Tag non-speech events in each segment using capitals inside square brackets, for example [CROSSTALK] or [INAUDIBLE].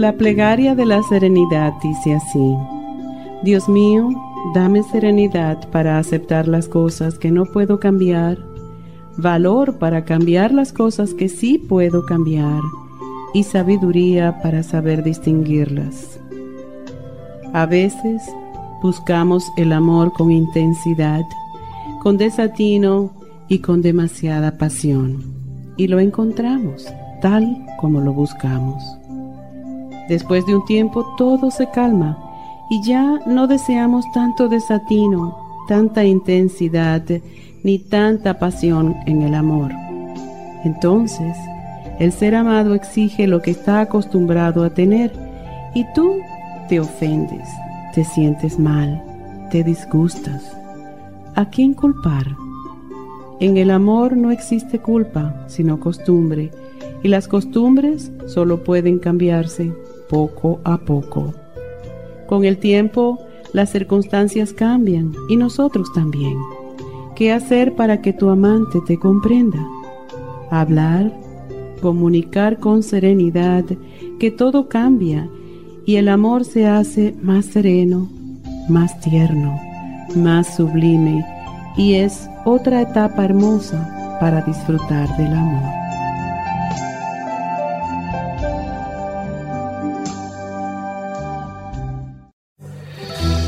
La plegaria de la serenidad dice así, Dios mío, dame serenidad para aceptar las cosas que no puedo cambiar, valor para cambiar las cosas que sí puedo cambiar y sabiduría para saber distinguirlas. A veces buscamos el amor con intensidad, con desatino y con demasiada pasión, y lo encontramos tal como lo buscamos. Después de un tiempo todo se calma y ya no deseamos tanto desatino, tanta intensidad ni tanta pasión en el amor. Entonces, el ser amado exige lo que está acostumbrado a tener y tú te ofendes, te sientes mal, te disgustas. ¿A quién culpar? En el amor no existe culpa, sino costumbre, y las costumbres solo pueden cambiarse poco a poco. Con el tiempo, las circunstancias cambian y nosotros también. ¿Qué hacer para que tu amante te comprenda? Hablar, comunicar con serenidad que todo cambia y el amor se hace más sereno, más tierno, más sublime y es otra etapa hermosa para disfrutar del amor.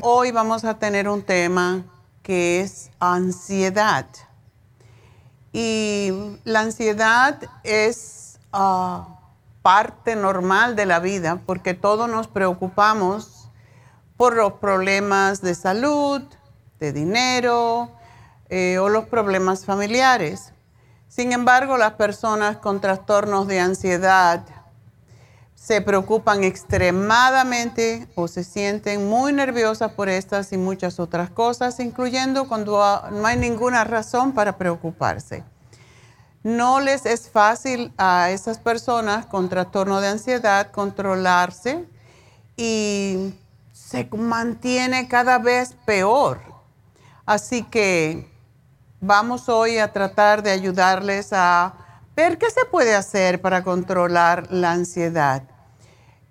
Hoy vamos a tener un tema que es ansiedad. Y la ansiedad es ah, parte normal de la vida porque todos nos preocupamos por los problemas de salud, de dinero eh, o los problemas familiares. Sin embargo, las personas con trastornos de ansiedad se preocupan extremadamente o se sienten muy nerviosas por estas y muchas otras cosas, incluyendo cuando no hay ninguna razón para preocuparse. No les es fácil a esas personas con trastorno de ansiedad controlarse y se mantiene cada vez peor. Así que vamos hoy a tratar de ayudarles a ver qué se puede hacer para controlar la ansiedad.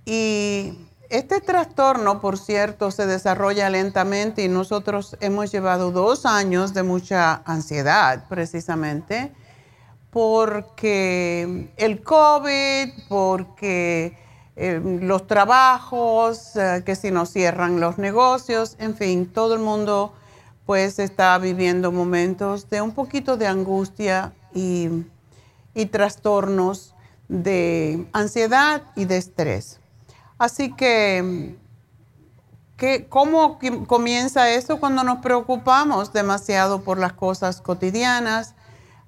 Y este trastorno, por cierto, se desarrolla lentamente y nosotros hemos llevado dos años de mucha ansiedad, precisamente, porque el COVID, porque eh, los trabajos, eh, que si nos cierran los negocios, en fin, todo el mundo pues está viviendo momentos de un poquito de angustia y, y trastornos de ansiedad y de estrés. Así que, ¿cómo comienza eso cuando nos preocupamos demasiado por las cosas cotidianas?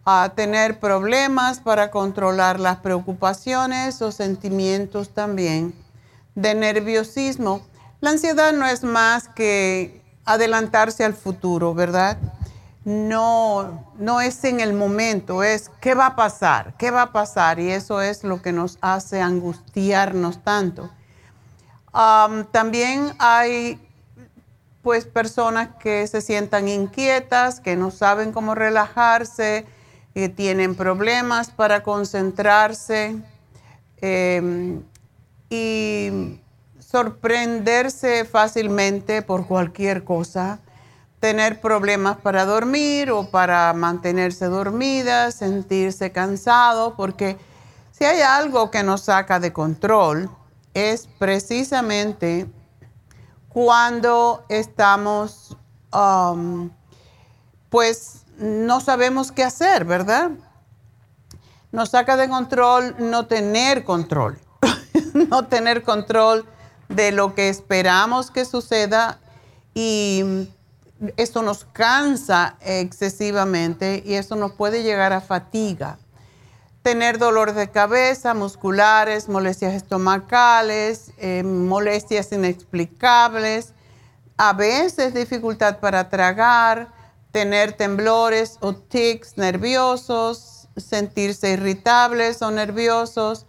A tener problemas para controlar las preocupaciones o sentimientos también de nerviosismo. La ansiedad no es más que adelantarse al futuro, ¿verdad? No, no es en el momento, es qué va a pasar, qué va a pasar. Y eso es lo que nos hace angustiarnos tanto también hay pues personas que se sientan inquietas, que no saben cómo relajarse, que tienen problemas para concentrarse em, y sorprenderse fácilmente por cualquier cosa, tener problemas para dormir o para mantenerse dormidas, sentirse cansado, porque si hay algo que nos saca de control, es precisamente cuando estamos, um, pues no sabemos qué hacer, ¿verdad? Nos saca de control no tener control, [LAUGHS] no tener control de lo que esperamos que suceda y esto nos cansa excesivamente y eso nos puede llegar a fatiga tener dolor de cabeza, musculares, molestias estomacales, eh, molestias inexplicables, a veces dificultad para tragar, tener temblores o tics nerviosos, sentirse irritables o nerviosos.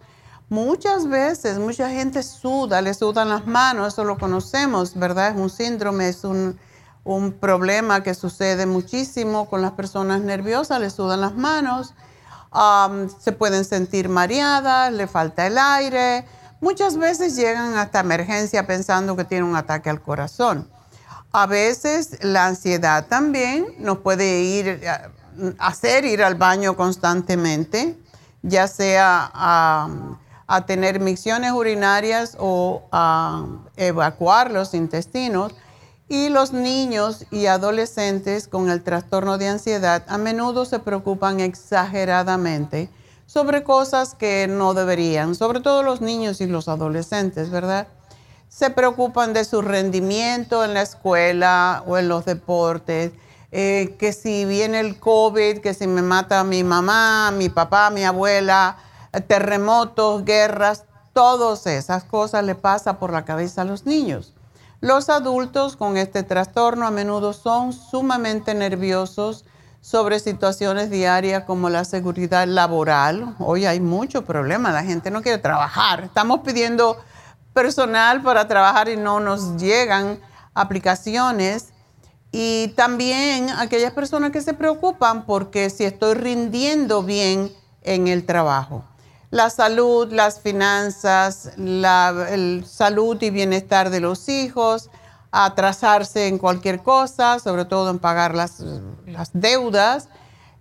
Muchas veces, mucha gente suda, le sudan las manos, eso lo conocemos, ¿verdad? Es un síndrome, es un, un problema que sucede muchísimo con las personas nerviosas, le sudan las manos se pueden sentir mareadas, le falta el aire. Muchas veces llegan hasta emergencia pensando que tiene un ataque al corazón. A veces la ansiedad también nos puede ir eh, hacer ir al baño constantemente, ya sea a, a tener micciones urinarias o a evacuar los intestinos y los niños y adolescentes con el trastorno de ansiedad a menudo se preocupan exageradamente sobre cosas que no deberían, sobre todo los niños y los adolescentes, ¿verdad? Se preocupan de su rendimiento en la escuela o en los deportes, eh, que si viene el COVID, que si me mata mi mamá, mi papá, mi abuela, terremotos, guerras, todas esas cosas le pasa por la cabeza a los niños. Los adultos con este trastorno a menudo son sumamente nerviosos sobre situaciones diarias como la seguridad laboral. Hoy hay mucho problema, la gente no quiere trabajar. Estamos pidiendo personal para trabajar y no nos llegan aplicaciones. Y también aquellas personas que se preocupan porque si estoy rindiendo bien en el trabajo la salud, las finanzas, la salud y bienestar de los hijos, atrasarse en cualquier cosa, sobre todo en pagar las, deudas,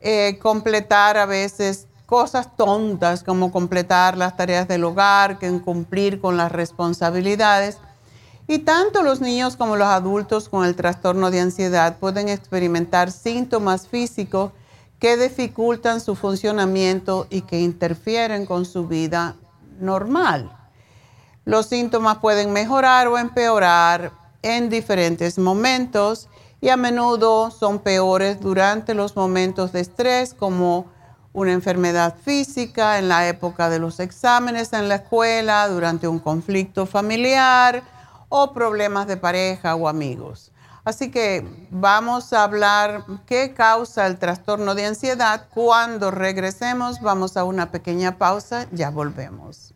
eh, completar a veces cosas tontas como completar las tareas del hogar, cumplir con las responsabilidades. Y tanto los niños como los adultos con el trastorno de ansiedad pueden experimentar síntomas físicos que dificultan su funcionamiento y que interfieren con su vida normal. Los síntomas pueden mejorar o empeorar en diferentes momentos y a menudo son peores durante los momentos de estrés como una enfermedad física, en la época de los exámenes en la escuela, durante un conflicto familiar o problemas de pareja o amigos. Así que vamos a hablar qué causa el trastorno de ansiedad. Cuando regresemos, vamos a una pequeña pausa, ya volvemos.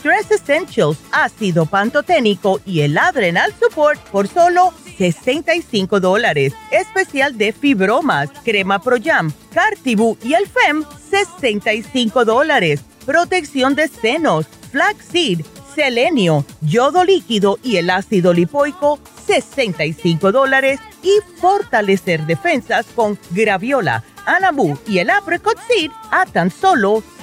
Stress Essentials, ácido pantoténico y el Adrenal Support por solo 65 dólares. Especial de fibromas, crema Pro Jam, Cartibu y el FEM, 65 dólares. Protección de senos, flaxseed, selenio, yodo líquido y el ácido lipoico, 65 dólares. Y fortalecer defensas con graviola, anabú y el apricot seed a tan solo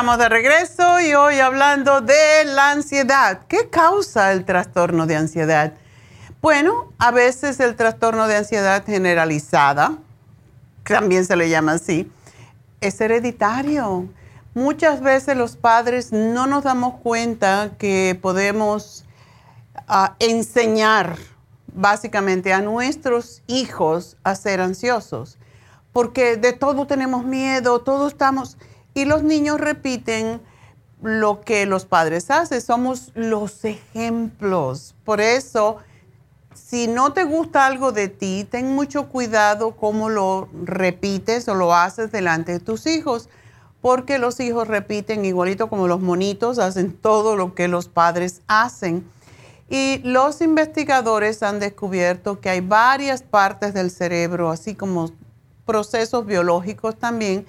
Estamos de regreso y hoy hablando de la ansiedad. ¿Qué causa el trastorno de ansiedad? Bueno, a veces el trastorno de ansiedad generalizada, también se le llama así, es hereditario. Muchas veces los padres no nos damos cuenta que podemos ah, enseñar básicamente a nuestros hijos a ser ansiosos, porque de todo tenemos miedo, todos estamos y los niños repiten lo que los padres hacen. Somos los ejemplos. Por eso, si no te gusta algo de ti, ten mucho cuidado cómo lo repites o lo haces delante de tus hijos, porque los hijos repiten igualito como los monitos, hacen todo lo que los padres hacen. Y los investigadores han descubierto que hay varias partes del cerebro, así como procesos biológicos también,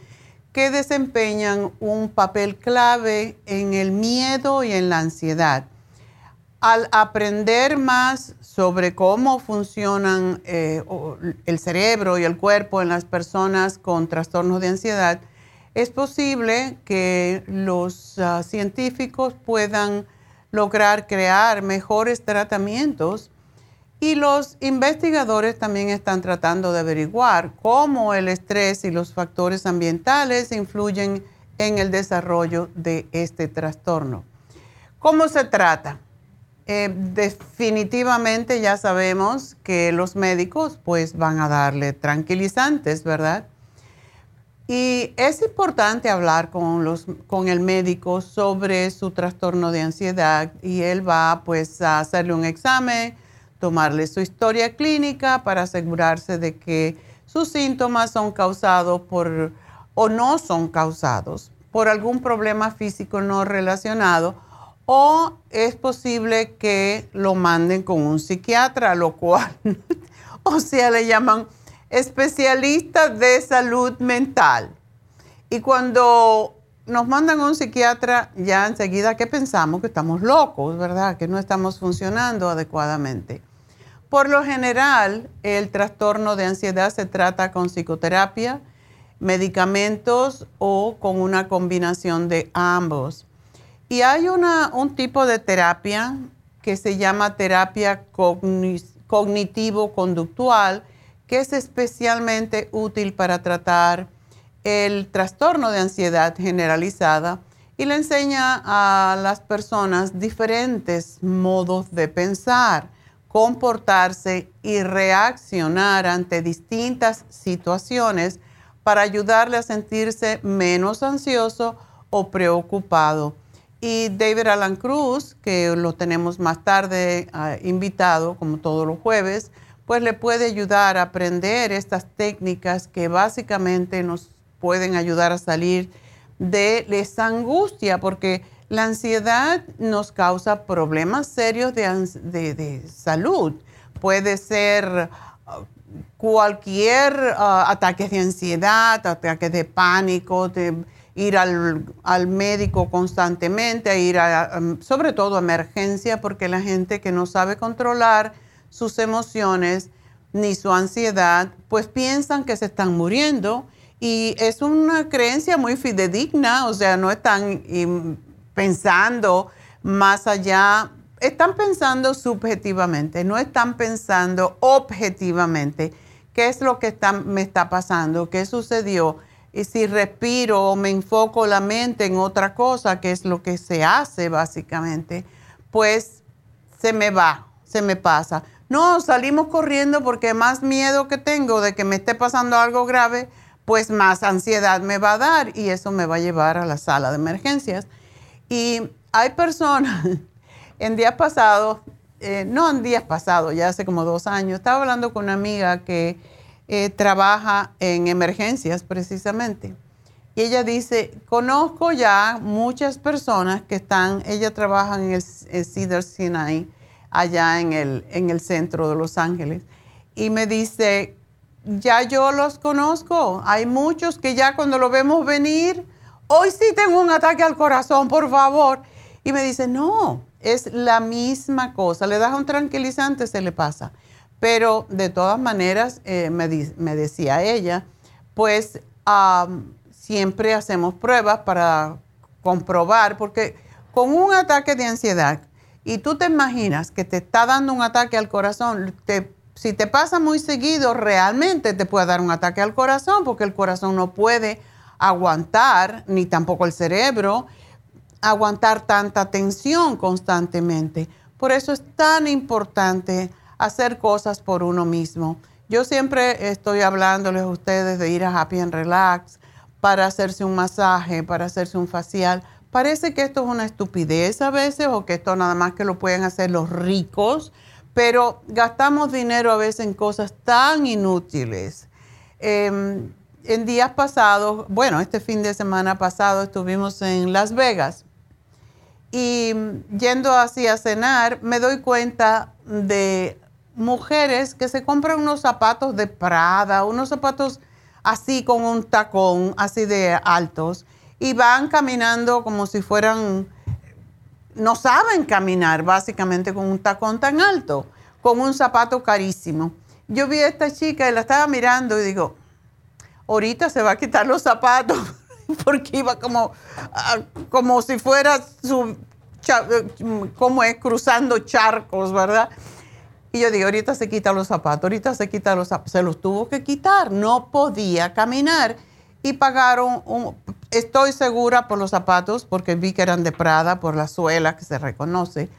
que desempeñan un papel clave en el miedo y en la ansiedad. Al aprender más sobre cómo funcionan eh, el cerebro y el cuerpo en las personas con trastornos de ansiedad, es posible que los ah, científicos puedan lograr crear mejores tratamientos y los investigadores también están tratando de averiguar cómo el estrés y los factores ambientales influyen en el desarrollo de este trastorno. ¿Cómo se trata? Eh, definitivamente ya sabemos que los médicos pues van a darle tranquilizantes, ¿verdad? Y es importante hablar con, los, con el médico sobre su trastorno de ansiedad y él va pues a hacerle un examen, tomarle su historia clínica para asegurarse de que sus síntomas son causados por o no son causados por algún problema físico no relacionado o es posible que lo manden con un psiquiatra, lo cual, [LAUGHS] o sea, le llaman especialista de salud mental. Y cuando nos mandan a un psiquiatra, ya enseguida que pensamos que estamos locos, ¿verdad? Que no estamos funcionando adecuadamente. Por lo general, el trastorno de ansiedad se trata con psicoterapia, medicamentos o con una combinación de ambos. Y hay un tipo de terapia que se llama terapia cognitivo-conductual, que es especialmente útil para tratar el trastorno de ansiedad generalizada y le enseña a las personas diferentes modos de pensar, comportarse y reaccionar ante distintas situaciones para ayudarle a sentirse menos ansioso o preocupado. Y David Alan Cruz, que lo tenemos más tarde ah, invitado, como todos los jueves, pues le puede ayudar a aprender estas técnicas que básicamente nos pueden ayudar a salir de esa angustia, porque la ansiedad nos causa problemas serios de, salud. Puede ser uh, cualquier uh, ataque de ansiedad, ataque de pánico, de ir al, médico constantemente, ir a, um, sobre todo a emergencia, porque la gente que no sabe controlar sus emociones ni su ansiedad, pues piensan que se están muriendo y es una creencia muy fidedigna, o sea, no están pensando más allá, están pensando subjetivamente, no están pensando objetivamente qué es lo que me está pasando, qué sucedió. Y si respiro o me enfoco la mente en otra cosa, que es lo que se hace básicamente, pues se me va, se me pasa. No, salimos corriendo porque más miedo que tengo de que me esté pasando algo grave, pues más ansiedad me va a dar y eso me va a llevar a la sala de emergencias. Y hay personas, [LAUGHS] en días pasados, eh, no en días pasados, ya hace como dos años, estaba hablando con una amiga que eh, trabaja en emergencias precisamente. Y ella dice, conozco ya muchas personas que están, ella trabaja en el, Cedar Sinai, allá en el, en el centro de Los Ángeles. Y me dice, ya yo los conozco. Hay muchos que ya cuando lo vemos venir, hoy sí tengo un ataque al corazón, por favor. Y me dice, no, es la misma cosa. Le das un tranquilizante, se le pasa. Pero de todas maneras, eh, me, decía ella, pues siempre hacemos pruebas para comprobar, porque con un ataque de ansiedad, y tú te imaginas que te está dando un ataque al corazón, si te pasa muy seguido, realmente te puede dar un ataque al corazón, porque el corazón no puede aguantar, ni tampoco el cerebro, aguantar tanta tensión constantemente. Por eso es tan importante hacer cosas por uno mismo. Yo siempre estoy hablándoles a ustedes de ir a Happy and Relax para hacerse un masaje, para hacerse un facial, Parece que esto es una estupidez a veces o que esto nada más que lo pueden hacer los ricos, pero gastamos dinero a veces en cosas tan inútiles. Em, en días pasados, bueno, este fin de semana pasado estuvimos en Las Vegas y yendo así a cenar, me doy cuenta de mujeres que se compran unos zapatos de Prada, unos zapatos así con un tacón, así de altos, y van caminando como si fueran, no saben caminar básicamente con un tacón tan alto, con un zapato carísimo. Yo vi a esta chica y la estaba mirando y digo, ahorita se va a quitar los zapatos [LAUGHS] porque iba como, ah, como si fuera su, como es, cruzando charcos, ¿verdad? Y yo digo, ahorita se quita los zapatos, ahorita se quita los zapatos. Se los tuvo que quitar, no podía caminar. Y pagaron, estoy segura por los zapatos, porque vi que eran de Prada, por la suela que se reconoce,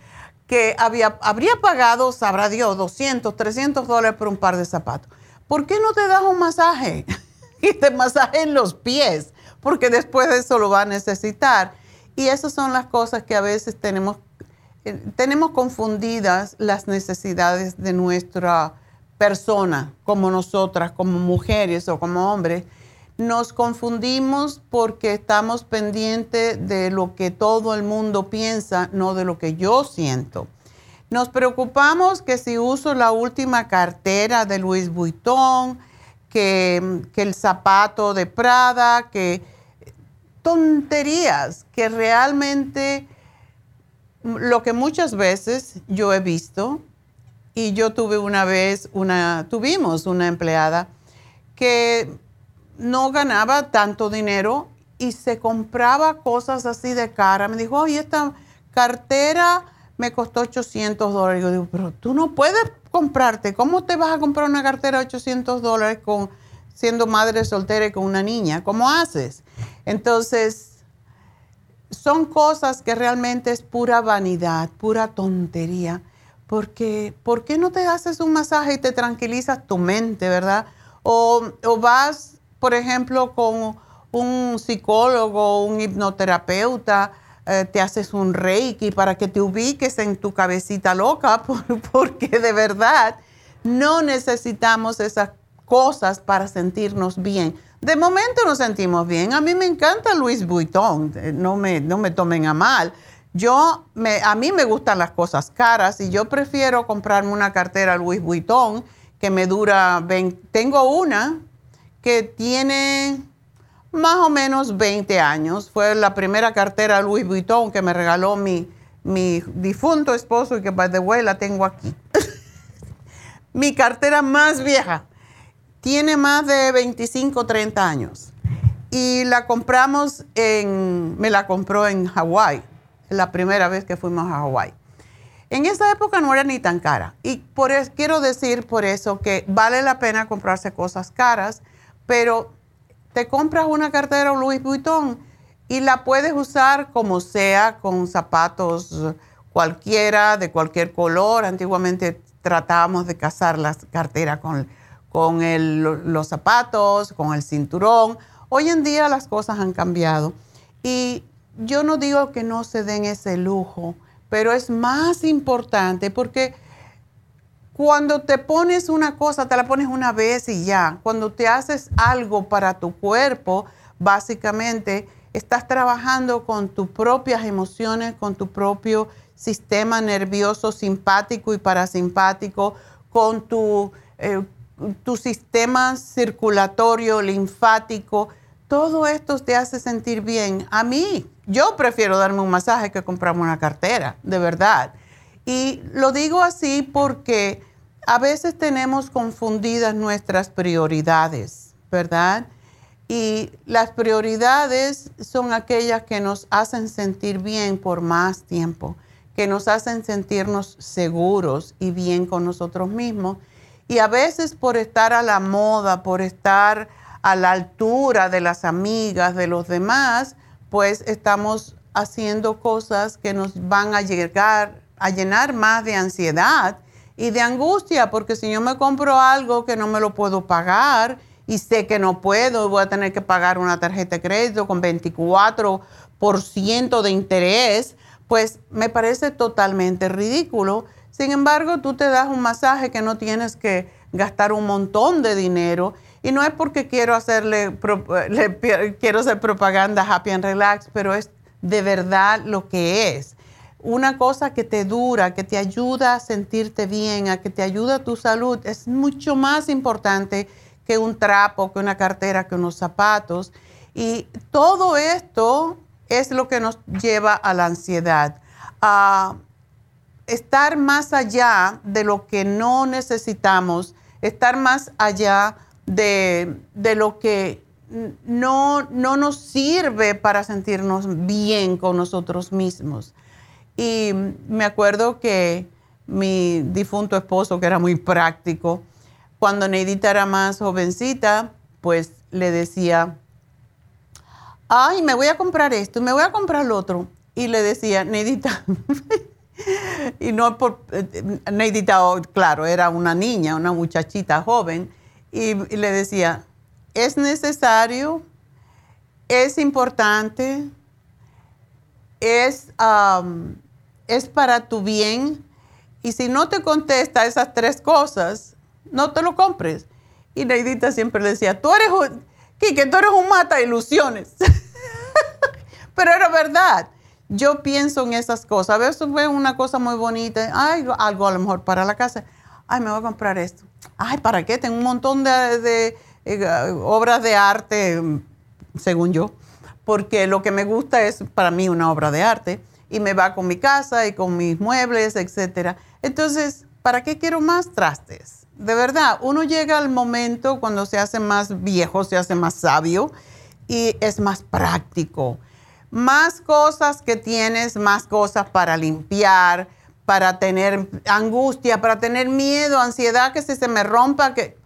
que había, habría pagado, sabrá Dios, 200, 300 dólares por un par de zapatos. ¿Por qué no te das un masaje? [LAUGHS] y te masaje los pies, porque después de eso lo va a necesitar. Y esas son las cosas que a veces tenemos, eh, tenemos confundidas las necesidades de nuestra persona, como nosotras, como mujeres o como hombres. Nos confundimos porque estamos pendientes de lo que todo el mundo piensa, no de lo que yo siento. Nos preocupamos que si uso la última cartera de Louis Vuitton, que, el zapato de Prada, que tonterías que realmente lo que muchas veces yo he visto, y yo tuve una vez una, tuvimos una empleada que no ganaba tanto dinero y se compraba cosas así de cara. Me dijo, oye, esta cartera me costó 800 dólares. Yo digo, pero tú no puedes comprarte. ¿Cómo te vas a comprar una cartera de 800 dólares con, siendo madre soltera y con una niña? ¿Cómo haces? Entonces, son cosas que realmente es pura vanidad, pura tontería. Porque, ¿por qué no te haces un masaje y te tranquilizas tu mente, verdad? O, o vas, por ejemplo, con un psicólogo, un hipnoterapeuta, eh, te haces un reiki para que te ubiques en tu cabecita loca, [LAUGHS] porque de verdad no necesitamos esas cosas para sentirnos bien. De momento nos sentimos bien. A mí me encanta Louis Vuitton, eh, no me, no me tomen a mal. Yo, me, a mí me gustan las cosas caras y yo prefiero comprarme una cartera Louis Vuitton que me dura, tengo una que tiene más o menos 20 años. Fue la primera cartera Louis Vuitton que me regaló mi, mi difunto esposo y que, by the way, la tengo aquí. [LAUGHS] mi cartera más vieja. Tiene más de 25, 30 años. Y la compramos en, me la compró en Hawái, la primera vez que fuimos a Hawái. En esa época no era ni tan cara. Y por quiero decir por eso que vale la pena comprarse cosas caras, pero te compras una cartera Louis Vuitton y la puedes usar como sea, con zapatos cualquiera, de cualquier color. Antiguamente tratábamos de casar las carteras con, con los zapatos, con el cinturón. Hoy en día las cosas han cambiado. Y yo no digo que no se den ese lujo, pero es más importante porque cuando te pones una cosa, te la pones una vez y ya. Cuando te haces algo para tu cuerpo, básicamente estás trabajando con tus propias emociones, con tu propio sistema nervioso simpático y parasimpático, con tu, eh, tu sistema circulatorio, linfático. Todo esto te hace sentir bien. A mí, yo prefiero darme un masaje que comprarme una cartera, de verdad. Y lo digo así porque a veces tenemos confundidas nuestras prioridades, ¿verdad? Y las prioridades son aquellas que nos hacen sentir bien por más tiempo, que nos hacen sentirnos seguros y bien con nosotros mismos. Y a veces por estar a la moda, por estar a la altura de las amigas, de los demás, pues estamos haciendo cosas que nos van a llegar a llenar más de ansiedad y de angustia, porque si yo me compro algo que no me lo puedo pagar y sé que no puedo, voy a tener que pagar una tarjeta de crédito con 24% de interés, pues me parece totalmente ridículo. Sin embargo, tú te das un masaje que no tienes que gastar un montón de dinero y no es porque quiero hacerle [LAUGHS] quiero hacer propaganda happy and relax, pero es de verdad lo que es. Una cosa que te dura, que te ayuda a sentirte bien, a que te ayuda a tu salud, es mucho más importante que un trapo, que una cartera, que unos zapatos. Y todo esto es lo que nos lleva a la ansiedad, a estar más allá de lo que no necesitamos, estar más allá de, lo que no, no nos sirve para sentirnos bien con nosotros mismos. Y me acuerdo que mi difunto esposo, que era muy práctico, cuando Neidita era más jovencita, pues le decía, ay, me voy a comprar esto, me voy a comprar lo otro. Y le decía, Neidita, [LAUGHS] y no por, eh, Neidita, oh, claro, era una niña, una muchachita joven, y, le decía, es necesario, es importante, es, es para tu bien, y si no te contesta esas tres cosas, no te lo compres. Y Neidita siempre decía, tú eres un, Kike, tú eres un mata ilusiones. [LAUGHS] Pero era verdad. Yo pienso en esas cosas. A veces veo una cosa muy bonita, ay, algo a lo mejor para la casa. Ay, me voy a comprar esto. Ay, ¿para qué? Tengo un montón de, eh, obras de arte, según yo, porque lo que me gusta es para mí una obra de arte y me va con mi casa y con mis muebles, etc. Entonces, ¿para qué quiero más trastes? De verdad, uno llega al momento cuando se hace más viejo, se hace más sabio y es más práctico más cosas que tienes, más cosas para limpiar, para tener angustia, para tener miedo, ansiedad, que si se me rompa, que,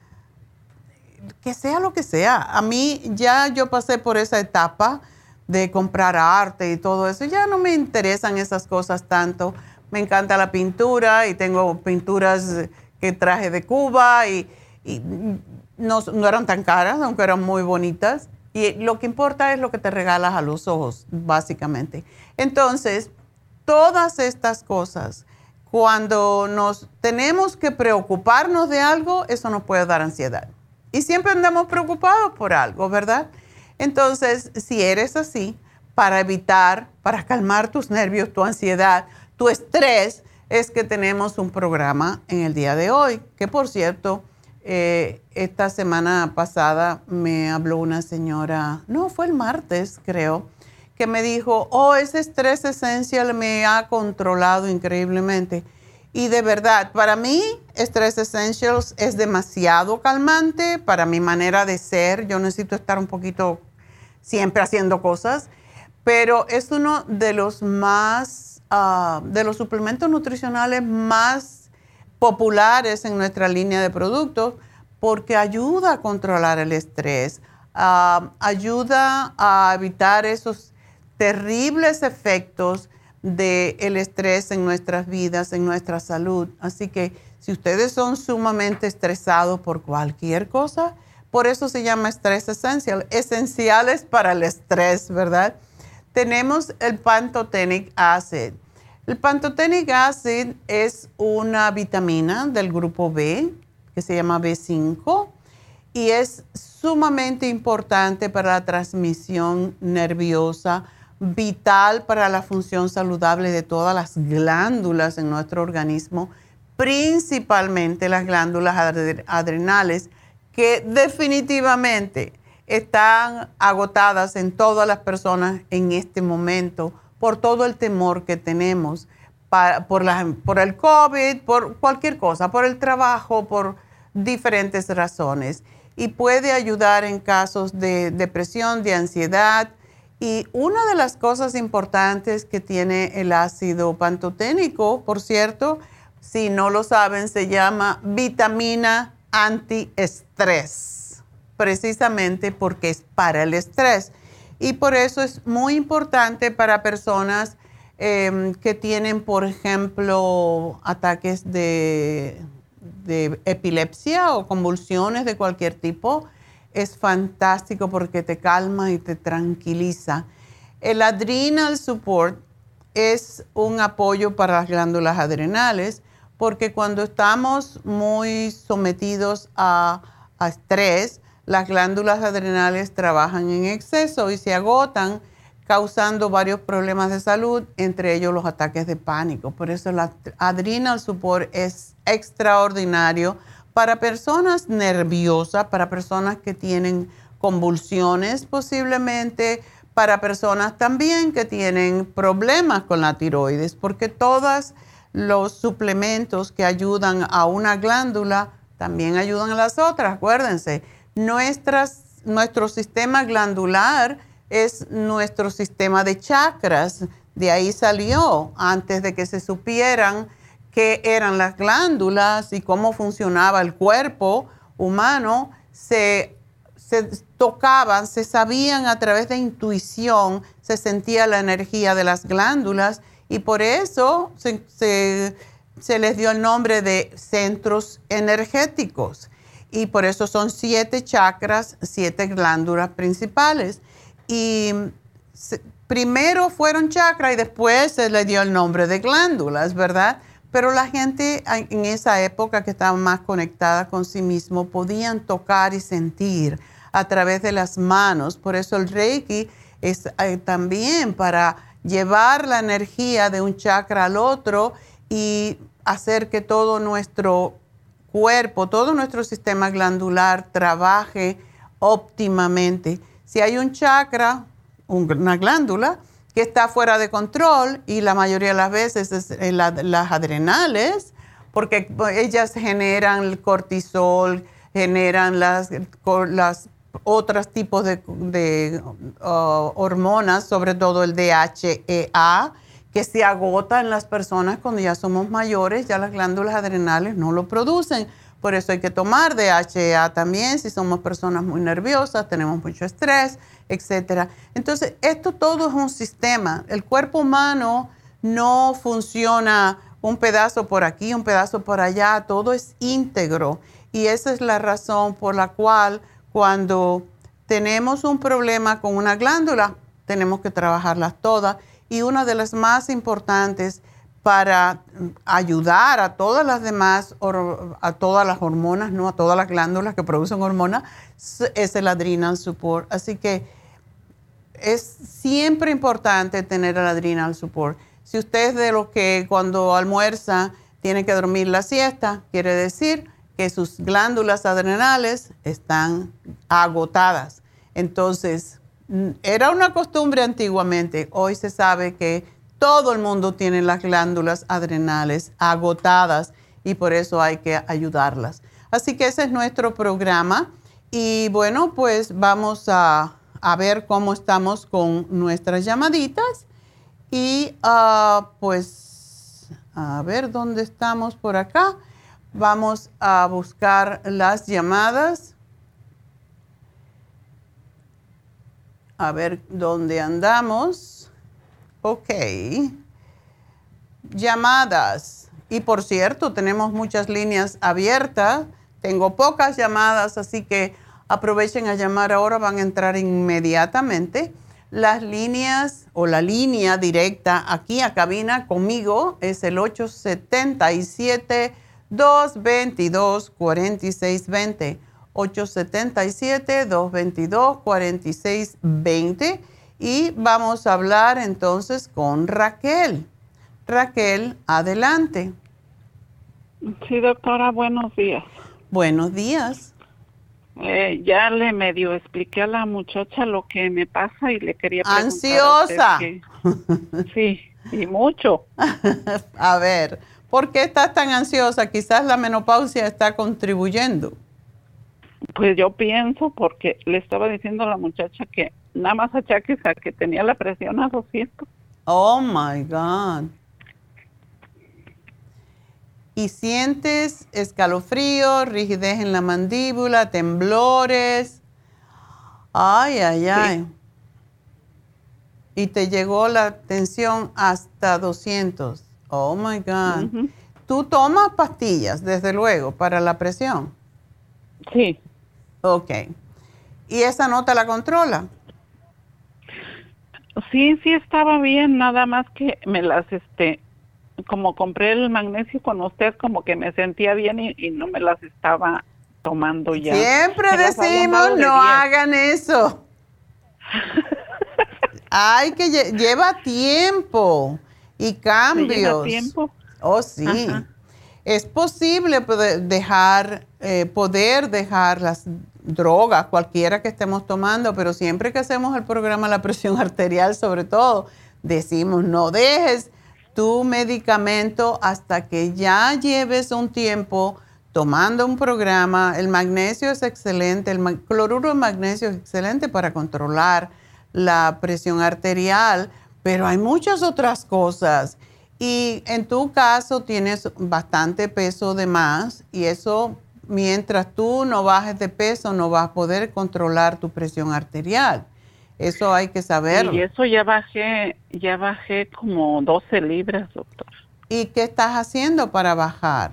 que sea lo que sea. A mí ya yo pasé por esa etapa de comprar arte y todo eso, ya no me interesan esas cosas tanto. Me encanta la pintura y tengo pinturas que traje de Cuba y, no, no eran tan caras, aunque eran muy bonitas. Y lo que importa es lo que te regalas a los ojos, básicamente. Entonces, todas estas cosas, cuando nos tenemos que preocuparnos de algo, eso nos puede dar ansiedad. Y siempre andamos preocupados por algo, ¿verdad? Entonces, si eres así, para evitar, para calmar tus nervios, tu ansiedad, tu estrés, es que tenemos un programa en el día de hoy, que por cierto, eh, esta semana pasada me habló una señora, no, fue el martes creo, que me dijo, oh, ese estrés esencial me ha controlado increíblemente. Y de verdad, para mí, Stress Essentials es demasiado calmante para mi manera de ser. Yo necesito estar un poquito siempre haciendo cosas, pero es uno de los más, ah, de los suplementos nutricionales más populares en nuestra línea de productos porque ayuda a controlar el estrés, ah, ayuda a evitar esos terribles efectos del estrés en nuestras vidas, en nuestra salud. Así que si ustedes son sumamente estresados por cualquier cosa, por eso se llama estrés esencial, esenciales para el estrés, ¿verdad? Tenemos el Pantotenic Acid. El Pantotenic Acid es una vitamina del grupo B que se llama B5 y es sumamente importante para la transmisión nerviosa, vital para la función saludable de todas las glándulas en nuestro organismo, principalmente las glándulas adrenales, que definitivamente están agotadas en todas las personas en este momento por todo el temor que tenemos por, el COVID, por cualquier cosa, por el trabajo, por diferentes razones. Y puede ayudar en casos de depresión, de ansiedad. Y una de las cosas importantes que tiene el ácido pantoténico, por cierto, si no lo saben, se llama vitamina antiestrés, precisamente porque es para el estrés y por eso es muy importante para personas em, que tienen, por ejemplo, ataques de, de, epilepsia o convulsiones de cualquier tipo. Es fantástico porque te calma y te tranquiliza. El adrenal support es un apoyo para las glándulas adrenales porque cuando estamos muy sometidos a, estrés, las glándulas adrenales trabajan en exceso y se agotan causando varios problemas de salud, entre ellos los ataques de pánico. Por eso la Adrenal Support es extraordinario para personas nerviosas, para personas que tienen convulsiones posiblemente, para personas también que tienen problemas con la tiroides, porque todos los suplementos que ayudan a una glándula también ayudan a las otras, acuérdense. Nuestras, nuestro sistema glandular es nuestro sistema de chakras, de ahí salió antes de que se supieran qué eran las glándulas y cómo funcionaba el cuerpo humano, se se tocaban, se sabían a través de intuición, se sentía la energía de las glándulas y por eso se, les dio el nombre de centros energéticos. Y por eso son siete chakras, siete glándulas principales. Y primero fueron chakras y después se les dio el nombre de glándulas, ¿verdad? Pero la gente en esa época que estaba más conectada con sí mismo podían tocar y sentir a través de las manos. Por eso el Reiki es eh, también para llevar la energía de un chakra al otro y hacer que todo nuestro cuerpo, todo nuestro sistema glandular trabaje óptimamente. Si hay un chakra, una glándula que está fuera de control y la mayoría de las veces es eh, las adrenales, porque ellas generan el cortisol, generan las, las otros tipos de, uh, hormonas, sobre todo el DHEA, que se agota en las personas cuando ya somos mayores, ya las glándulas adrenales no lo producen. Por eso hay que tomar DHEA también si somos personas muy nerviosas, tenemos mucho estrés, etc. Entonces, esto todo es un sistema. El cuerpo humano no funciona un pedazo por aquí, un pedazo por allá, todo es íntegro. Y esa es la razón por la cual cuando tenemos un problema con una glándula, tenemos que trabajarlas todas. Y una de las más importantes para ayudar a todas las demás, a todas las hormonas, no a todas las glándulas que producen hormonas, es el adrenal support. Así que es siempre importante tener el adrenal support. Si usted es de los que cuando almuerza tiene que dormir la siesta, quiere decir que sus glándulas adrenales están agotadas. Entonces, era una costumbre antiguamente, hoy se sabe que todo el mundo tiene las glándulas adrenales agotadas y por eso hay que ayudarlas. Así que ese es nuestro programa y bueno, pues vamos a, ver cómo estamos con nuestras llamaditas y ah, pues a ver dónde estamos por acá. Vamos a buscar las llamadas. A ver dónde andamos. Ok. Llamadas. Y por cierto, tenemos muchas líneas abiertas. Tengo pocas llamadas, así que aprovechen a llamar ahora. Van a entrar inmediatamente. Las líneas o la línea directa aquí a cabina conmigo es el 877. 222-4620. 877-222-4620. Y vamos a hablar entonces con Raquel. Raquel, adelante. Sí, doctora, buenos días. Buenos días. Eh, ya le medio expliqué a la muchacha lo que me pasa y le quería preguntar. Ansiosa. [LAUGHS] sí, y mucho. [LAUGHS] a ver. ¿Por qué estás tan ansiosa? Quizás la menopausia está contribuyendo. Pues yo pienso porque le estaba diciendo a la muchacha que nada más achaques a que tenía la presión a 200. Oh my God. ¿Y sientes escalofrío, rigidez en la mandíbula, temblores? Ay, ay, ay. Y te llegó la tensión hasta 200. Oh my God. ¿Tú tomas pastillas, desde luego, para la presión? Sí. Ok. ¿Y esa nota la controla? Sí, sí estaba bien, nada más que me las, este, como compré el magnesio con usted, como que me sentía bien y, no me las estaba tomando ya. Siempre decimos, no hagan eso. Hay que lleva tiempo y [LAUGHS] cambios. ¿Lleva tiempo? Oh, sí. Es posible poder dejar, eh, poder dejar las drogas, cualquiera que estemos tomando, pero siempre que hacemos el programa La presión [LAUGHS] arterial, sobre todo, decimos no dejes tu medicamento hasta que ya lleves un tiempo tomando un programa. El magnesio es excelente, el cloruro de magnesio es excelente para controlar la presión arterial, pero hay muchas otras cosas. Y en tu caso tienes bastante peso de más y eso mientras tú no bajes de peso no vas a poder controlar tu presión arterial. Eso hay que saberlo. Y eso ya bajé, ya bajé como 12 libras, doctor. ¿Y qué estás haciendo para bajar?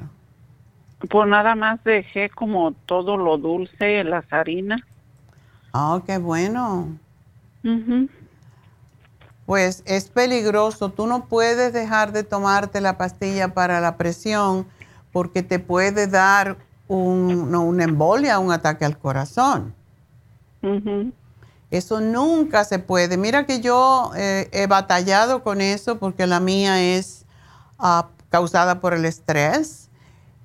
Pues nada más dejé como todo lo dulce, las harinas. Ah, qué bueno. Pues es peligroso. Tú no puedes dejar de tomarte la pastilla para la presión porque te puede dar un, una embolia, un ataque al corazón. Eso nunca se puede. Mira que yo eh, he batallado con eso porque la mía es ah, causada por el estrés.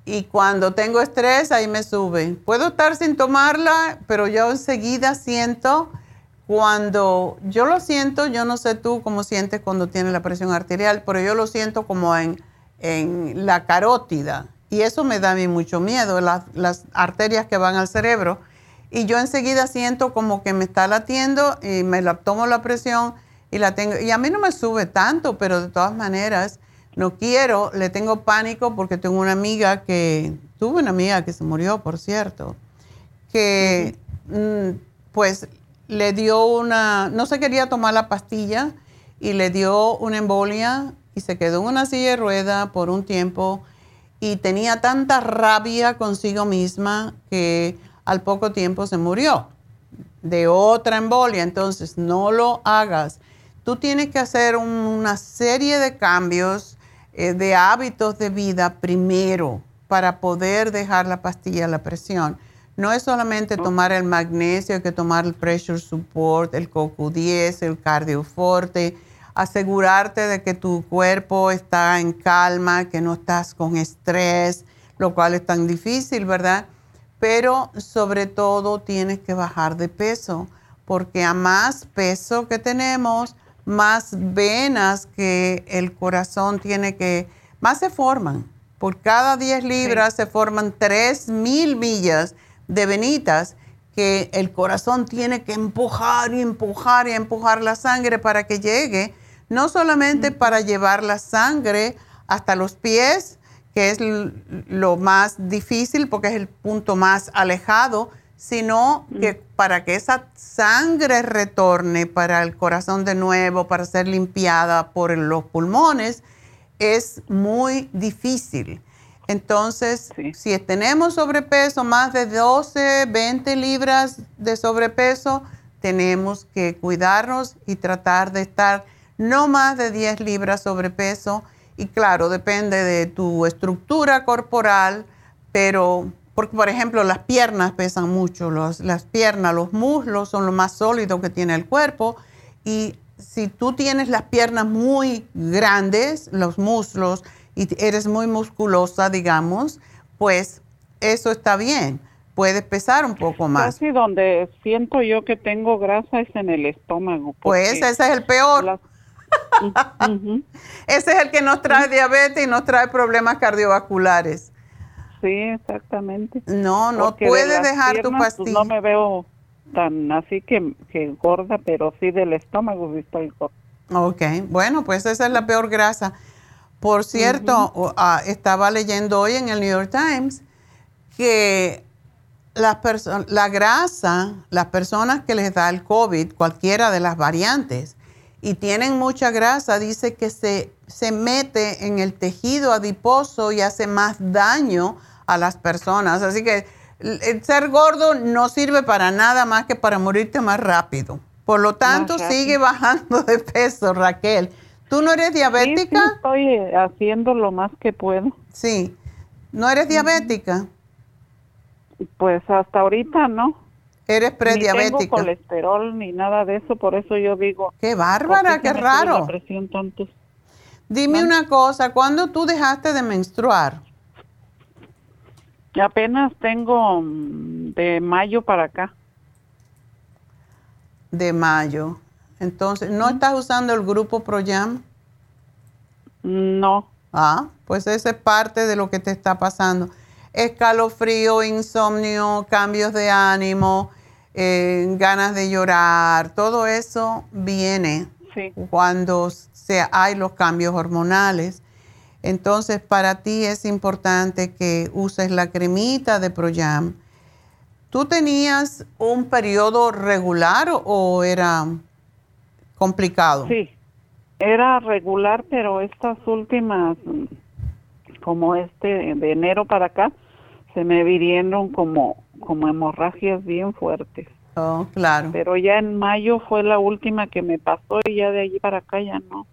Y cuando tengo estrés, ahí me sube. Puedo estar sin tomarla, pero yo enseguida siento, cuando yo lo siento, yo no sé tú cómo sientes cuando tienes la presión arterial, pero yo lo siento como en, en la carótida. Y eso me da a mí mucho miedo, las, las arterias que van al cerebro. Y yo enseguida siento como que me está latiendo y me la tomo la presión y la tengo. Y a mí no me sube tanto, pero de todas maneras no quiero, le tengo pánico porque tengo una amiga que tuve una amiga que se murió, por cierto, que mm, pues le dio una no se quería tomar la pastilla y le dio una embolia y se quedó en una silla de rueda por un tiempo y tenía tanta rabia consigo misma que al poco tiempo se murió de otra embolia. Entonces, no lo hagas. Tú tienes que hacer una serie de cambios eh, de hábitos de vida primero para poder dejar la pastilla a la presión. No es solamente tomar el magnesio, hay que tomar el pressure support, el CoQ10, el cardioforte, asegurarte de que tu cuerpo está en calma, que no estás con estrés, lo cual es tan difícil, ¿verdad? pero sobre todo tienes que bajar de peso, porque a más peso que tenemos, más venas que el corazón tiene que, más se forman. Por cada 10 libras se forman 3 mil millas de venitas que el corazón tiene que empujar y empujar y empujar la sangre para que llegue, no solamente para llevar la sangre hasta los pies, que es lo más difícil porque es el punto más alejado, sino mm. que para que esa sangre retorne para el corazón de nuevo, para ser limpiada por los pulmones, es muy difícil. Entonces, si tenemos sobrepeso, más de 12, 20 libras de sobrepeso, tenemos que cuidarnos y tratar de estar no más de 10 libras sobrepeso y claro, depende de tu estructura corporal, pero, porque por ejemplo las piernas pesan mucho, las piernas, los muslos son lo más sólido que tiene el cuerpo y si tú tienes las piernas muy grandes, los muslos, y eres muy musculosa, digamos, pues eso está bien. Puedes pesar un poco más. Casi donde siento yo que tengo grasa es en el estómago. Pues ese es el peor. Ese es el que nos trae diabetes y nos trae problemas cardiovasculares. Sí, exactamente. No, no puedes dejar tu pues, pastilla. no me veo tan así que, gorda, pero sí del estómago estoy gorda. Ok, bueno, pues esa es la peor grasa. Por cierto, ah, estaba leyendo hoy en el New York Times que la grasa, las personas que les da el COVID, cualquiera de las variantes, y tienen mucha grasa, dice que se, se mete en el tejido adiposo y hace más daño a las personas. Así que el ser gordo no sirve para nada más que para morirte más rápido. Por lo tanto, sigue [LAUGHS] bajando de peso, Raquel. ¿Tú no eres diabética? Sí, estoy haciendo lo más que puedo. Sí. ¿No eres diabética? Pues hasta ahorita no. Eres prediabética. Ni tengo colesterol ni nada de eso, por eso yo digo. Qué bárbara, qué raro. La presión tanto? Dime una cosa, ¿cuándo tú dejaste de menstruar? Apenas tengo mm, de mayo para acá. De mayo. Entonces, ¿no estás usando el grupo ProYam? No. Ah, pues esa es parte de lo que te está pasando. Escalofrío, insomnio, cambios de ánimo, eh, ganas de llorar, todo eso viene cuando se, hay los cambios hormonales. Entonces, para ti es importante que uses la cremita de Proyam. ¿Tú tenías un periodo regular o era complicado? Sí, era regular, pero estas últimas, como este de enero para acá, se me vinieron como, como hemorragias bien fuertes. Oh, claro. Pero ya en mayo fue la última que me pasó y ya de allí para acá ya no.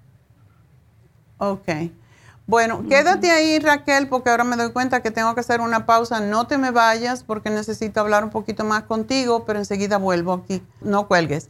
Ok. Bueno, quédate ahí Raquel porque ahora me doy cuenta que tengo que hacer una pausa. No te me vayas porque necesito hablar un poquito más contigo, pero enseguida vuelvo aquí. No cuelgues.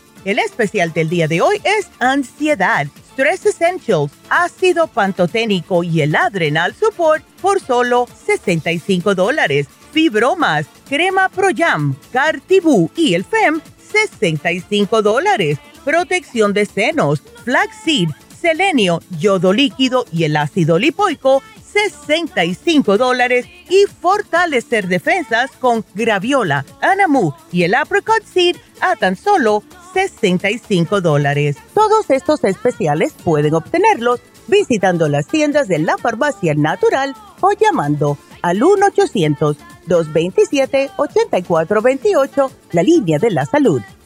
El especial del día de hoy es ansiedad, stress essentials, ácido pantoténico y el adrenal support por solo 65 dólares. Fibromas, crema Pro Jam, Cartibú y el FEM, 65 dólares protección de senos, flaxseed, selenio, yodo líquido y el ácido lipoico, 65 dólares y fortalecer defensas con graviola, anamu y el apricot seed a tan solo 65 dólares. Todos estos especiales pueden obtenerlos visitando las tiendas de la farmacia natural o llamando al 1-800-227-8428, la línea de la salud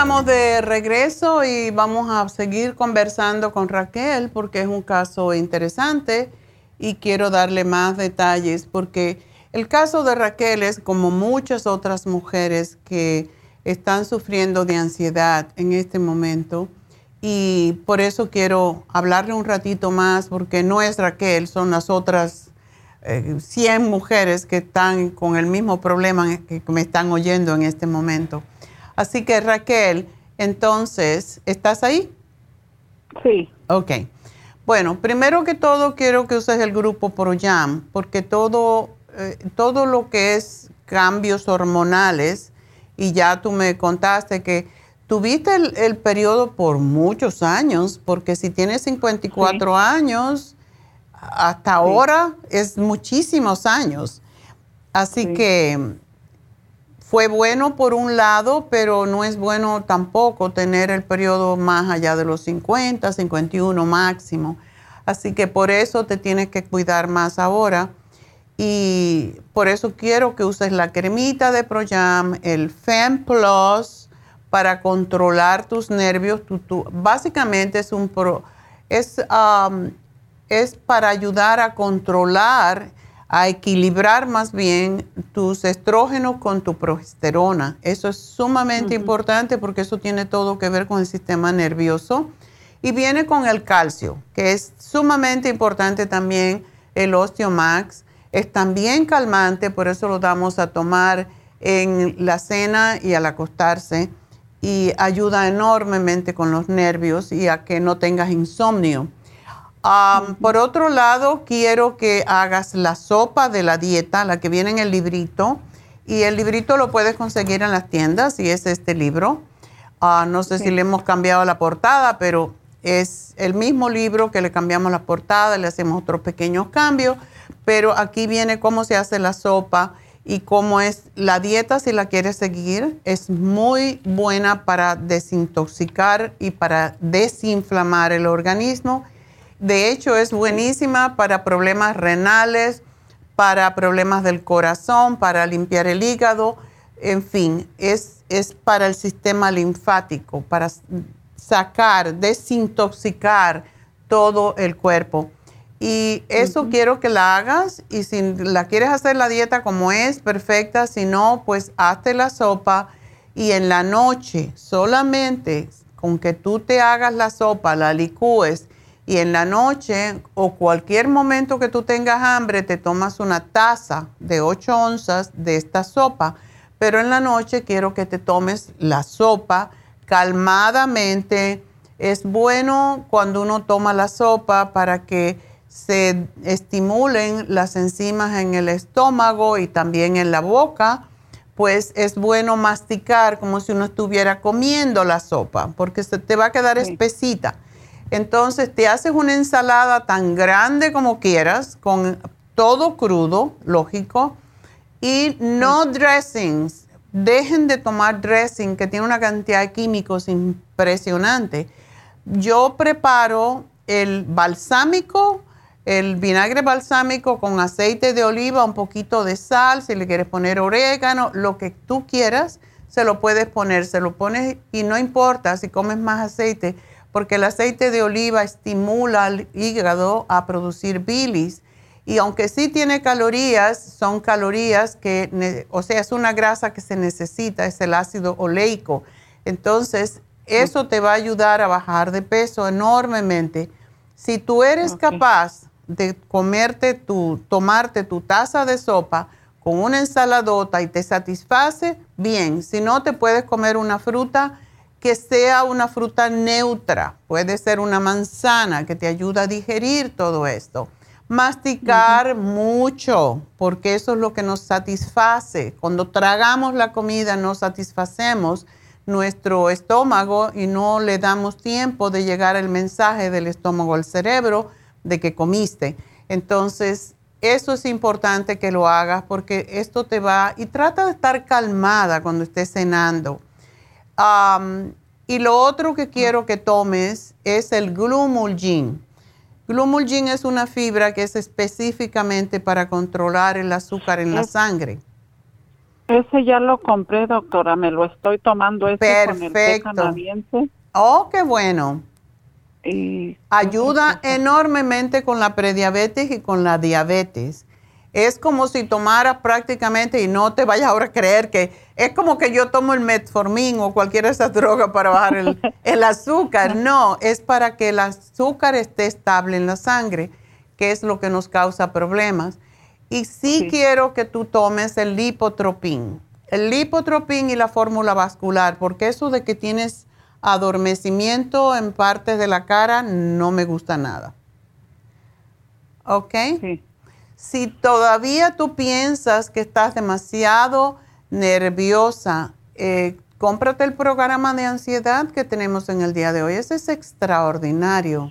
Estamos de regreso y vamos a seguir conversando con Raquel porque es un caso interesante y quiero darle más detalles porque el caso de Raquel es como muchas otras mujeres que están sufriendo de ansiedad en este momento y por eso quiero hablarle un ratito más porque no es Raquel, son las otras 100 mujeres que están con el mismo problema que me están oyendo en este momento. Así que Raquel, entonces, ¿estás ahí? Sí. Ok. Bueno, primero que todo quiero que uses el grupo ProYam, porque todo, eh, todo lo que es cambios hormonales, y ya tú me contaste que tuviste el, periodo por muchos años, porque si tienes 54 años, hasta ahora es muchísimos años. Así que fue bueno por un lado, pero no es bueno tampoco tener el periodo más allá de los 50, 51 máximo. Así que por eso te tienes que cuidar más ahora. Y por eso quiero que uses la cremita de Proyam, el Fem Plus, para controlar tus nervios. básicamente es un pro, es, um, es para ayudar a controlar a equilibrar más bien tus estrógenos con tu progesterona. Eso es sumamente importante porque eso tiene todo que ver con el sistema nervioso. Y viene con el calcio, que es sumamente importante también el Osteomax. Es también calmante, por eso lo damos a tomar en la cena y al acostarse. Y ayuda enormemente con los nervios y a que no tengas insomnio por otro lado, quiero que hagas la sopa de la dieta, la que viene en el librito. Y el librito lo puedes conseguir en las tiendas y es este libro. Ah, no sé si le hemos cambiado la portada, pero es el mismo libro que le cambiamos la portada, le hacemos otros pequeños cambios. Pero aquí viene cómo se hace la sopa y cómo es la dieta si la quieres seguir. Es muy buena para desintoxicar y para desinflamar el organismo de hecho, es buenísima para problemas renales, para problemas del corazón, para limpiar el hígado, en fin, es, es para el sistema linfático, para sacar, desintoxicar todo el cuerpo. Y eso quiero que la hagas y si la quieres hacer la dieta como es, perfecta, si no, pues hazte la sopa y en la noche solamente con que tú te hagas la sopa, la licúes y en la noche o cualquier momento que tú tengas hambre, te tomas una taza de 8 onzas de esta sopa, pero en la noche quiero que te tomes la sopa calmadamente. Es bueno cuando uno toma la sopa para que se estimulen las enzimas en el estómago y también en la boca, pues es bueno masticar como si uno estuviera comiendo la sopa, porque se te va a quedar espesita. Entonces te haces una ensalada tan grande como quieras, con todo crudo, lógico, y no dressings. Dejen de tomar dressing que tiene una cantidad de químicos impresionante. Yo preparo el balsámico, el vinagre balsámico con aceite de oliva, un poquito de sal, si le quieres poner orégano, lo que tú quieras, se lo puedes poner, se lo pones y no importa si comes más aceite porque el aceite de oliva estimula al hígado a producir bilis. Y aunque sí tiene calorías, son calorías que, o sea, es una grasa que se necesita, es el ácido oleico. Entonces, eso te va a ayudar a bajar de peso enormemente. Si tú eres capaz de comerte tu, tomarte tu taza de sopa con una ensaladota y te satisface, bien. Si no, te puedes comer una fruta que sea una fruta neutra. Puede ser una manzana que te ayuda a digerir todo esto. Masticar mucho, porque eso es lo que nos satisface. Cuando tragamos la comida, nos satisfacemos nuestro estómago y no le damos tiempo de llegar el mensaje del estómago al cerebro de que comiste. Entonces, eso es importante que lo hagas porque esto te va y trata de estar calmada cuando estés cenando y lo otro que quiero que tomes es el glumulgin. Glumulgin es una fibra que es específicamente para controlar el azúcar en la sangre. Ese ya lo compré, doctora. Me lo estoy tomando ese Perfecto. con el Oh, qué bueno. Y Ayuda enormemente con la prediabetes y con la diabetes es como si tomaras prácticamente, y no te vayas ahora a creer que es como que yo tomo el metformin o cualquier de esas drogas para bajar [LAUGHS] el, azúcar. No, es para que el azúcar esté estable en la sangre, que es lo que nos causa problemas. Y sí, quiero que tú tomes el lipotropín. El lipotropín y la fórmula vascular, porque eso de que tienes adormecimiento en partes de la cara no me gusta nada. ¿Ok? Sí. Si todavía tú piensas que estás demasiado nerviosa, eh, cómprate el programa de ansiedad que tenemos en el día de hoy. Ese es extraordinario.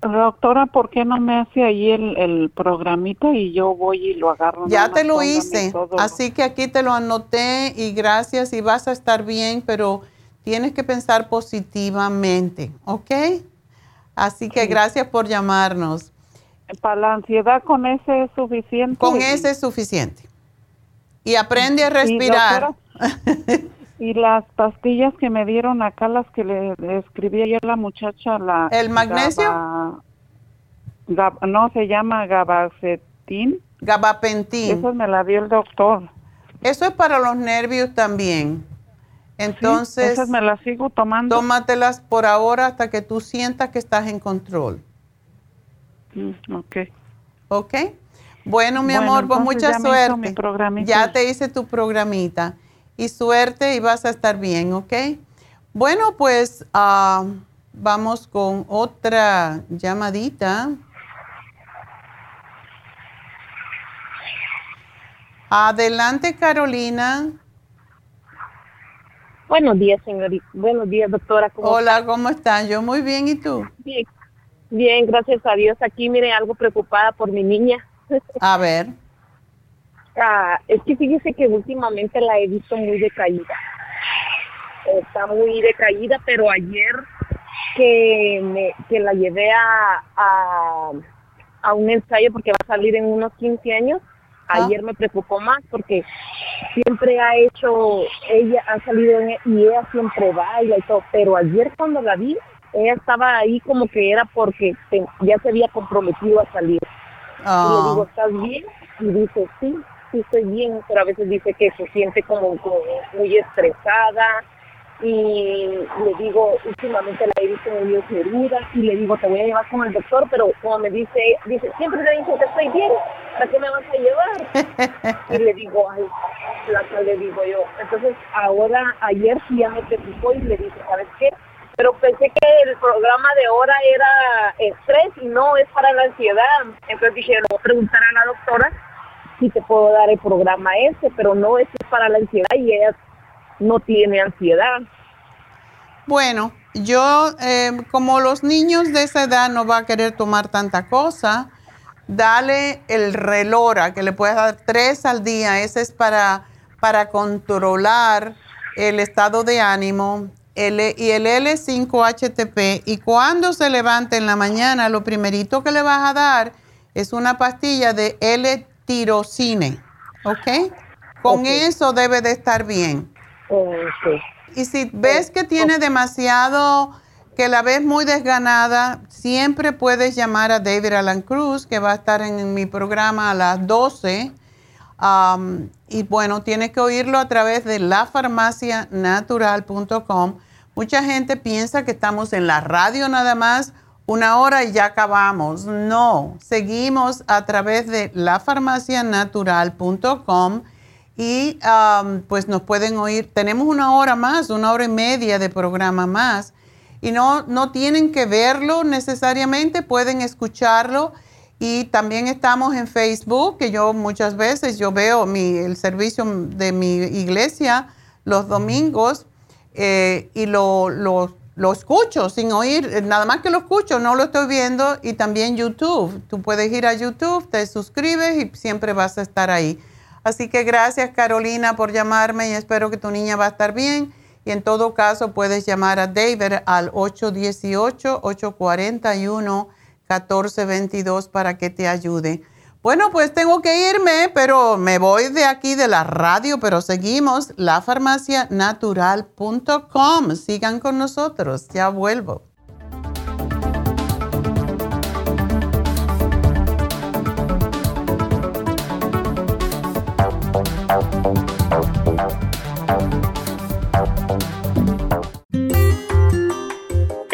Doctora, ¿por qué no me hace ahí el, el programita y yo voy y lo agarro? Ya te lo hice, así que aquí te lo anoté y gracias y vas a estar bien, pero tienes que pensar positivamente, ¿ok? Así que gracias por llamarnos. Para la ansiedad con ese es suficiente. Con ese es suficiente. Y aprende a respirar. [LAUGHS] Y, las pastillas que me dieron acá, las que le, escribí ayer la muchacha, la... ¿El magnesio? no, se llama gabacetín. Gabapentín. Eso me la dio el doctor. Eso es para los nervios también. Entonces... esas me las sigo tomando. Tómatelas por ahora hasta que tú sientas que estás en control. Mm, ok. Ok. Bueno, mi amor, pues mucha suerte. Ya te hice tu programita. Y suerte y vas a estar bien, ¿ok? Bueno, pues ah, vamos con otra llamadita. Adelante, Carolina. Buenos días, señorita. Buenos días, doctora. Hola, ¿cómo estás? Yo muy bien, ¿y tú? Bien, bien, gracias a Dios. Aquí, mire, algo preocupada por mi niña. [LAUGHS] A ver. Ah, es que fíjese que últimamente la he visto muy decaída. Está muy decaída, pero ayer que me, que la llevé a, a, un ensayo porque va a salir en unos 15 años, ah. ayer me preocupó más porque siempre ha hecho, ella ha salido en, y ella siempre baila y todo, pero ayer cuando la vi, ella estaba ahí como que era porque ya se había comprometido a salir. Y le digo, ah. ¿estás bien? Y dice, sí, sí estoy bien, pero a veces dice que se siente como, muy estresada. Y le digo, últimamente la he visto muy querida y le digo, te voy a llevar con el doctor, pero como me dice, dice, siempre le dice que estoy bien, ¿para qué me vas a llevar? [LAUGHS] y le digo, ay, la le digo yo. Entonces, ahora, ayer sí ya me preocupó y le dije, ¿sabes qué? Pero pensé que el programa de ahora era estrés y no es para la ansiedad. Entonces dije, le voy a preguntar a la doctora si te puedo dar el programa ese, pero no es para la ansiedad y ella no tiene ansiedad. Bueno, yo, eh, como los niños de esa edad no va a querer tomar tanta cosa, dale el relora, que le puedes dar tres al día. Ese es para, para controlar el estado de ánimo y el L5-HTP y cuando se levante en la mañana, lo primerito que le vas a dar es una pastilla de L-tirocine, ¿ok? Con eso debe de estar bien. Y si ves que tiene demasiado, que la ves muy desganada, siempre puedes llamar a David Alan Cruz, que va a estar en mi programa a las 12 y bueno, tienes que oírlo a través de lafarmacianatural.com. Mucha gente piensa que estamos en la radio nada más una hora y ya acabamos. No, seguimos a través de lafarmacianatural.com y pues nos pueden oír. Tenemos una hora más, una hora y media de programa más. Y no, no tienen que verlo necesariamente, pueden escucharlo y también estamos en Facebook, que yo muchas veces yo veo mi, el servicio de mi iglesia los domingos eh, y lo, lo, lo, escucho sin oír, nada más que lo escucho, no lo estoy viendo y también YouTube. Tú puedes ir a YouTube, te suscribes y siempre vas a estar ahí. Así que gracias Carolina por llamarme y espero que tu niña va a estar bien. Y en todo caso puedes llamar a David al 818 841 1422 para que te ayude. Bueno, pues tengo que irme, pero me voy de aquí de la radio, pero seguimos lafarmacianatural.com. Sigan con nosotros, ya vuelvo.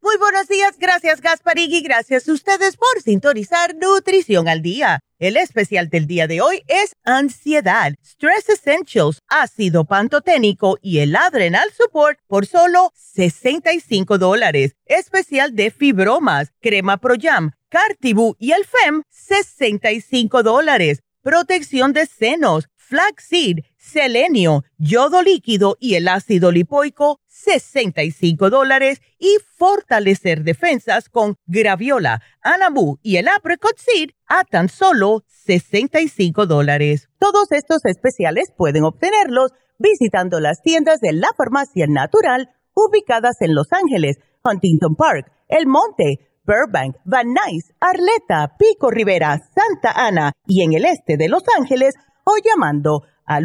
Muy buenos días, gracias Gasparig y gracias a ustedes por sintonizar Nutrición al Día. El especial del día de hoy es ansiedad, Stress Essentials, ácido pantoténico y el Adrenal Support por solo 65 dólares. Especial de fibromas, crema Pro Jam, Cartibu y el FEM, 65 dólares. Protección de senos, flaxseed, selenio, yodo líquido y el ácido lipoico, 65 dólares y fortalecer defensas con graviola, anabu y el apricot seed a tan solo 65 dólares. Todos estos especiales pueden obtenerlos visitando las tiendas de la farmacia natural ubicadas en Los Ángeles, Huntington Park, El Monte, Burbank, Van Nuys, Arleta, Pico Rivera, Santa Ana y en el este de Los Ángeles o llamando al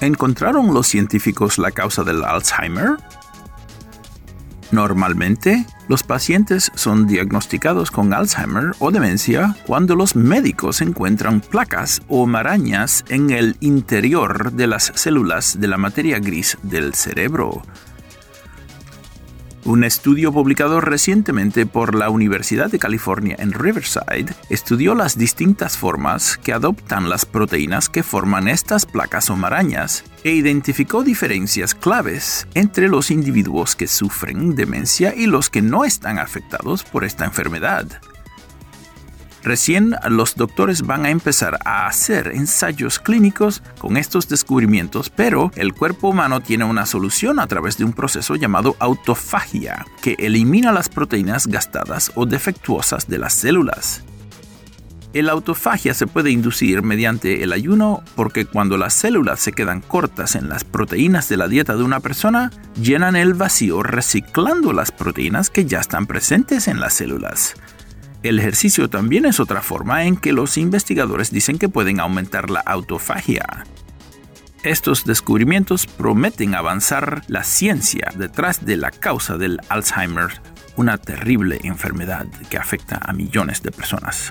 ¿Encontraron los científicos la causa del Alzheimer? Normalmente, los pacientes son diagnosticados con Alzheimer o demencia cuando los médicos encuentran placas o marañas en el interior de las células de la materia gris del cerebro. Un estudio publicado recientemente por la Universidad de California en Riverside estudió las distintas formas que adoptan las proteínas que forman estas placas o marañas e identificó diferencias claves entre los individuos que sufren demencia y los que no están afectados por esta enfermedad. Recién los doctores van a empezar a hacer ensayos clínicos con estos descubrimientos, pero el cuerpo humano tiene una solución a través de un proceso llamado autofagia, que elimina las proteínas gastadas o defectuosas de las células. El autofagia se puede inducir mediante el ayuno porque cuando las células se quedan cortas en las proteínas de la dieta de una persona, llenan el vacío reciclando las proteínas que ya están presentes en las células. El ejercicio también es otra forma en que los investigadores dicen que pueden aumentar la autofagia. Estos descubrimientos prometen avanzar la ciencia detrás de la causa del Alzheimer una terrible enfermedad que afecta a millones de personas.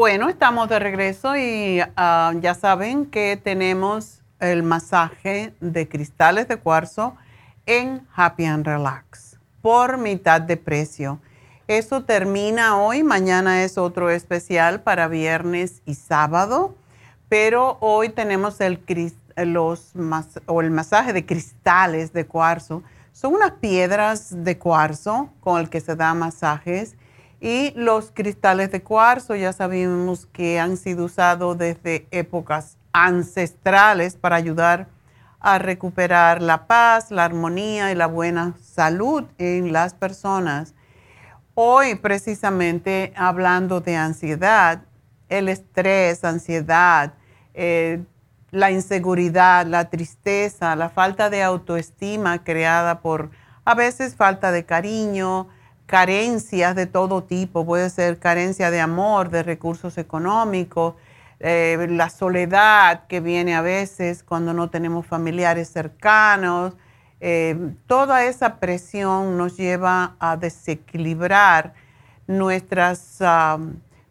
Bueno, estamos de regreso y ah, ya saben que tenemos el masaje de cristales de cuarzo en Happy and Relax por mitad de precio. Eso termina hoy, mañana es otro especial para viernes y sábado, pero hoy tenemos el, los, o el masaje de cristales de cuarzo. Son unas piedras de cuarzo con el que se da masajes y los cristales de cuarzo ya sabemos que han sido usados desde épocas ancestrales para ayudar a recuperar la paz, la armonía y la buena salud en las personas. Hoy precisamente hablando de ansiedad, el estrés, ansiedad, eh, la inseguridad, la tristeza, la falta de autoestima creada por a veces falta de cariño, carencias de todo tipo, puede ser carencia de amor, de recursos económicos, eh, la soledad que viene a veces cuando no tenemos familiares cercanos, eh, toda esa presión nos lleva a desequilibrar nuestras,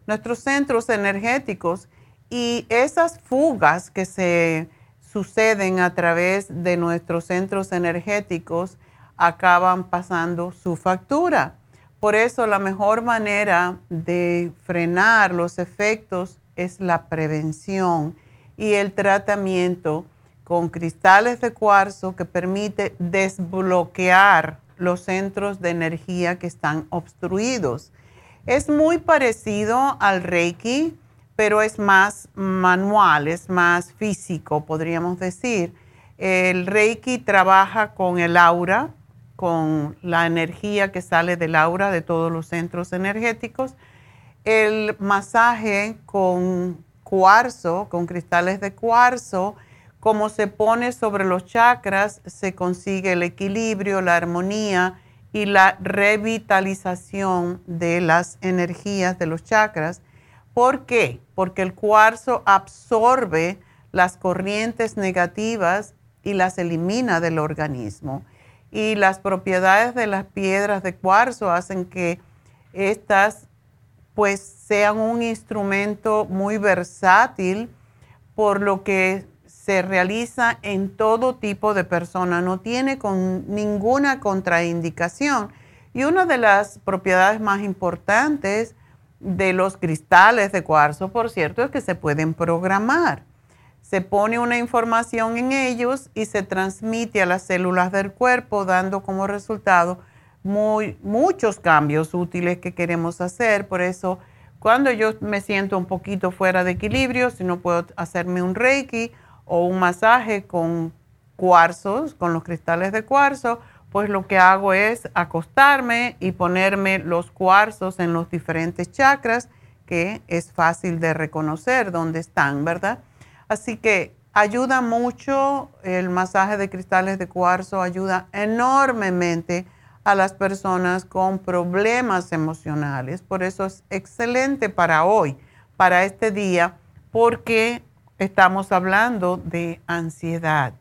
nuestros centros energéticos y esas fugas que se suceden a través de nuestros centros energéticos acaban pasando su factura. Por eso la mejor manera de frenar los efectos es la prevención y el tratamiento con cristales de cuarzo que permite desbloquear los centros de energía que están obstruidos. Es muy parecido al Reiki, pero es más manual, es más físico, podríamos decir. El Reiki trabaja con el aura, con la energía que sale del aura de todos los centros energéticos. El masaje con cuarzo, con cristales de cuarzo, como se pone sobre los chakras, se consigue el equilibrio, la armonía y la revitalización de las energías de los chakras. ¿Por qué? Porque el cuarzo absorbe las corrientes negativas y las elimina del organismo y las propiedades de las piedras de cuarzo hacen que estas pues sean un instrumento muy versátil por lo que se realiza en todo tipo de persona, no tiene con ninguna contraindicación. Y una de las propiedades más importantes de los cristales de cuarzo, por cierto, es que se pueden programar se pone una información en ellos y se transmite a las células del cuerpo, dando como resultado muy, muchos cambios útiles que queremos hacer. Por eso, cuando yo me siento un poquito fuera de equilibrio, si no puedo hacerme un reiki o un masaje con cuarzos, con los cristales de cuarzo, pues lo que hago es acostarme y ponerme los cuarzos en los diferentes chakras, que es fácil de reconocer dónde están, ¿verdad? Así que ayuda mucho el masaje de cristales de cuarzo, ayuda enormemente a las personas con problemas emocionales. Por eso es excelente para hoy, para este día, porque estamos hablando de ansiedad,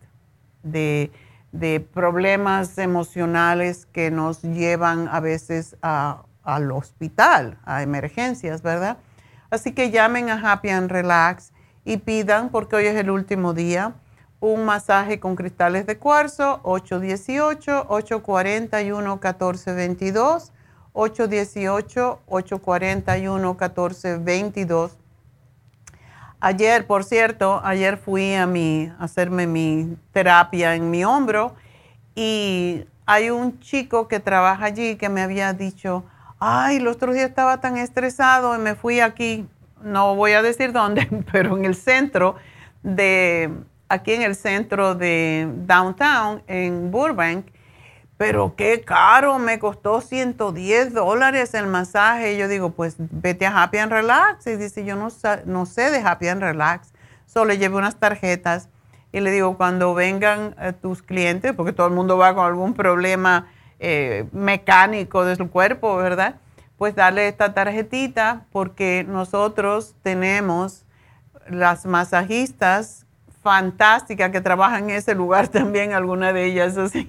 de, problemas emocionales que nos llevan a veces al hospital, a emergencias, ¿verdad? Así que llamen a Happy and Relax y pidan, porque hoy es el último día, un masaje con cristales de cuarzo, 818-841-1422, 818-841-1422. Ayer, por cierto, ayer fui a, mi, a hacerme mi terapia en mi hombro y hay un chico que trabaja allí que me había dicho, ay, los otros días estaba tan estresado y me fui aquí, no voy a decir dónde, [LAUGHS] pero en el centro de, aquí en el centro de downtown, en Burbank, pero qué caro, me costó 110 dólares el masaje. Y yo digo, pues vete a Happy and Relax. Y dice, yo no, no sé de Happy and Relax, solo llevo unas tarjetas. Y le digo, cuando vengan eh, tus clientes, porque todo el mundo va con algún problema eh, mecánico de su cuerpo, ¿verdad? Pues darle esta tarjetita porque nosotros tenemos las masajistas fantásticas que trabajan en ese lugar [LAUGHS] también, alguna de ellas, así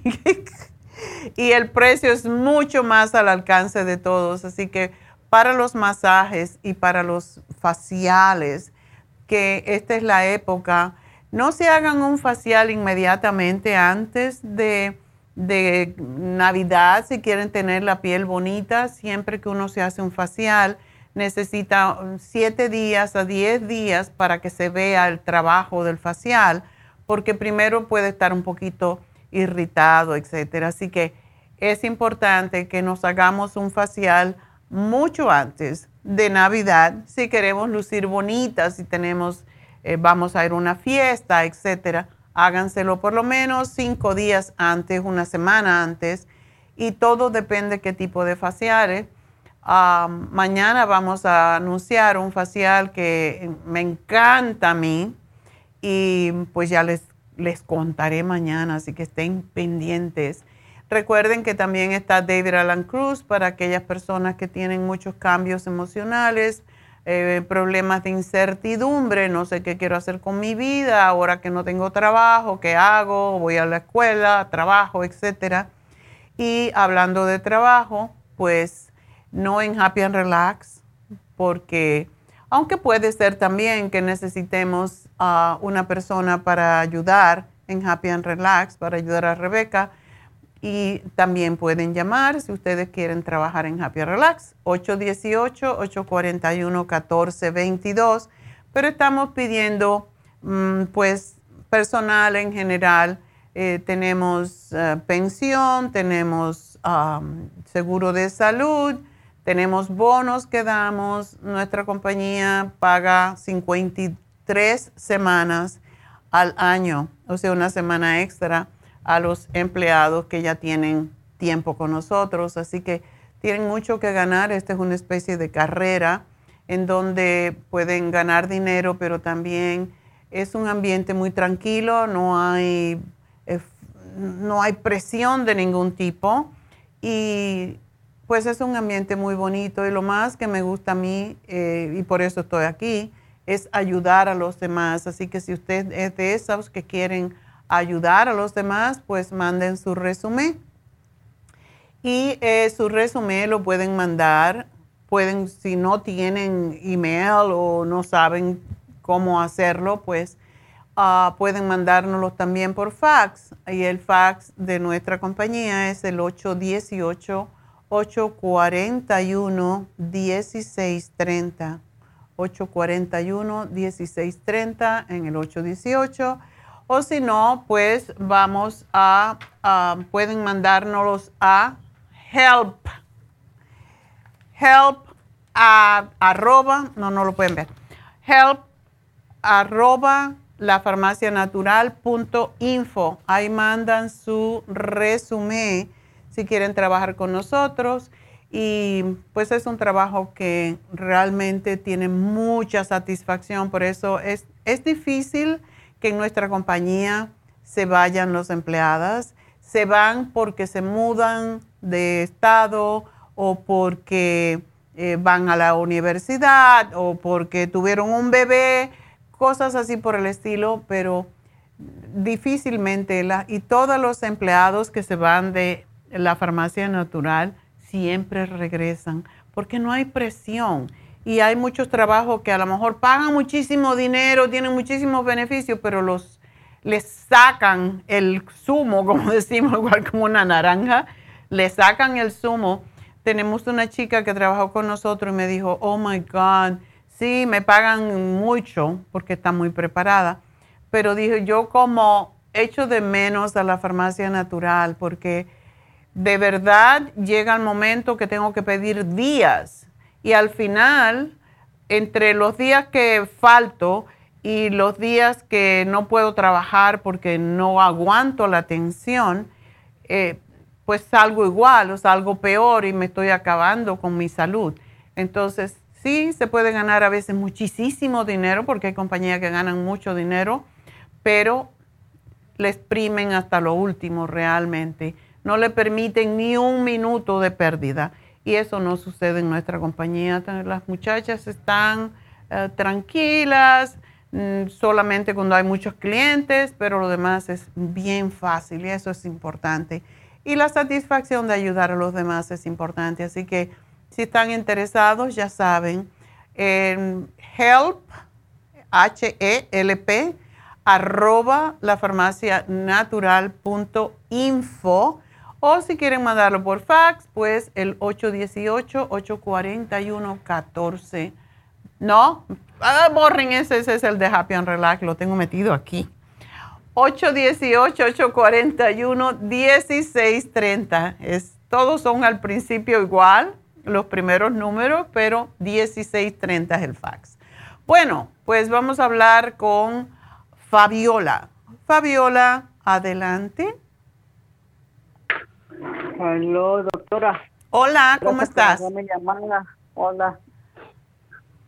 y el precio es mucho más al alcance de todos, así que para los masajes y para los faciales, que esta es la época, no se hagan un facial inmediatamente antes de de Navidad, si quieren tener la piel bonita, siempre que uno se hace un facial, necesita 7 días a 10 días para que se vea el trabajo del facial, porque primero puede estar un poquito irritado, etcétera. Así que es importante que nos hagamos un facial mucho antes de Navidad, si queremos lucir bonitas, si tenemos, eh, vamos a ir a una fiesta, etcétera háganselo por lo menos cinco días antes, una semana antes, y todo depende qué tipo de faciales. mañana vamos a anunciar un facial que me encanta a mí y pues ya les, les contaré mañana, así que estén pendientes. Recuerden que también está David Alan Cruz para aquellas personas que tienen muchos cambios emocionales, eh, problemas de incertidumbre, no sé qué quiero hacer con mi vida, ahora que no tengo trabajo, qué hago, voy a la escuela, trabajo, etcétera. Y hablando de trabajo, pues no en Happy and Relax, porque aunque puede ser también que necesitemos a una persona para ayudar en Happy and Relax, para ayudar a Rebeca, y también pueden llamar si ustedes quieren trabajar en Happy Relax, 818-841-1422. Pero estamos pidiendo, mm, pues, personal en general. Eh, tenemos eh, pensión, tenemos seguro de salud, tenemos bonos que damos. Nuestra compañía paga 53 semanas al año, o sea, una semana extra a los empleados que ya tienen tiempo con nosotros. Así que tienen mucho que ganar. Esta es una especie de carrera en donde pueden ganar dinero, pero también es un ambiente muy tranquilo, no hay, eh, no hay presión de ningún tipo y pues es un ambiente muy bonito y lo más que me gusta a mí, eh, y por eso estoy aquí, es ayudar a los demás. Así que si usted es de esos que quieren ayudar a los demás, pues manden su resumen. Y eh, su resumen lo pueden mandar, pueden, si no tienen email o no saben cómo hacerlo, pues ah, pueden mandárnoslo también por fax. Y el fax de nuestra compañía es el 818-841-1630. 841-1630 en el 818 o si no, pues vamos a, pueden mandárnoslos a help. Help a, arroba, no, no lo pueden ver. Help arroba lafarmacianatural.info. Ahí mandan su resumen si quieren trabajar con nosotros. Y pues es un trabajo que realmente tiene mucha satisfacción. Por eso es, es difícil que en nuestra compañía se vayan los empleadas, se van porque se mudan de estado o porque eh, van a la universidad o porque tuvieron un bebé, cosas así por el estilo, pero difícilmente, y todos los empleados que se van de la farmacia natural siempre regresan, porque no hay presión. Y hay muchos trabajos que a lo mejor pagan muchísimo dinero, tienen muchísimos beneficios, pero los les sacan el zumo, [LAUGHS] como decimos, igual como una naranja, le sacan el zumo. Tenemos una chica que trabajó con nosotros y me dijo, oh my God, sí, me pagan mucho porque está muy preparada pero dije, yo como echo de menos a la farmacia natural porque de verdad llega el momento que tengo que pedir días y al final, entre los días que falto y los días que no puedo trabajar porque no aguanto la tensión, eh, pues salgo igual o salgo peor y me estoy acabando con mi salud. Entonces, sí, se puede ganar a veces muchísimo dinero porque hay compañías que ganan mucho dinero pero le exprimen hasta lo último realmente. No le permiten ni un minuto de pérdida. Y eso no sucede en nuestra compañía. Las muchachas están eh, tranquilas, mm, solamente cuando hay muchos clientes, pero lo demás es bien fácil y eso es importante. Y la satisfacción de ayudar a los demás es importante. Así que si están interesados, ya saben, en help, H-E-L-P, arroba lafarmacianatural.info o si quieren mandarlo por fax, pues el 818-841-14. No, ah, borren ese, ese es el de Happy and Relax, lo tengo metido aquí. 818-841-1630. Es, todos son al principio igual, los primeros números, pero 1630 es el fax. Bueno, pues vamos a hablar con Fabiola. Fabiola, adelante. Hola, doctora. Hola, ¿cómo estás? Me Hola.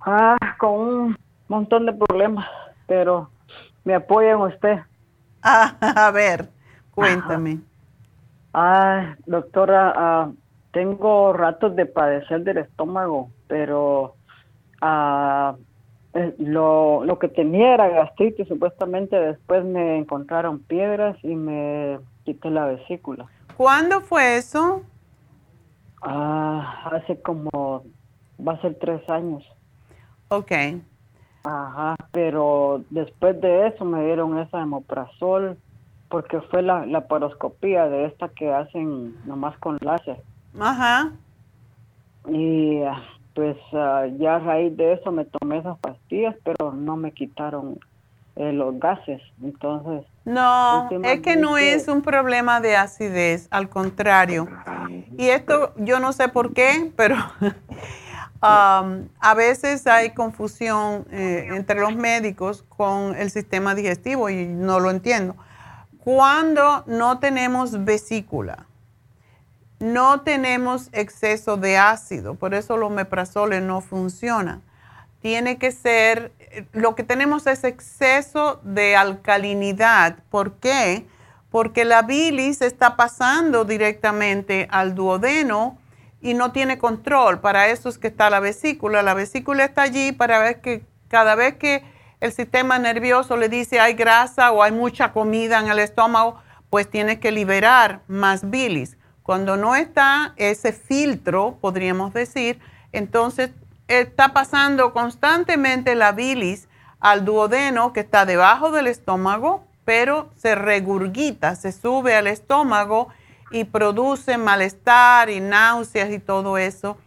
Ah, con un montón de problemas, pero me apoya en usted. [LAUGHS] Ah, a ver, cuéntame. Ah, doctora, ah, tengo ratos de padecer del estómago, pero ah, eh, lo, lo que tenía era gastritis, supuestamente después me encontraron piedras y me quité la vesícula. ¿Cuándo fue eso? Ah, hace como, va a ser tres años. Ok. Ajá, pero después de eso me dieron esa hemoprazol porque fue la, la paroscopía de esta que hacen nomás con láser. Ajá. Y pues ah, ya a raíz de eso me tomé esas pastillas, pero no me quitaron eh, los gases. Entonces. No, es que no es un problema de acidez, al contrario. Y esto yo no sé por qué, pero [LAUGHS] um, a veces hay confusión eh, entre los médicos con el sistema digestivo y no lo entiendo. Cuando no tenemos vesícula, no tenemos exceso de ácido, por eso los meprazoles no funcionan. Tiene que ser, lo que tenemos es exceso de alcalinidad. ¿Por qué? Porque la bilis está pasando directamente al duodeno y no tiene control. Para eso es que está la vesícula. La vesícula está allí para ver que cada vez que el sistema nervioso le dice hay grasa o hay mucha comida en el estómago, pues tiene que liberar más bilis. Cuando no está ese filtro, podríamos decir, entonces está pasando constantemente la bilis al duodeno que está debajo del estómago, pero se regurgita, se sube al estómago y produce malestar y náuseas y todo eso.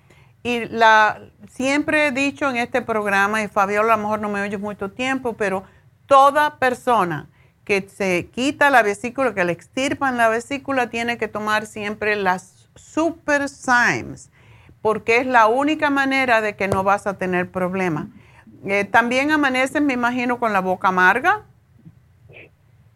Y la, siempre he dicho en este programa, y Fabiola a lo mejor no me oye mucho tiempo, pero toda persona que se quita la vesícula, que le extirpan la vesícula, tiene que tomar siempre las Super Symes, porque es la única manera de que no vas a tener problema. Eh, También amaneces, me imagino, con la boca amarga.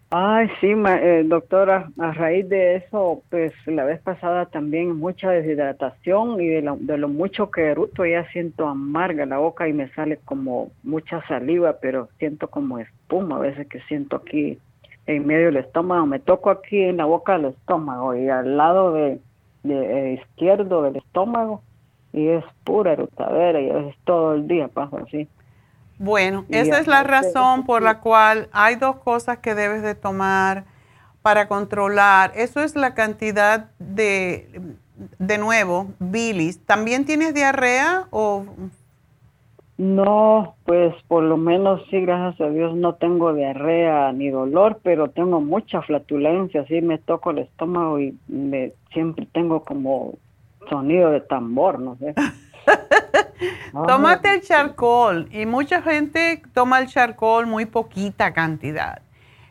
Ay, sí, eh, doctora, a raíz de eso, pues la vez pasada también mucha deshidratación y de lo, de lo mucho que eruto ya siento amarga la boca y me sale como mucha saliva, pero siento como espuma a veces que siento aquí en medio del estómago. Me toco aquí en la boca del estómago y al lado de, de, eh, izquierdo del estómago y es pura erutadera y a veces todo el día pasa así. Bueno, esa es la razón por la cual hay dos cosas que debes de tomar para controlar. Eso es la cantidad de, de nuevo, bilis. ¿También tienes diarrea o no, pues por lo menos sí, gracias a Dios no tengo diarrea ni dolor, pero tengo mucha flatulencia, sí me toco el estómago y me siempre tengo como sonido de tambor, no sé. [LAUGHS] Tómate el charcoal y mucha gente toma el charcoal muy poquita cantidad.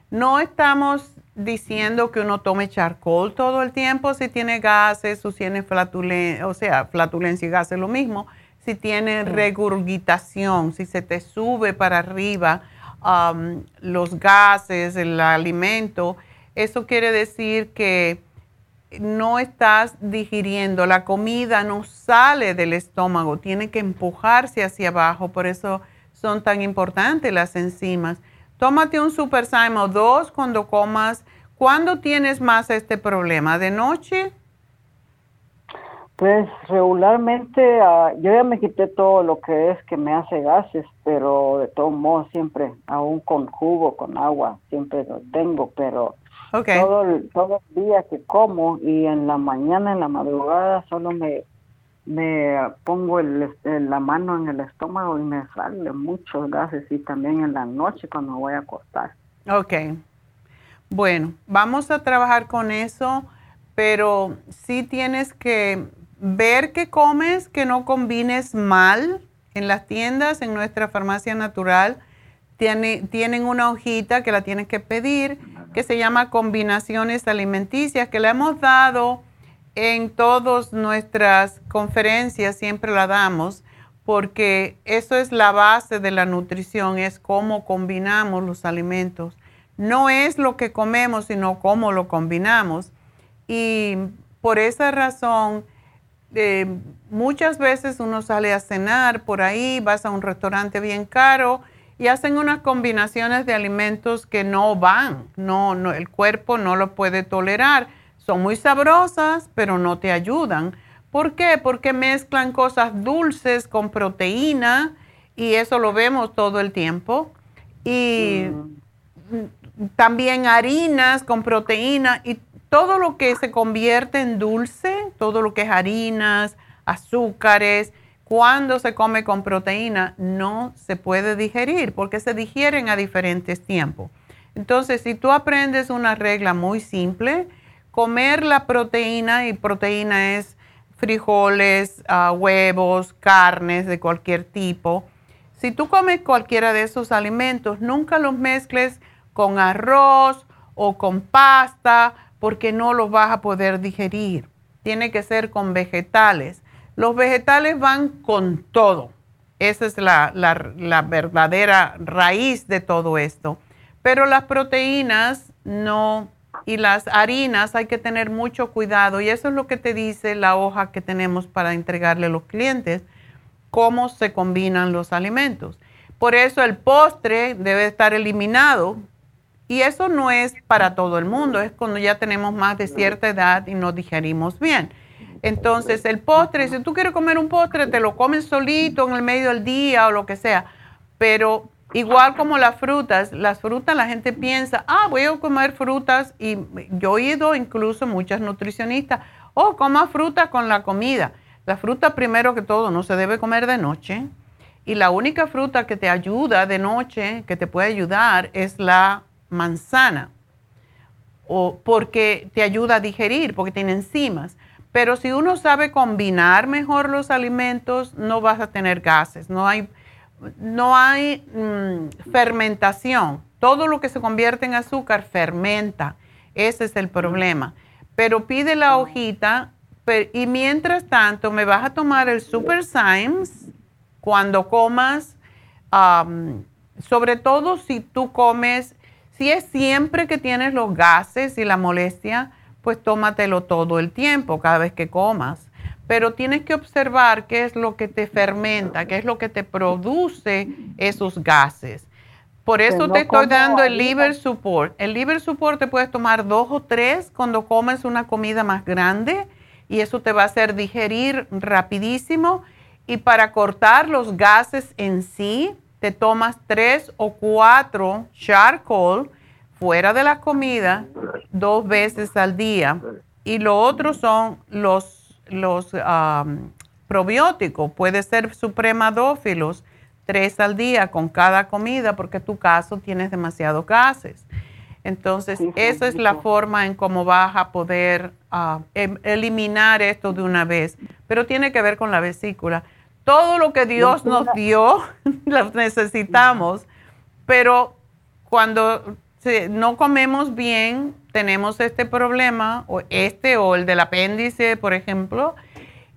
No estamos diciendo que uno tome charcoal todo el tiempo si tiene gases o tiene flatulencia, o sea, flatulencia y gases lo mismo si tiene regurgitación, si se te sube para arriba um, los gases, el alimento, eso quiere decir que no estás digiriendo, la comida no sale del estómago, tiene que empujarse hacia abajo, por eso son tan importantes las enzimas. Tómate un Super o dos cuando comas. ¿Cuándo tienes más este problema? ¿De noche? Pues regularmente ah, yo ya me quité todo lo que es que me hace gases, pero de todos modos siempre, aún con jugo, con agua, siempre lo tengo, pero todo, el, todo el día que como y en la mañana, en la madrugada, solo me, me pongo el, este, la mano en el estómago y me salen muchos gases y también en la noche cuando voy a acostar. Ok. Bueno, vamos a trabajar con eso, pero sí tienes que ver qué comes, que no combines mal. En las tiendas, en nuestra farmacia natural, tienen una hojita que la tienes que pedir, que se llama combinaciones alimenticias, que le hemos dado en todas nuestras conferencias, siempre la damos, porque eso es la base de la nutrición, es cómo combinamos los alimentos. No es lo que comemos, sino cómo lo combinamos. Y por esa razón, muchas veces uno sale a cenar por ahí, vas a un restaurante bien caro y hacen unas combinaciones de alimentos que no van, no, no, el cuerpo no lo puede tolerar. Son muy sabrosas, pero no te ayudan. ¿Por qué? Porque mezclan cosas dulces con proteína y eso lo vemos todo el tiempo. Y también harinas con proteína y todo lo que se convierte en dulce, todo lo que es harinas, azúcares, cuando se come con proteína no se puede digerir porque se digieren a diferentes tiempos. Entonces, si tú aprendes una regla muy simple, comer la proteína, y proteína es frijoles, ah, huevos, carnes de cualquier tipo, si tú comes cualquiera de esos alimentos, nunca los mezcles con arroz o con pasta porque no los vas a poder digerir. Tiene que ser con vegetales. Los vegetales van con todo. Esa es la, verdadera raíz de todo esto. Pero las proteínas no, y las harinas hay que tener mucho cuidado. Y eso es lo que te dice la hoja que tenemos para entregarle a los clientes, cómo se combinan los alimentos. Por eso el postre debe estar eliminado y eso no es para todo el mundo, es cuando ya tenemos más de cierta edad y no digerimos bien. Entonces, el postre, si tú quieres comer un postre, te lo comes solito en el medio del día o lo que sea. Pero igual como las frutas, las frutas la gente piensa, ah, voy a comer frutas y yo he oído incluso muchas nutricionistas, oh, coma fruta con la comida. La fruta primero que todo no se debe comer de noche y la única fruta que te ayuda de noche, que te puede ayudar, es la manzana, o porque te ayuda a digerir, porque tiene enzimas. Pero si uno sabe combinar mejor los alimentos, no vas a tener gases, no hay, no hay mm, fermentación. Todo lo que se convierte en azúcar fermenta. Ese es el problema. Pero pide la hojita y mientras tanto me vas a tomar el Super Symes cuando comas, sobre todo si tú comes si es siempre que tienes los gases y la molestia, pues tómatelo todo el tiempo, cada vez que comas. Pero tienes que observar qué es lo que te fermenta, qué es lo que te produce esos gases. Por eso te estoy dando el liver support. El liver support te puedes tomar dos o tres cuando comes una comida más grande y eso te va a hacer digerir rapidísimo. Y para cortar los gases en sí, te tomas tres o cuatro charcoal fuera de la comida dos veces al día. Y lo otro son los, los probióticos. Puede ser supremadófilos tres al día con cada comida porque tu caso tienes demasiados gases. Entonces, esa es la forma en cómo vas a poder ah, em, eliminar esto de una vez. Pero tiene que ver con la vesícula. Todo lo que Dios nos dio, [LAUGHS] lo necesitamos, pero cuando no comemos bien, tenemos este problema, o este, o el del apéndice, por ejemplo,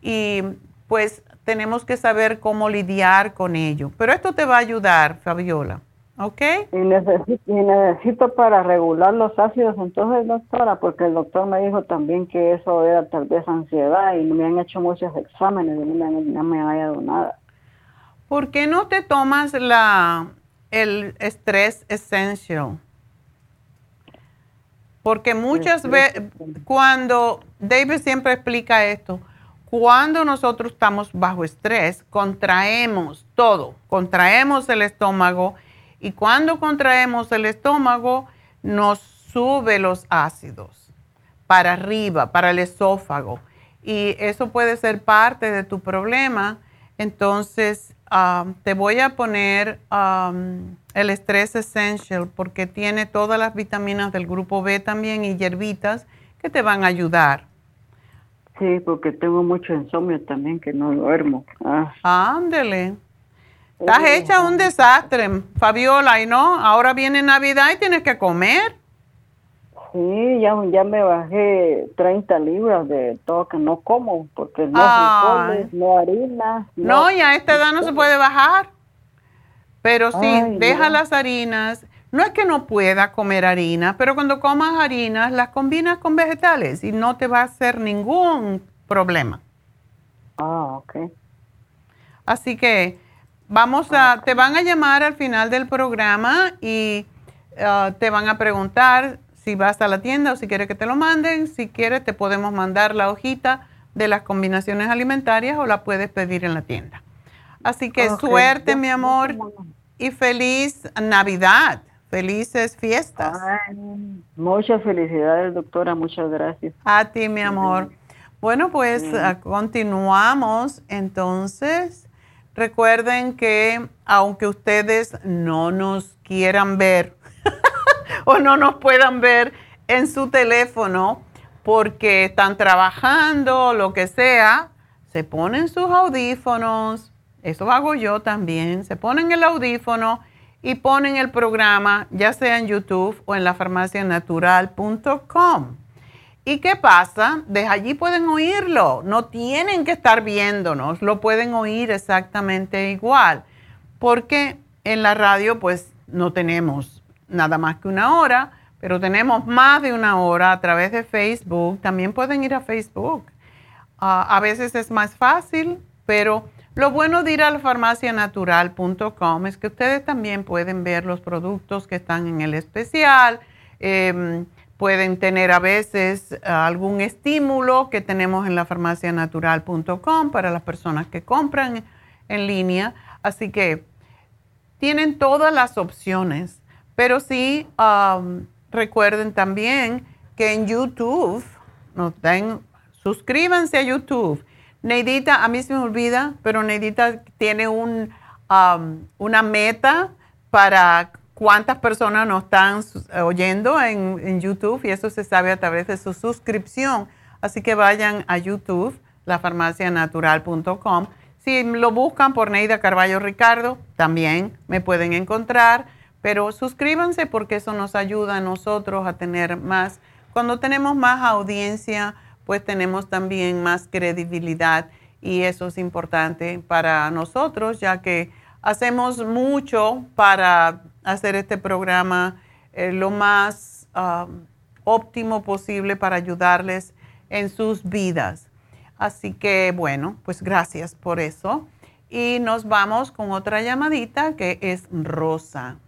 y pues tenemos que saber cómo lidiar con ello. Pero esto te va a ayudar, Fabiola. ¿Ok? Y necesito, para regular los ácidos, entonces, doctora, porque el doctor me dijo también que eso era tal vez ansiedad y me han hecho muchos exámenes y no me, han dado nada. ¿Por qué no te tomas la, el estrés essential? Porque muchas veces, cuando, David siempre explica esto, cuando nosotros estamos bajo estrés, contraemos todo, contraemos el estómago y cuando contraemos el estómago, nos sube los ácidos para arriba, para el esófago. Y eso puede ser parte de tu problema. Entonces, um, te voy a poner um, el Stress Essential porque tiene todas las vitaminas del grupo B también y hierbitas que te van a ayudar. Sí, porque tengo mucho insomnio también que no duermo. Ah. Ándele. Estás hecha un desastre, Fabiola, ¿y no? Ahora viene Navidad y tienes que comer. Sí, ya, ya me bajé 30 libras de todo que no como, porque no frijoles, no harina. No, y a esta edad no se puede bajar. Pero sí, deja las harinas. No es que no pueda comer harina, pero cuando comas harinas, las combinas con vegetales y no te va a hacer ningún problema. Ah, ok. Así que Vamos a, te van a llamar al final del programa y uh, te van a preguntar si vas a la tienda o si quieres que te lo manden. Si quieres, te podemos mandar la hojita de las combinaciones alimentarias o la puedes pedir en la tienda. Así que suerte, mi amor, y feliz Navidad. Felices fiestas. muchas felicidades, doctora. Muchas gracias. A ti, mi amor. Bueno, pues continuamos entonces. Recuerden que aunque ustedes no nos quieran ver [LAUGHS] o no nos puedan ver en su teléfono porque están trabajando o lo que sea, se ponen sus audífonos, eso hago yo también, se ponen el audífono y ponen el programa ya sea en YouTube o en la farmacianatural.com. ¿Y qué pasa? Desde allí pueden oírlo, no tienen que estar viéndonos, lo pueden oír exactamente igual, porque en la radio pues no tenemos nada más que una hora, pero tenemos más de una hora a través de Facebook, también pueden ir a Facebook. Ah, a veces es más fácil, pero lo bueno de ir a la farmacianatural.com es que ustedes también pueden ver los productos que están en el especial. Em, pueden tener a veces algún estímulo que tenemos en la farmacianatural.com para las personas que compran en línea. Así que tienen todas las opciones, pero sí recuerden también que en YouTube, nos den, suscríbanse a YouTube. Neidita, a mí se me olvida, pero Neidita tiene un, una meta para cuántas personas nos están oyendo en, YouTube y eso se sabe a través de su suscripción. Así que vayan a YouTube, lafarmacianatural.com. Si lo buscan por Neida Carballo Ricardo, también me pueden encontrar, pero suscríbanse porque eso nos ayuda a nosotros a tener más. Cuando tenemos más audiencia, pues tenemos también más credibilidad y eso es importante para nosotros, ya que hacemos mucho para hacer este programa eh, lo más um, óptimo posible para ayudarles en sus vidas. Así que bueno, pues gracias por eso. Y nos vamos con otra llamadita que es Rosa.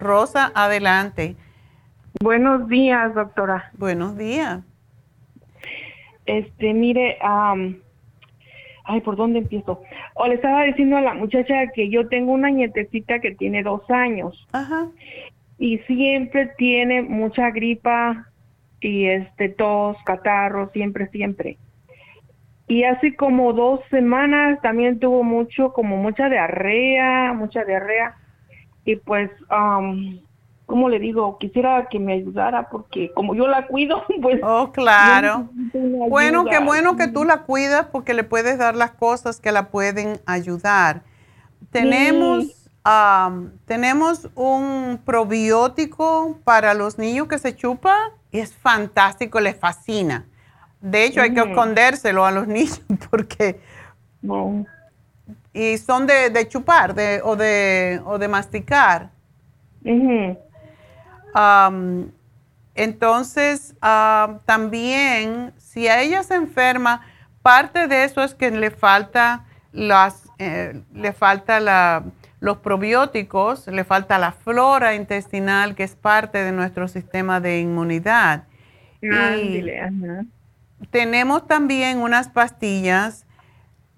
Rosa, adelante. Buenos días, doctora. Buenos días. Este, mire, ay, ¿por dónde empiezo? O le estaba diciendo a la muchacha que yo tengo una nietecita que tiene dos años. Ajá. Y siempre tiene mucha gripa y este tos, catarro, siempre, siempre. Y hace como dos semanas también tuvo mucho, como mucha diarrea, mucha diarrea. Y pues, um, ¿cómo le digo? Quisiera que me ayudara porque como yo la cuido, [LAUGHS] pues... Oh, claro. Bueno, qué bueno que tú la cuidas porque le puedes dar las cosas que la pueden ayudar. Tenemos, tenemos un probiótico para los niños que se chupa y es fantástico, les fascina. De hecho, hay que escondérselo a los [LAUGHS] niños porque... Y son de, chupar de, o, de, o de masticar. Entonces, también, si a ella se enferma, parte de eso es que le falta las, eh, le falta la, los probióticos, le falta la flora intestinal, que es parte de nuestro sistema de inmunidad. Tenemos también unas pastillas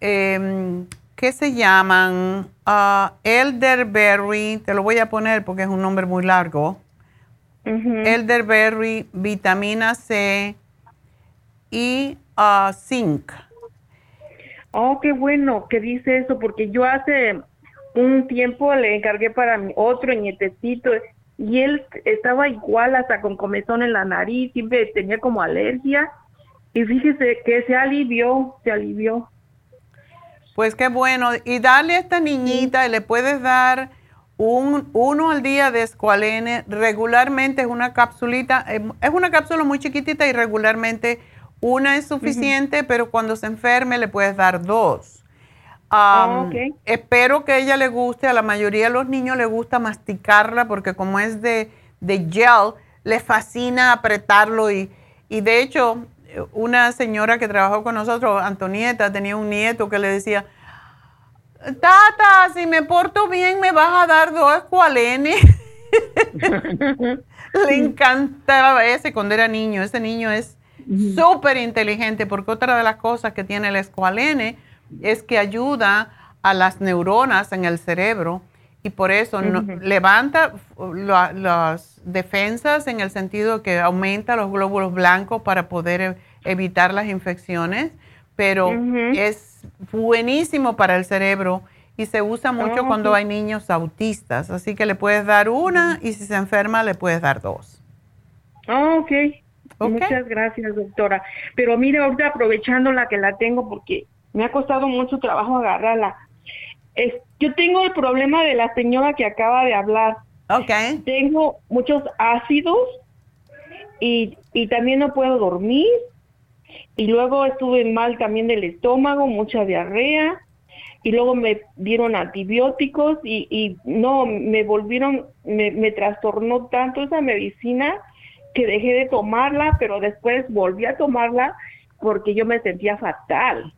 em, que se llaman uh, elderberry, te lo voy a poner porque es un nombre muy largo. Elderberry, vitamina C y uh, zinc. Oh, qué bueno que dice eso, porque yo hace un tiempo le encargué para mi otro nietecito y él estaba igual hasta con comezón en la nariz, siempre tenía como alergia y fíjese que se alivió, se alivió. Pues qué bueno. Y dale a esta niñita, y le puedes dar un, uno al día de escualene. Regularmente es una capsulita, eh, es una cápsula muy chiquitita y regularmente una es suficiente, pero cuando se enferme le puedes dar dos. Oh, espero que a ella le guste, a la mayoría de los niños le gusta masticarla porque como es de, de gel, le fascina apretarlo y, y de hecho una señora que trabajó con nosotros, Antonieta, tenía un nieto que le decía, Tata, si me porto bien, me vas a dar dos escualenes. [LAUGHS] le encantaba ese cuando era niño. Ese niño es súper inteligente porque otra de las cosas que tiene el escualene es que ayuda a las neuronas en el cerebro y por eso levanta las defensas en el sentido que aumenta los glóbulos blancos para poder evitar las infecciones, pero es buenísimo para el cerebro y se usa mucho oh, cuando hay niños autistas, así que le puedes dar una y si se enferma le puedes dar dos. Oh, ok. Muchas gracias, doctora. Pero mire, ahorita aprovechando la que la tengo porque me ha costado mucho trabajo agarrarla yo tengo el problema de la señora que acaba de hablar. Ok. Tengo muchos ácidos y, y también no puedo dormir. Y luego estuve mal también del estómago, mucha diarrea. Y luego me dieron antibióticos y, y no, me volvieron, me, me trastornó tanto esa medicina que dejé de tomarla, pero después volví a tomarla porque yo me sentía fatal.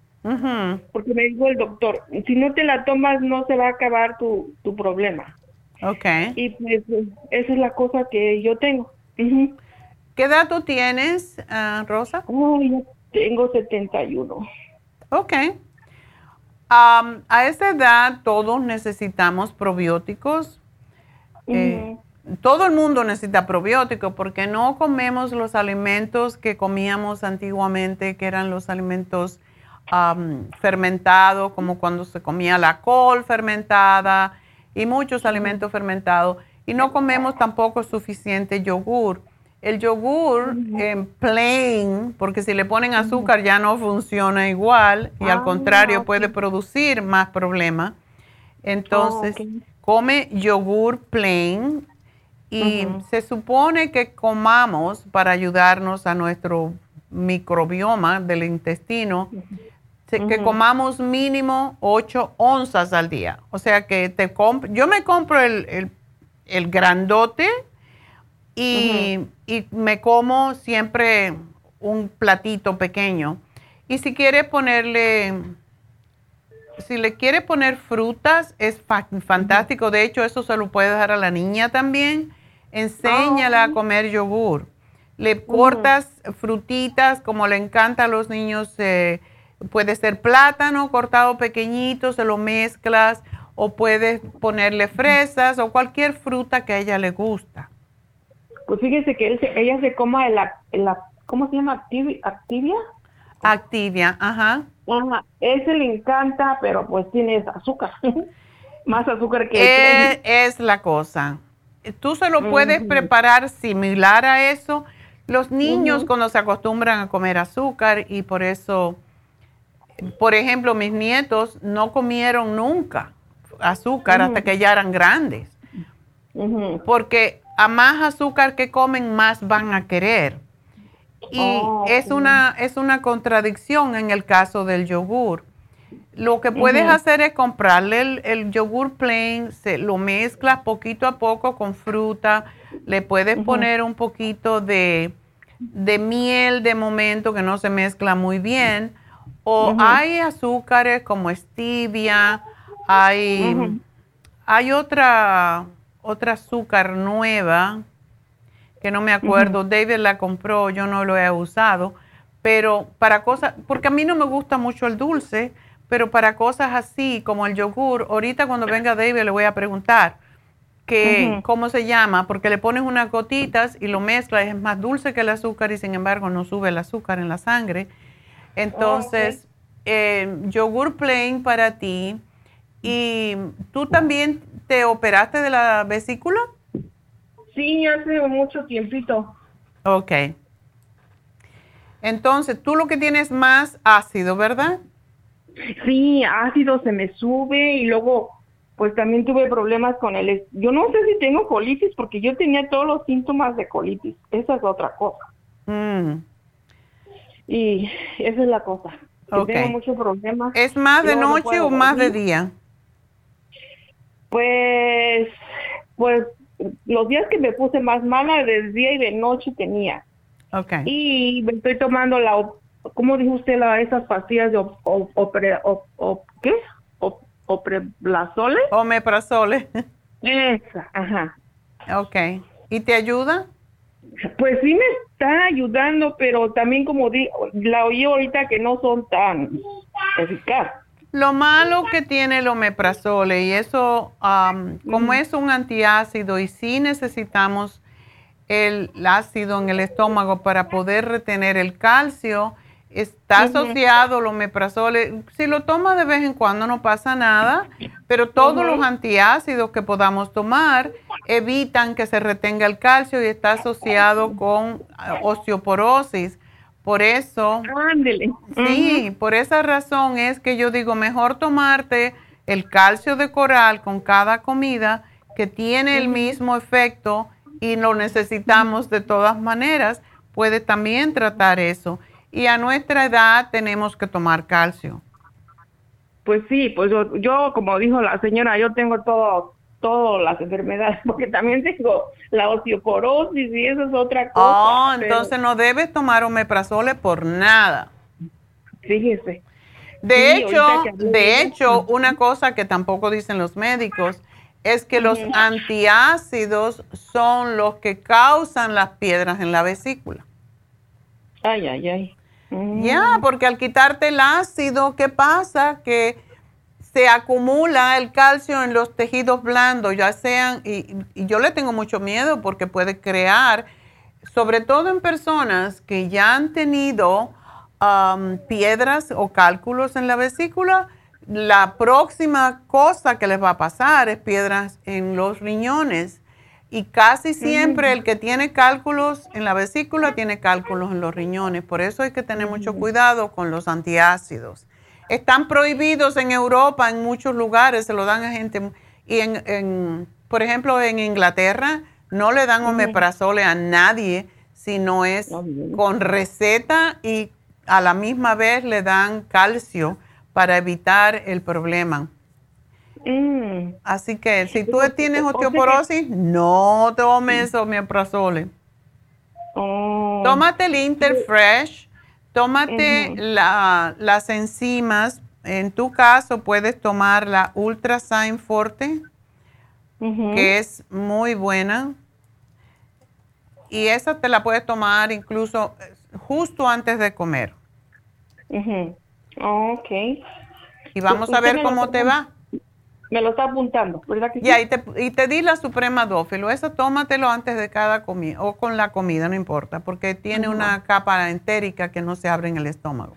Porque me dijo el doctor, si no te la tomas no se va a acabar tu, tu problema. Ok. Y pues esa es la cosa que yo tengo. ¿Qué edad tú tienes, ah, Rosa? Oh, tengo 71. Ok. a esa edad todos necesitamos probióticos. Eh, todo el mundo necesita probióticos porque no comemos los alimentos que comíamos antiguamente, que eran los alimentos fermentado, como cuando se comía la col fermentada y muchos alimentos fermentados. Y no comemos tampoco suficiente yogur. El yogur en plain, porque si le ponen azúcar ya no funciona igual y al ah, contrario puede producir más problemas. Entonces, oh, come yogur plain y se supone que comamos para ayudarnos a nuestro microbioma del intestino que comamos mínimo 8 onzas al día. O sea que te yo me compro el, grandote y, me como siempre un platito pequeño. Y si quieres ponerle, si le quieres poner frutas, es fantástico. De hecho, eso se lo puedes dar a la niña también. Enséñala a comer yogur. Le cortas frutitas como le encanta a los niños. eh, puede ser plátano cortado pequeñito, se lo mezclas o puedes ponerle fresas o cualquier fruta que a ella le gusta. Pues fíjese que él se- ella se coma el, el ¿cómo se llama? Activi- Activia. Activia, ajá. Ajá, ese le encanta, pero pues tiene azúcar. [LAUGHS] Más azúcar que Eh, es la cosa. Tú se lo puedes preparar similar a eso. Los niños cuando se acostumbran a comer azúcar y por eso, por ejemplo, mis nietos no comieron nunca azúcar hasta que ya eran grandes. Porque a más azúcar que comen, más van a querer. Y Oh, es, una, es una contradicción en el caso del yogur. Lo que puedes hacer es comprarle el, el yogur plain, se, lo mezclas poquito a poco con fruta, le puedes poner un poquito de, de miel de momento que no se mezcla muy bien. O hay azúcares como stevia, hay, hay otra, otra azúcar nueva que no me acuerdo, David la compró, yo no lo he usado, pero para cosas, porque a mí no me gusta mucho el dulce, pero para cosas así como el yogur, ahorita cuando venga David le voy a preguntar que, cómo se llama, porque le pones unas gotitas y lo mezclas, es más dulce que el azúcar y sin embargo no sube el azúcar en la sangre. Entonces, eh, yogur plain para ti. ¿Y tú también te operaste de la vesícula? Sí, hace mucho tiempito. Ok. Entonces, tú lo que tienes más ácido, ¿verdad? Sí, ácido se me sube y luego pues también tuve problemas con el... Yo no sé si tengo colitis porque yo tenía todos los síntomas de colitis. Esa es otra cosa. Mm. Y esa es la cosa. que Ok. Tengo muchos problemas. ¿Es más de no noche o más de día? Pues, pues los días que me puse más mala de día y de noche tenía. Ok. Y me estoy tomando la, ¿cómo dijo usted? La, esas pastillas de op, op- opre- op- op- ¿qué? Op, opreprazole. Omeprazole. Esa, ajá. Ok. ¿Y te ayuda? Pues sí me está ayudando, pero también como di, la oí ahorita que no son tan eficaz. Lo malo que tiene el omeprazole y eso, am, como es un antiácido y sí necesitamos el ácido en el estómago para poder retener el calcio, está asociado el omeprazole. Si lo tomas de vez en cuando no pasa nada, pero todos los antiácidos que podamos tomar evitan que se retenga el calcio y está asociado con ah, osteoporosis. Por eso, Ándele. sí, por esa razón es que yo digo, mejor tomarte el calcio de coral con cada comida que tiene el mismo efecto y lo necesitamos de todas maneras, puede también tratar eso. Y a nuestra edad tenemos que tomar calcio. Pues sí, pues yo, yo, como dijo la señora, yo tengo todo, todas las enfermedades, [LAUGHS] porque también tengo la osteoporosis y eso es otra cosa. Oh, pero entonces no debes tomar omeprazole por nada. Fíjese. De Sí, hecho, de hecho, una cosa que tampoco dicen los médicos es que los antiácidos son los que causan las piedras en la vesícula. Ay, ay, ay. Mm. Ya, porque al quitarte el ácido, ¿qué pasa? Que se acumula el calcio en los tejidos blandos, ya sean, y, y yo le tengo mucho miedo porque puede crear, sobre todo en personas que ya han tenido am, piedras o cálculos en la vesícula, la próxima cosa que les va a pasar es piedras en los riñones. Y casi siempre el que tiene cálculos en la vesícula tiene cálculos en los riñones. Por eso hay que tener mucho cuidado con los antiácidos. Están prohibidos en Europa, en muchos lugares, se lo dan a gente. Y en, en- por ejemplo, en Inglaterra no le dan omeprazole a nadie si no es con receta y a la misma vez le dan calcio para evitar el problema. Mm. Así que si tú tienes osteoporosis, no tomes omeprazole. Oh. Tómate el Interfresh, tómate la- las enzimas. En tu caso puedes tomar la Ultrasign Forte, que es muy buena. y esa te la puedes tomar incluso eh, justo antes de comer. Ok. Y vamos a ver cómo te va. Me lo está apuntando, ¿verdad que Ya, y, te, y te di la Suprema Dófilo. Eso tómatelo antes de cada comida, o con la comida, no importa, porque tiene una capa entérica que no se abre en el estómago.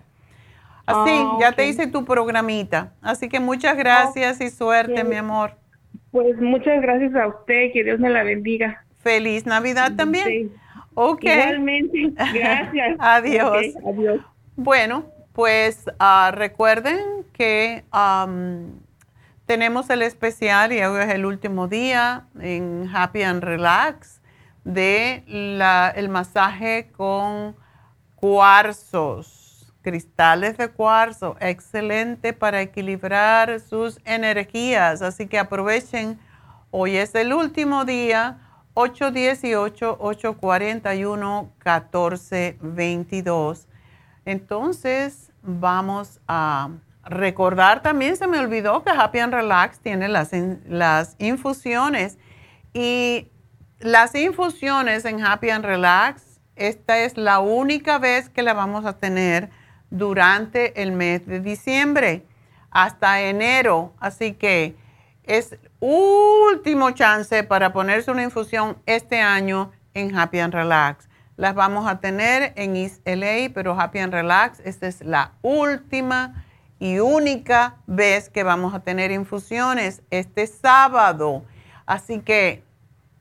Así, Ah, ya te hice tu programita. Así que muchas gracias y suerte, mi amor. Pues muchas gracias a usted, que Dios me la bendiga. Feliz Navidad también. Sí. Ok. Igualmente, [LAUGHS] gracias. adiós. Adiós. Bueno, pues ah, recuerden que am, tenemos el especial y hoy es el último día en Happy and Relax de el masaje con cuarzos, cristales de cuarzo, excelente para equilibrar sus energías. Así que aprovechen, hoy es el último día, 818-841-1422. Entonces, vamos a recordar también, se me olvidó que Happy and Relax tiene las, las infusiones y las infusiones en Happy and Relax, esta es la única vez que la vamos a tener durante el mes de diciembre hasta enero. Así que es último chance para ponerse una infusión este año en Happy and Relax. Las vamos a tener en East LA, pero Happy and Relax, esta es la última y única vez que vamos a tener infusiones este sábado. Así que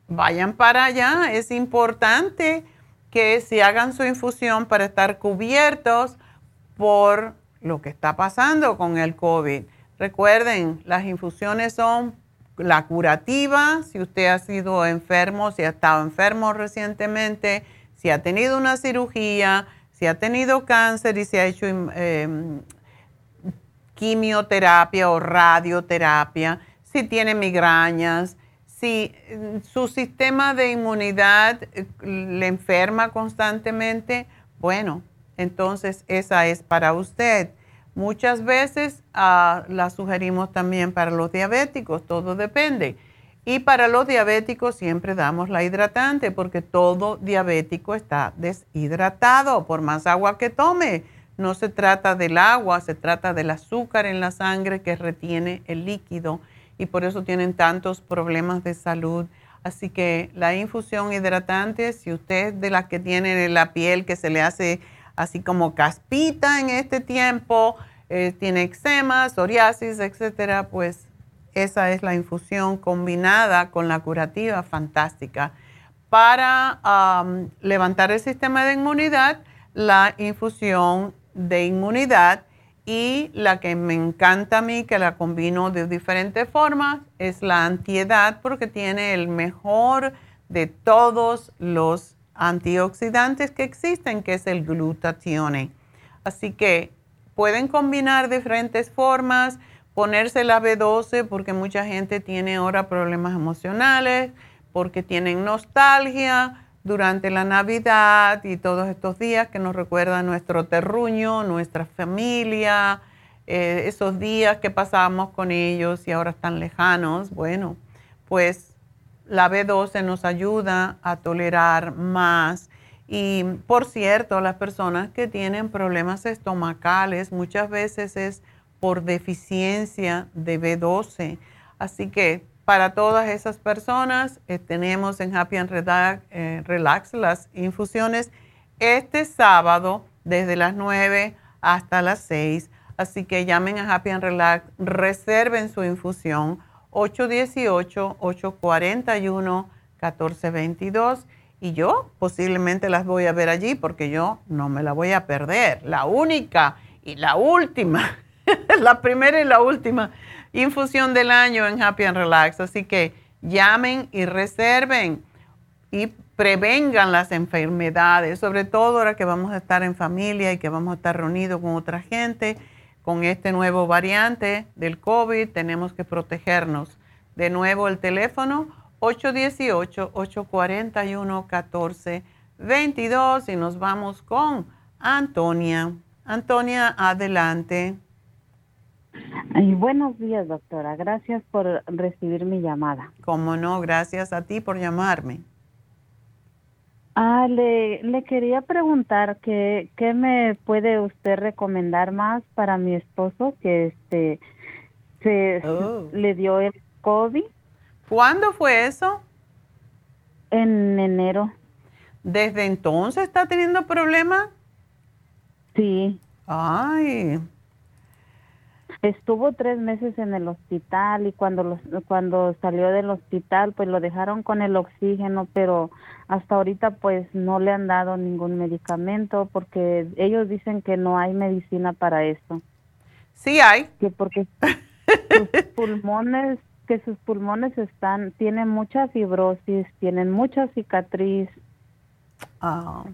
vayan para allá. Es importante que se hagan su infusión para estar cubiertos por lo que está pasando con el COVID. Recuerden, las infusiones son la curativa, si usted ha sido enfermo, si ha estado enfermo recientemente, si ha tenido una cirugía, si ha tenido cáncer y se ha hecho em, quimioterapia o radioterapia, si tiene migrañas, si eh, su sistema de inmunidad eh, le enferma constantemente, bueno, entonces esa es para usted. Muchas veces ah, la sugerimos también para los diabéticos, todo depende. Y para los diabéticos siempre damos la hidratante porque todo diabético está deshidratado por más agua que tome. No se trata del agua, se trata del azúcar en la sangre que retiene el líquido y por eso tienen tantos problemas de salud. Así que la infusión hidratante, si usted de las que tiene la piel que se le hace así como caspita en este tiempo, eh, tiene eczema, psoriasis, etcétera, pues esa es la infusión combinada con la curativa fantástica. Para levantar el sistema de inmunidad, la infusión de inmunidad y la que me encanta a mí, que la combino de diferentes formas, es la antiedad porque tiene el mejor de todos los antioxidantes que existen, que es el glutatione. Así que pueden combinar diferentes formas, ponerse la B12 porque mucha gente tiene ahora problemas emocionales, porque tienen nostalgia durante la Navidad y todos estos días que nos recuerdan nuestro terruño, nuestra familia, eh, esos días que pasamos con ellos y ahora están lejanos. Bueno, pues la B12 nos ayuda a tolerar más. Y por cierto, las personas que tienen problemas estomacales muchas veces es por deficiencia de B12. Así que para todas esas personas eh, tenemos en Happy and Relax, eh, Relax las infusiones este sábado desde las 9 hasta las 6. Así que llamen a Happy and Relax, reserven su infusión 818-841-1422 y yo posiblemente las voy a ver allí porque yo no me la voy a perder. La única y la última, [LAUGHS] la primera y la última infusión del año en Happy and Relax. Así que llamen y reserven y prevengan las enfermedades, sobre todo ahora que vamos a estar en familia y que vamos a estar reunidos con otra gente. Con este nuevo variante del COVID tenemos que protegernos. De nuevo el teléfono 818-841-1422 y nos vamos con Antonia. Antonia, adelante. Ay, buenos días, doctora. Gracias por recibir mi llamada. Cómo no, gracias a ti por llamarme. Ah, le, le quería preguntar que, qué me puede usted recomendar más para mi esposo que este se Oh. le dio el COVID ¿Cuándo fue eso? en enero. ¿Desde entonces está teniendo problemas? Sí. Ay, Estuvo tres meses en el hospital y cuando los, cuando salió del hospital pues lo dejaron con el oxígeno, pero hasta ahorita pues no le han dado ningún medicamento porque ellos dicen que no hay medicina para eso. sí hay. Que porque sus [LAUGHS] pulmones, que sus pulmones están, tienen mucha fibrosis, tienen mucha cicatriz. Ah.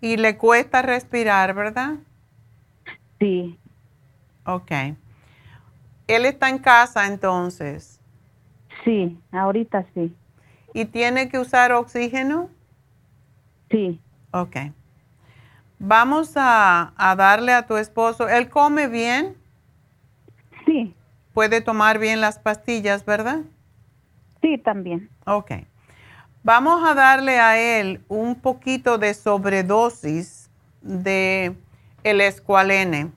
Y le cuesta respirar, ¿verdad? Sí. Ok. Él está en casa entonces. Sí, ahorita sí. ¿Y tiene que usar oxígeno? Sí. Ok. Vamos a, a darle a tu esposo. ¿Él come bien? Sí. Puede tomar bien las pastillas, ¿verdad? Sí, también. Ok. Vamos a darle a él un poquito de sobredosis de el escualene.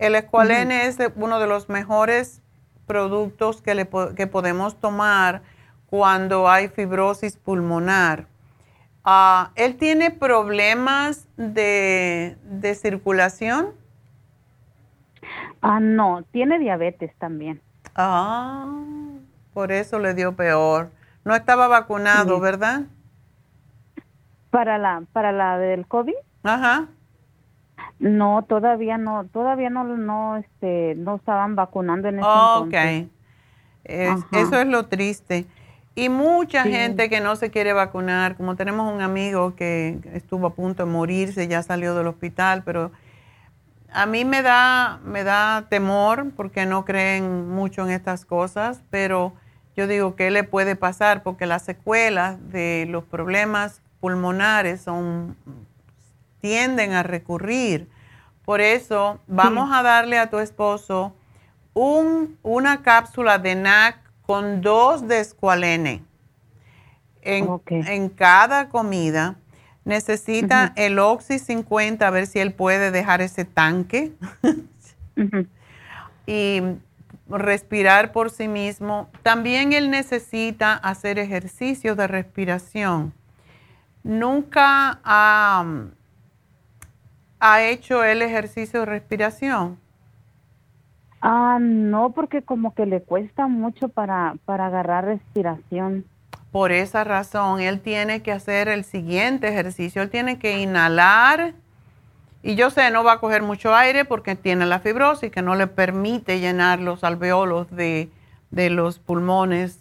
El escualene es de- uno de los mejores productos que, le que podemos tomar cuando hay fibrosis pulmonar. Ah, ¿Él tiene problemas de, de circulación? Ah, no, tiene diabetes también. Ah, por eso le dio peor. No estaba vacunado, Sí. ¿verdad? Para la para la del COVID? Ajá. No, todavía no, todavía no no este no estaban vacunando en ese Ok. entonces. Es- Ajá. eso es lo triste. Y mucha Sí. gente que no se quiere vacunar, como tenemos un amigo que estuvo a punto de morirse, ya salió del hospital, pero a mí me da, me da temor porque no creen mucho en estas cosas, pero yo digo, ¿qué le puede pasar? Porque las secuelas de los problemas pulmonares son, tienden a recurrir. Por eso, vamos a darle a tu esposo un, una cápsula de NAC con dos de escualene en, en cada comida. Necesita el Oxy 50, a ver si él puede dejar ese tanque [LAUGHS] y respirar por sí mismo. También él necesita hacer ejercicios de respiración. Nunca ha, ha hecho el ejercicio de respiración. Ah, no, porque como que le cuesta mucho para para agarrar respiración. Por esa razón, él tiene que hacer el siguiente ejercicio. Él tiene que inhalar. Y yo sé, no va a coger mucho aire porque tiene la fibrosis que no le permite llenar los alveolos de, de los pulmones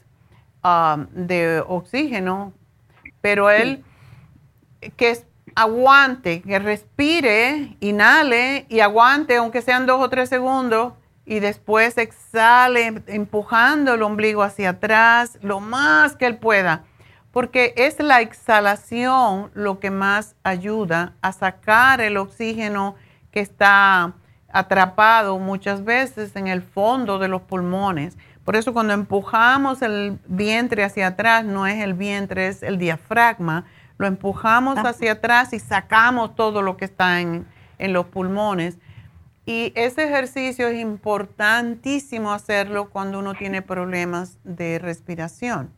ah, de oxígeno. Pero él que es- aguante, que respire, inhale y aguante, aunque sean dos o tres segundos, y después exhale empujando el ombligo hacia atrás lo más que él pueda, porque es la exhalación lo que más ayuda a sacar el oxígeno que está atrapado muchas veces en el fondo de los pulmones. Por eso cuando empujamos el vientre hacia atrás, no es el vientre, es el diafragma, lo empujamos hacia atrás y sacamos todo lo que está en, en los pulmones. Y ese ejercicio es importantísimo hacerlo cuando uno tiene problemas de respiración.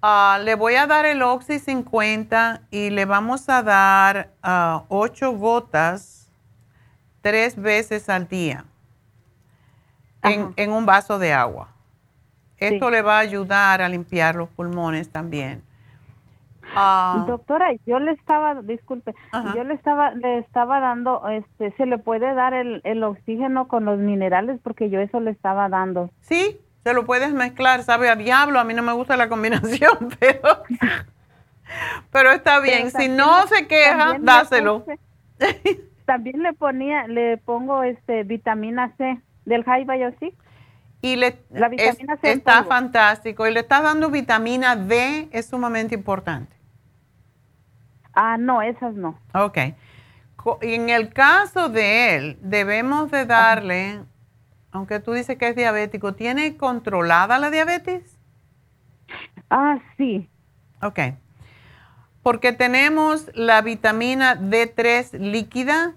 Ah, le voy a dar el Oxy 50 y le vamos a dar 8 gotas tres veces al día en, en un vaso de agua. Esto le va a ayudar a limpiar los pulmones también. Ah, Doctora, yo le estaba, disculpe, yo le estaba, le estaba dando, este, se le puede dar el, el oxígeno con los minerales porque yo eso le estaba dando. Sí, se lo puedes mezclar, sabe a diablo, a mí no me gusta la combinación, [LAUGHS] pero, pero está bien. Pero si no se queja, dáselo. puse- también le ponía, le pongo este vitamina C del High Biosix. Y le, La es- vitamina C está fantástico. Y le estás dando vitamina D, es sumamente importante. Ah, no, esas no. Ok. En el caso de él, debemos de darle, aunque tú dices que es diabético, ¿tiene controlada la diabetes? Ah, sí. Ok. porque tenemos la vitamina D3 líquida,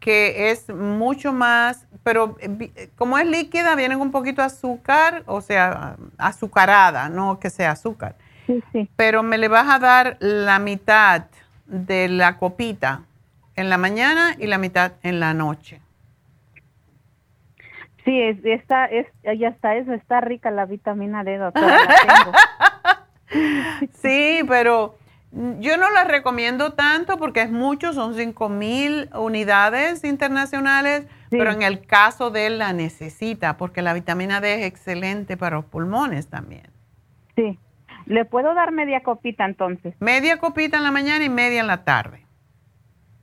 que es mucho más, pero eh, como es líquida, viene un poquito de azúcar, o sea, azucarada, no que sea azúcar. Sí, sí. Pero me le vas a dar la mitad de la copita en la mañana y la mitad en la noche. Sí, es, está, es, ya está eso, está rica la vitamina D, doctora. La [LAUGHS] tengo. sí, pero yo no la recomiendo tanto porque es mucho, son 5 mil unidades internacionales, pero en el caso de él la necesita porque la vitamina D es excelente para los pulmones también. Sí. ¿Le puedo dar media copita entonces? Media copita en la mañana y media en la tarde.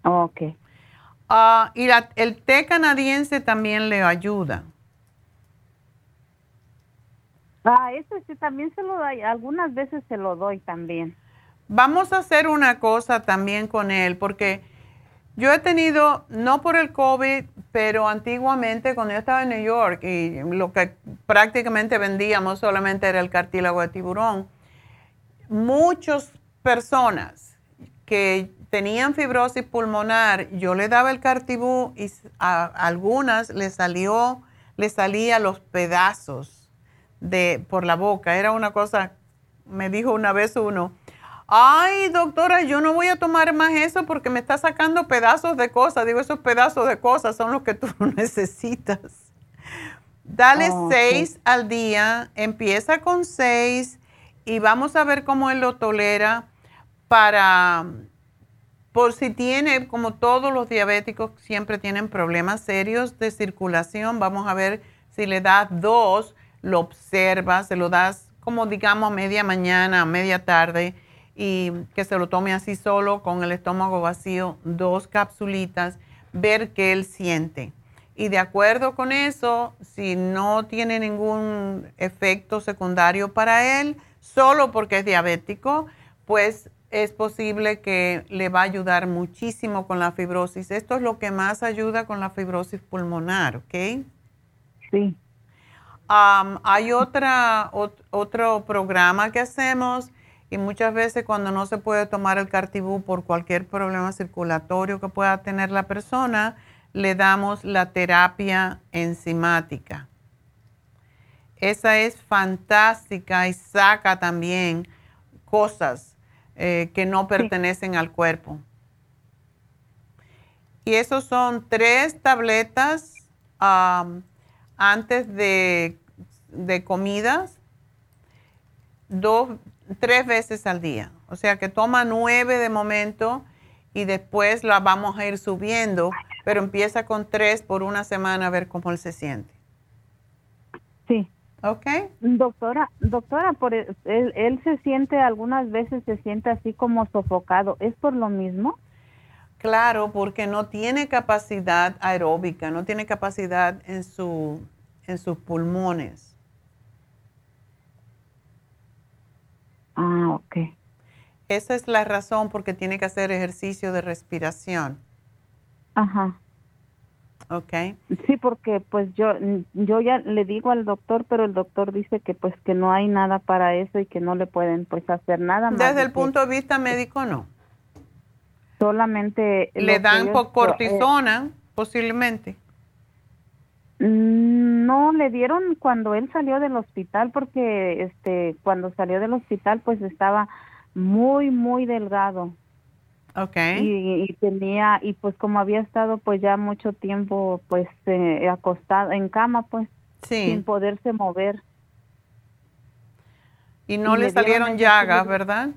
Ok. Ah, y el té canadiense también le ayuda. Ah, eso sí, también se lo doy. Algunas veces se lo doy también. Vamos a hacer una cosa también con él, porque yo he tenido, no por el COVID, pero antiguamente cuando yo estaba en New York y lo que prácticamente vendíamos solamente era el cartílago de tiburón, muchas personas que tenían fibrosis pulmonar, yo le daba el cartibú y a algunas le salió, le salía los pedazos de por la boca. Era una cosa, me dijo una vez uno, ay doctora, yo no voy a tomar más eso porque me está sacando pedazos de cosas. Digo, esos pedazos de cosas son los que tú [LAUGHS] necesitas. Dale oh, seis al día, empieza con seis y vamos a ver cómo él lo tolera para por si tiene, como todos los diabéticos siempre tienen problemas serios de circulación, vamos a ver si le das dos, lo observas, se lo das como digamos media mañana, media tarde y que se lo tome así solo con el estómago vacío, dos capsulitas, ver qué él siente. Y de acuerdo con eso, si no tiene ningún efecto secundario para él, solo porque es diabético, pues es posible que le va a ayudar muchísimo con la fibrosis. Esto es lo que más ayuda con la fibrosis pulmonar, ¿ok? Sí. hay otra, otro programa que hacemos y muchas veces cuando no se puede tomar el cartibú por cualquier problema circulatorio que pueda tener la persona, le damos la terapia enzimática. Esa es fantástica y saca también cosas eh, que no pertenecen al cuerpo. Y esos son tres tabletas antes de, de comidas, dos, tres veces al día. O sea que toma nueve de momento y después la vamos a ir subiendo, pero empieza con tres por una semana a ver cómo él se siente. Sí. Ok. Doctora, doctora, por él, él, se siente, algunas veces se siente así como sofocado. ¿Es por lo mismo? Claro, porque no tiene capacidad aeróbica, no tiene capacidad en, su, en sus pulmones. Ah, ok. Esa es la razón porque tiene que hacer ejercicio de respiración. Ajá. Okay. Sí, porque pues yo yo ya le digo al doctor, pero el doctor dice que pues que no hay nada para eso y que no le pueden pues hacer nada más. Desde el punto de vista médico no. Solamente le dan por eh, cortisona posiblemente. Mm, no le dieron cuando él salió del hospital porque este cuando salió del hospital pues estaba muy muy delgado. Okay. Y, tenía, y pues como había estado pues ya mucho tiempo pues eh, acostado en cama pues, sin poderse mover. Y no le, salieron llagas, ¿verdad?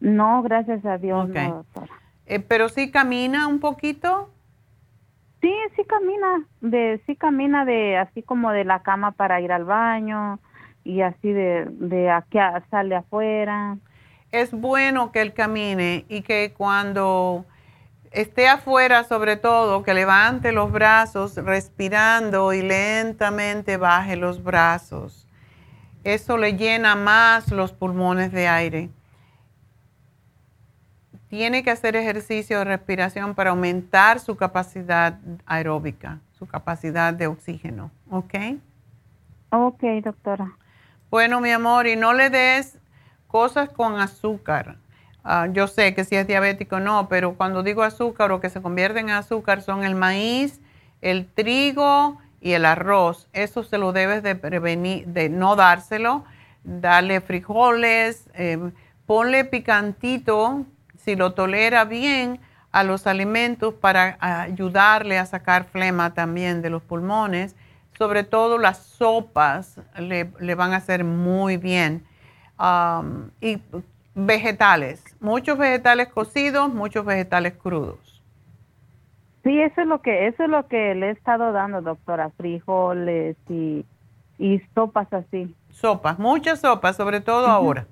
No, gracias a Dios, no, eh, pero sí camina un poquito. Sí, sí camina, de sí camina de así como de la cama para ir al baño y así de de aquí a, sale afuera es bueno que él camine y que cuando esté afuera, sobre todo, que levante los brazos respirando y lentamente baje los brazos. Eso le llena más los pulmones de aire. Tiene que hacer ejercicio de respiración para aumentar su capacidad aeróbica, su capacidad de oxígeno. ¿Ok? Ok, doctora. Bueno, mi amor, y no le des cosas con azúcar. Ah, yo sé que si es diabético no, pero cuando digo azúcar o que se convierten en azúcar son el maíz, el trigo y el arroz. Eso se lo debes de prevenir, de no dárselo. Darle frijoles, eh, ponle picantito, si lo tolera bien, a los alimentos para ayudarle a sacar flema también de los pulmones. Sobre todo las sopas le, van a hacer muy bien. Y vegetales, muchos vegetales cocidos, muchos vegetales crudos. Sí, eso es lo que eso es lo que le he estado dando, doctora, frijoles y, y sopas así. Sopas, muchas sopas, sobre todo ahora.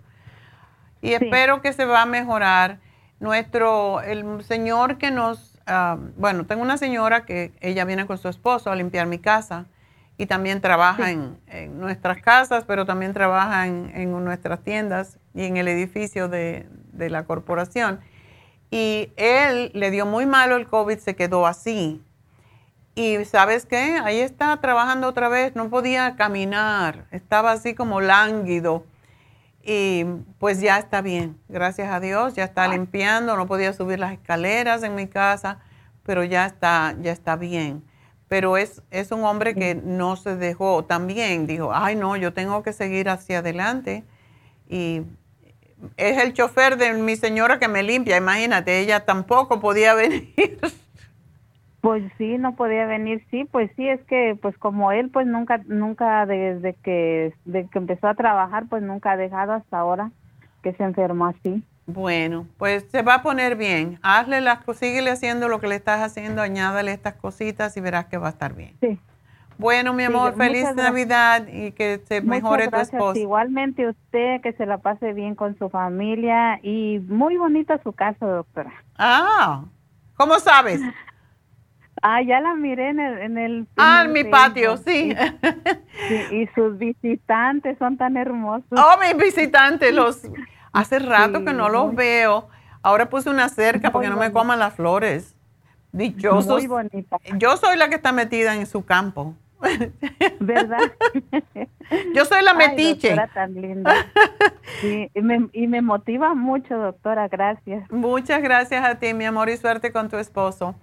Y espero que se va a mejorar. Nuestro, el señor que nos, ah, bueno, tengo una señora que ella viene con su esposo a limpiar mi casa y también trabaja en, nuestras casas, pero también trabaja en, nuestras tiendas y en el edificio de, de, la corporación. Y él le dio muy malo el COVID, se quedó así. Y sabes qué, ahí está trabajando otra vez, no podía caminar, estaba así como lánguido. Y pues ya está bien, gracias a Dios, ya está limpiando, no podía subir las escaleras en mi casa, pero ya está, ya está bien pero es, es un hombre que no se dejó también, dijo, ay no, yo tengo que seguir hacia adelante. Y es el chofer de mi señora que me limpia, imagínate, ella tampoco podía [LAUGHS] venir. Pues sí, no podía venir, sí, pues sí, es que pues como él pues nunca, nunca desde que, desde que empezó a trabajar pues nunca ha dejado hasta ahora que se enfermó así. Bueno, pues se va a poner bien. Hazle las síguele haciendo lo que le estás haciendo, añádale estas cositas y verás que va a estar bien. Sí. Bueno, mi amor, feliz Navidad y que se mejore tu esposo. Igualmente usted, que se la pase bien con su familia y muy bonita su casa, doctora. Ah, ¿cómo sabes? [LAUGHS] Ah, ya la miré en el... En el ah, en mi patio, sí. Y, sus visitantes son tan hermosos. Oh, mis visitantes, los... Hace rato que no los veo. Ahora puse una cerca porque no me coman las flores. Dichosos. Muy bonita. Yo soy la que está metida en su campo. ¿Verdad? [LAUGHS] Yo soy la metiche. Ay, tan linda. y, me, y me motiva mucho, doctora. Gracias. Muchas gracias a ti, mi amor, y suerte con tu esposo.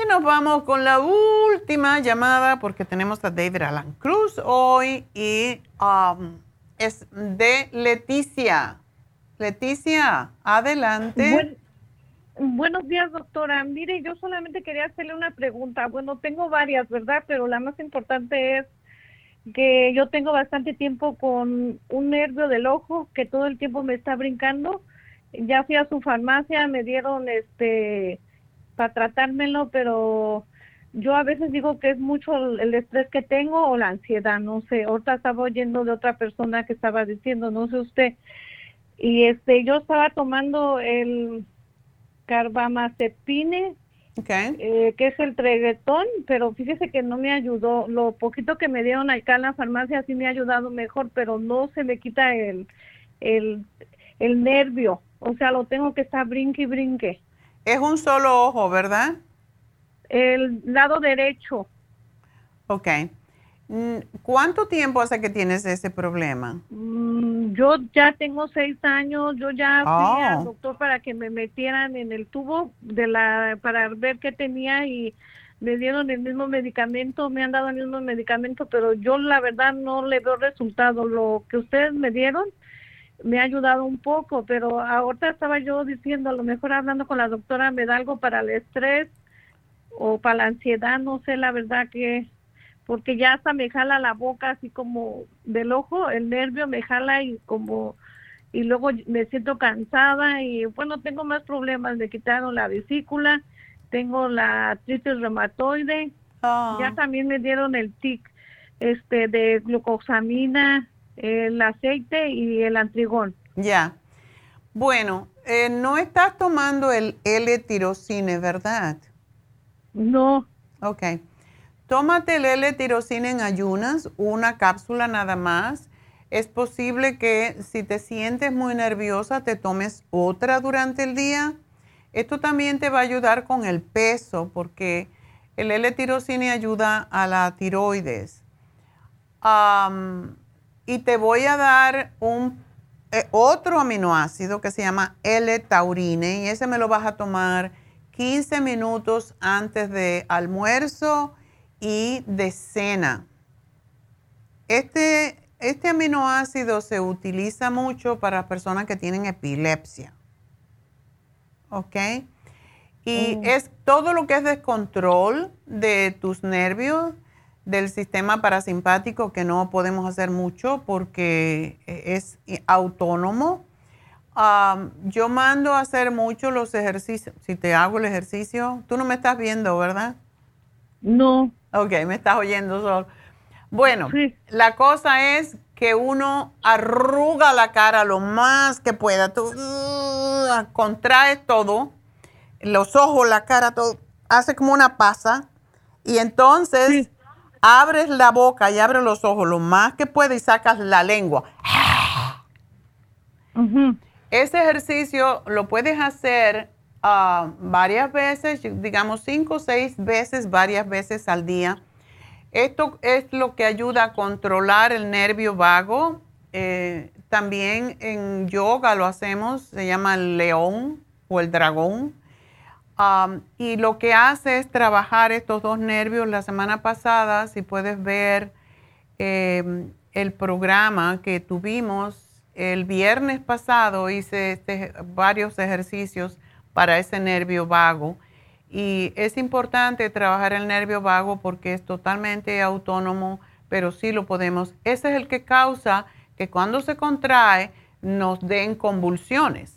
Y nos vamos con la última llamada porque tenemos a David Alan Cruz hoy y um, es de Leticia. Leticia, adelante. buenos días, doctora. Mire, yo solamente quería hacerle una pregunta. Bueno, tengo varias, ¿verdad? Pero la más importante es que yo tengo bastante tiempo con un nervio del ojo que todo el tiempo me está brincando. Ya fui a su farmacia, me dieron este para tratármelo, pero yo a veces digo que es mucho el estrés que tengo o la ansiedad, no sé. Ahorita estaba oyendo de otra persona que estaba diciendo, no sé usted, y este yo estaba tomando el carbamazepine eh, que es el treguetón pero fíjese que no me ayudó. Lo poquito que me dieron acá en la farmacia sí me ha ayudado mejor pero no se me quita el el, el nervio. O sea lo tengo que estar brinque y brinque. Es un solo ojo verdad el lado derecho. Ok. Mm, ¿Cuánto tiempo hace que tienes ese problema? Mm, yo ya tengo seis años, yo ya fui al oh. doctor para que me metieran en el tubo de la para ver qué tenía y me dieron el mismo medicamento, me han dado el mismo medicamento, pero yo la verdad no le veo resultado. Lo que ustedes me dieron me ha ayudado un poco, pero ahorita estaba yo diciendo, a lo mejor hablando con la doctora me da algo para el estrés o para la ansiedad, no sé la verdad que porque ya hasta me jala la boca así como del ojo, el nervio me jala y como y luego me siento cansada y bueno, tengo más problemas, me quitaron la vesícula, tengo la artritis reumatoide, ah. ya también me dieron el tic este de glucosamina, el aceite y el antrigón. Ya. Bueno, eh, no estás tomando el L-tirocine, ¿verdad? No. Ok. Tómate el L-tirosina en ayunas, una cápsula nada más. Es posible que si te sientes muy nerviosa te tomes otra durante el día. Esto también te va a ayudar con el peso porque el L-tirosina ayuda a la tiroides. y te voy a dar un eh, otro aminoácido que se llama L-taurine y ese me lo vas a tomar 15 minutos antes de almuerzo y de cena. Este, este aminoácido se utiliza mucho para personas que tienen epilepsia. ¿Ok? Y Oh. es todo lo que es descontrol de tus nervios, del sistema parasimpático, que no podemos hacer mucho porque eh, es autónomo. Yo mando a hacer mucho los ejercicios. Si te hago el ejercicio, tú no me estás viendo, ¿verdad? No. Ok, me estás oyendo solo. Bueno, la cosa es que uno arruga la cara lo más que pueda. Tú uh, contraes todo, los ojos, la cara, todo. Hace como una pasa. Y entonces abres la boca y abres los ojos lo más que pueda y sacas la lengua. Ese ejercicio lo puedes hacer varias veces, digamos cinco o seis veces, varias veces al día. Esto es lo que ayuda a controlar el nervio vago. Eh, también en yoga lo hacemos, se llama el león o el dragón. Y lo que hace es trabajar estos dos nervios. La semana pasada, si puedes ver eh, el programa que tuvimos el viernes pasado, hice este- varios ejercicios para ese nervio vago. Y es importante trabajar el nervio vago porque es totalmente autónomo, pero sí lo podemos. Ese es el que causa que cuando se contrae nos den convulsiones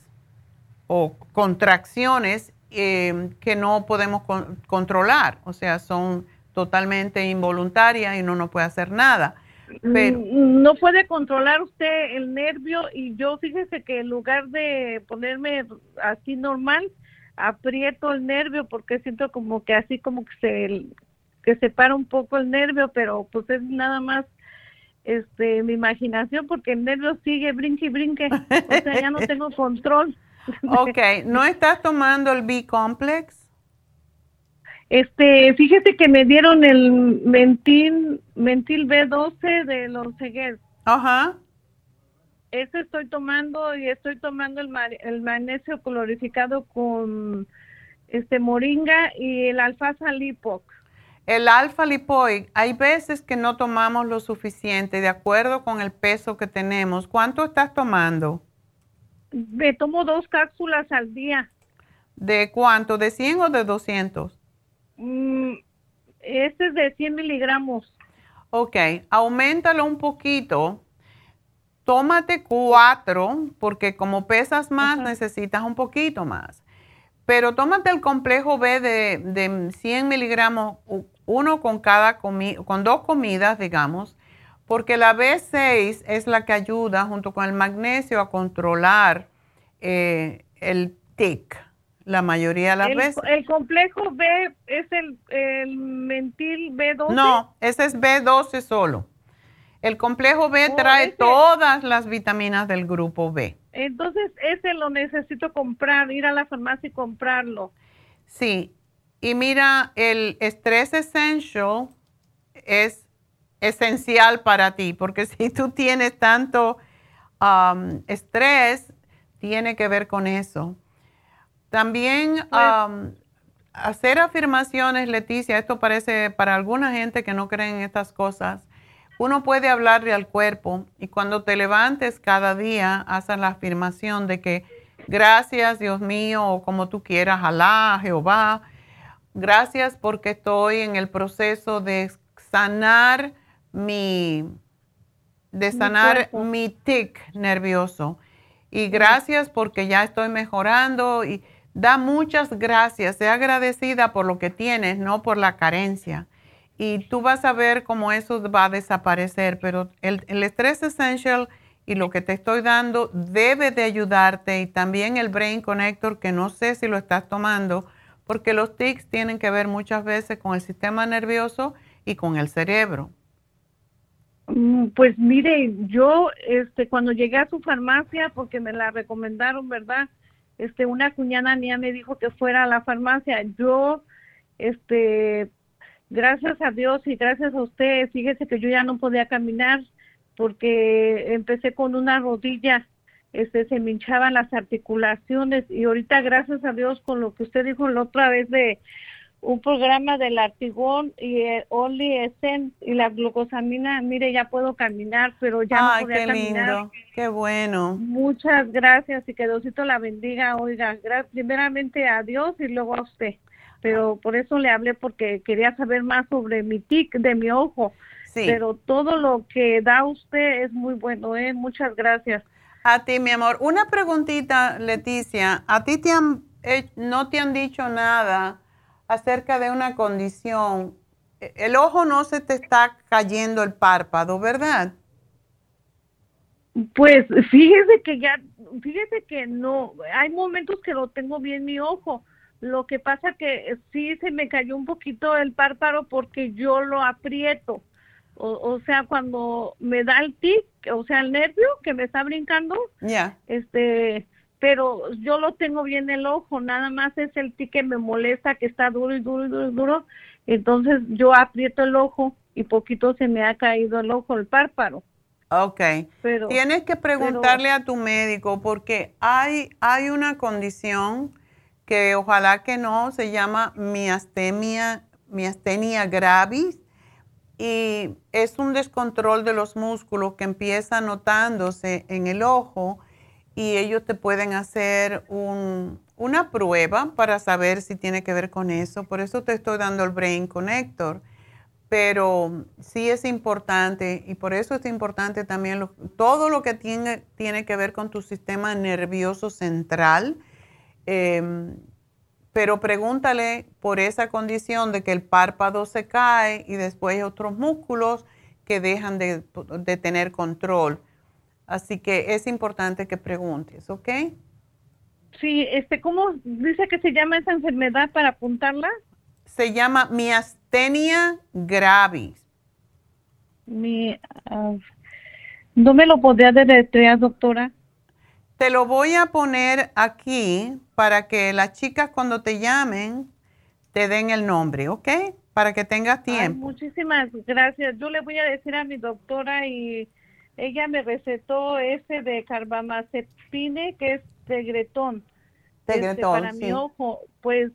o contracciones eh, que no podemos con- controlar. O sea, son totalmente involuntarias y uno no puede hacer nada. Pero, Mm, no puede controlar usted el nervio y yo fíjese que en lugar de ponerme así normal, aprieto el nervio porque siento como que así como que se que se para un poco el nervio, pero pues es nada más este mi imaginación porque el nervio sigue brinque y brinque, o sea, ya no tengo control. [LAUGHS] ok, ¿no estás tomando el B-complex? Este, fíjese que me dieron el mentil, mentil B12 de los ceguer. Ajá. Ese estoy tomando y estoy tomando el, ma- el magnesio clorificado con este moringa y el alfasa lipoc. El alfa lipoic, hay veces que no tomamos lo suficiente de acuerdo con el peso que tenemos. ¿Cuánto estás tomando? Me tomo dos cápsulas al día. ¿De cuánto? ¿De 100 o de 200? Mm, este es de 100 miligramos. Ok, aumentalo un poquito. Tómate cuatro, porque como pesas más, necesitas un poquito más. Pero tómate el complejo B de, de 100 miligramos, uno con cada comi con dos comidas, digamos, porque la B6 es la que ayuda junto con el magnesio a controlar eh, el tic la mayoría de las el, veces. el complejo B es el, el mentil B12. No, ese es B12 solo. El complejo B Oh, trae ese. todas las vitaminas del grupo B. Entonces, ese lo necesito comprar, ir a la farmacia y comprarlo. Sí, y mira, el Stress Essential es esencial para ti, porque [LAUGHS] si tú tienes tanto um, estrés, tiene que ver con eso. También um, hacer afirmaciones, Leticia, esto parece para alguna gente que no cree en estas cosas. Uno puede hablarle al cuerpo y cuando te levantes cada día, haces la afirmación de que gracias Dios mío, o como tú quieras, Alá, Jehová, gracias porque estoy en el proceso de sanar mi, de Mi sanar cuerpo. mi tic nervioso. Y gracias porque ya estoy mejorando y da muchas gracias, sea agradecida por lo que tienes, no por la carencia. Y tú vas a ver cómo eso va a desaparecer, pero el, el Stress Essential y lo que te estoy dando debe de ayudarte y también el Brain Connector, que no sé si lo estás tomando, porque los tics tienen que ver muchas veces con el sistema nervioso y con el cerebro. Mm, Pues mire, yo este cuando llegué a su farmacia porque me la recomendaron, ¿verdad? Este una cuñada mía me dijo que fuera a la farmacia. Yo este gracias a Dios y gracias a usted, fíjese que yo ya no podía caminar porque empecé con una rodilla este, se me hinchaban las articulaciones y ahorita gracias a Dios con lo que usted dijo la otra vez de un programa del artigón y el Only Essence y la glucosamina, mire, ya puedo caminar, pero ya Ay, no podía qué caminar. lindo, qué bueno. Muchas gracias y que Diosito la bendiga. Oiga, primeramente a Dios y luego a usted. Pero por eso le hablé porque quería saber más sobre mi tic de mi ojo. Sí. Pero todo lo que da usted es muy bueno, ¿eh? Muchas gracias. A ti, mi amor. Una preguntita, Leticia. ¿A ti te han, eh, no te han dicho nada acerca de una condición? E- El ojo no se te está cayendo el párpado, ¿verdad? Pues fíjese que ya, fíjese que no, hay momentos que lo tengo bien mi ojo. Lo que pasa que sí se me cayó un poquito el párpado porque yo lo aprieto. O, o sea, cuando me da el tic, o sea, el nervio que me está brincando, Ya. este, pero yo lo tengo bien el ojo, nada más es el tic que me molesta, que está duro y duro y duro y duro. Entonces yo aprieto el ojo y poquito se me ha caído el ojo, el párpado. Ok. Pero, Tienes que preguntarle a tu médico porque hay, hay una condición que ojalá que no, se llama miastemia, miastenia gravis y es un descontrol de los músculos que empieza notándose en el ojo y ellos te pueden hacer un- una prueba para saber si tiene que ver con eso. Por eso te estoy dando el Brain Connector pero sí es importante y por eso es importante también todo lo que tiene, que ver con tu sistema nervioso central. em, pero pregúntale por esa condición de que el párpado se cae y después otros músculos que dejan de, de tener control. Así que es importante que preguntes, ¿ok? Sí, este, ¿cómo dice que se llama esa enfermedad para apuntarla? Se llama miastenia gravis. Mi, ah, ¿No me lo podría deletrear, doctora? Te lo voy a poner aquí para que las chicas cuando te llamen te den el nombre, ¿ok? Para que tengas Ay, tiempo. muchísimas gracias. Yo le voy a decir a mi doctora y ella me recetó ese de carbamazepine, que es tegretón. Este, Tegretón, para mi ojo, pues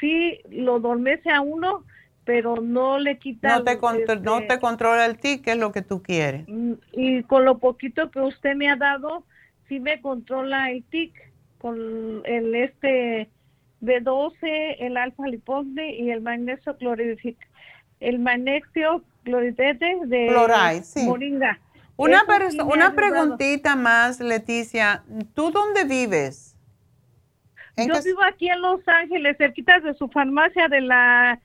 sí, lo dormece a uno, pero no le quita... No te, no este, te controla el tic, que es lo que tú quieres. Mm, y con lo poquito que usted me ha dado, sí me controla el tic con el este B12, el alfa lipoxi y el magnesio cloridic, el magnesio cloridete de sí. moringa. Una, sí una preguntita más, Leticia. ¿Tú dónde vives? ¿En Yo vivo aquí en Los Ángeles, cerquita de su farmacia de la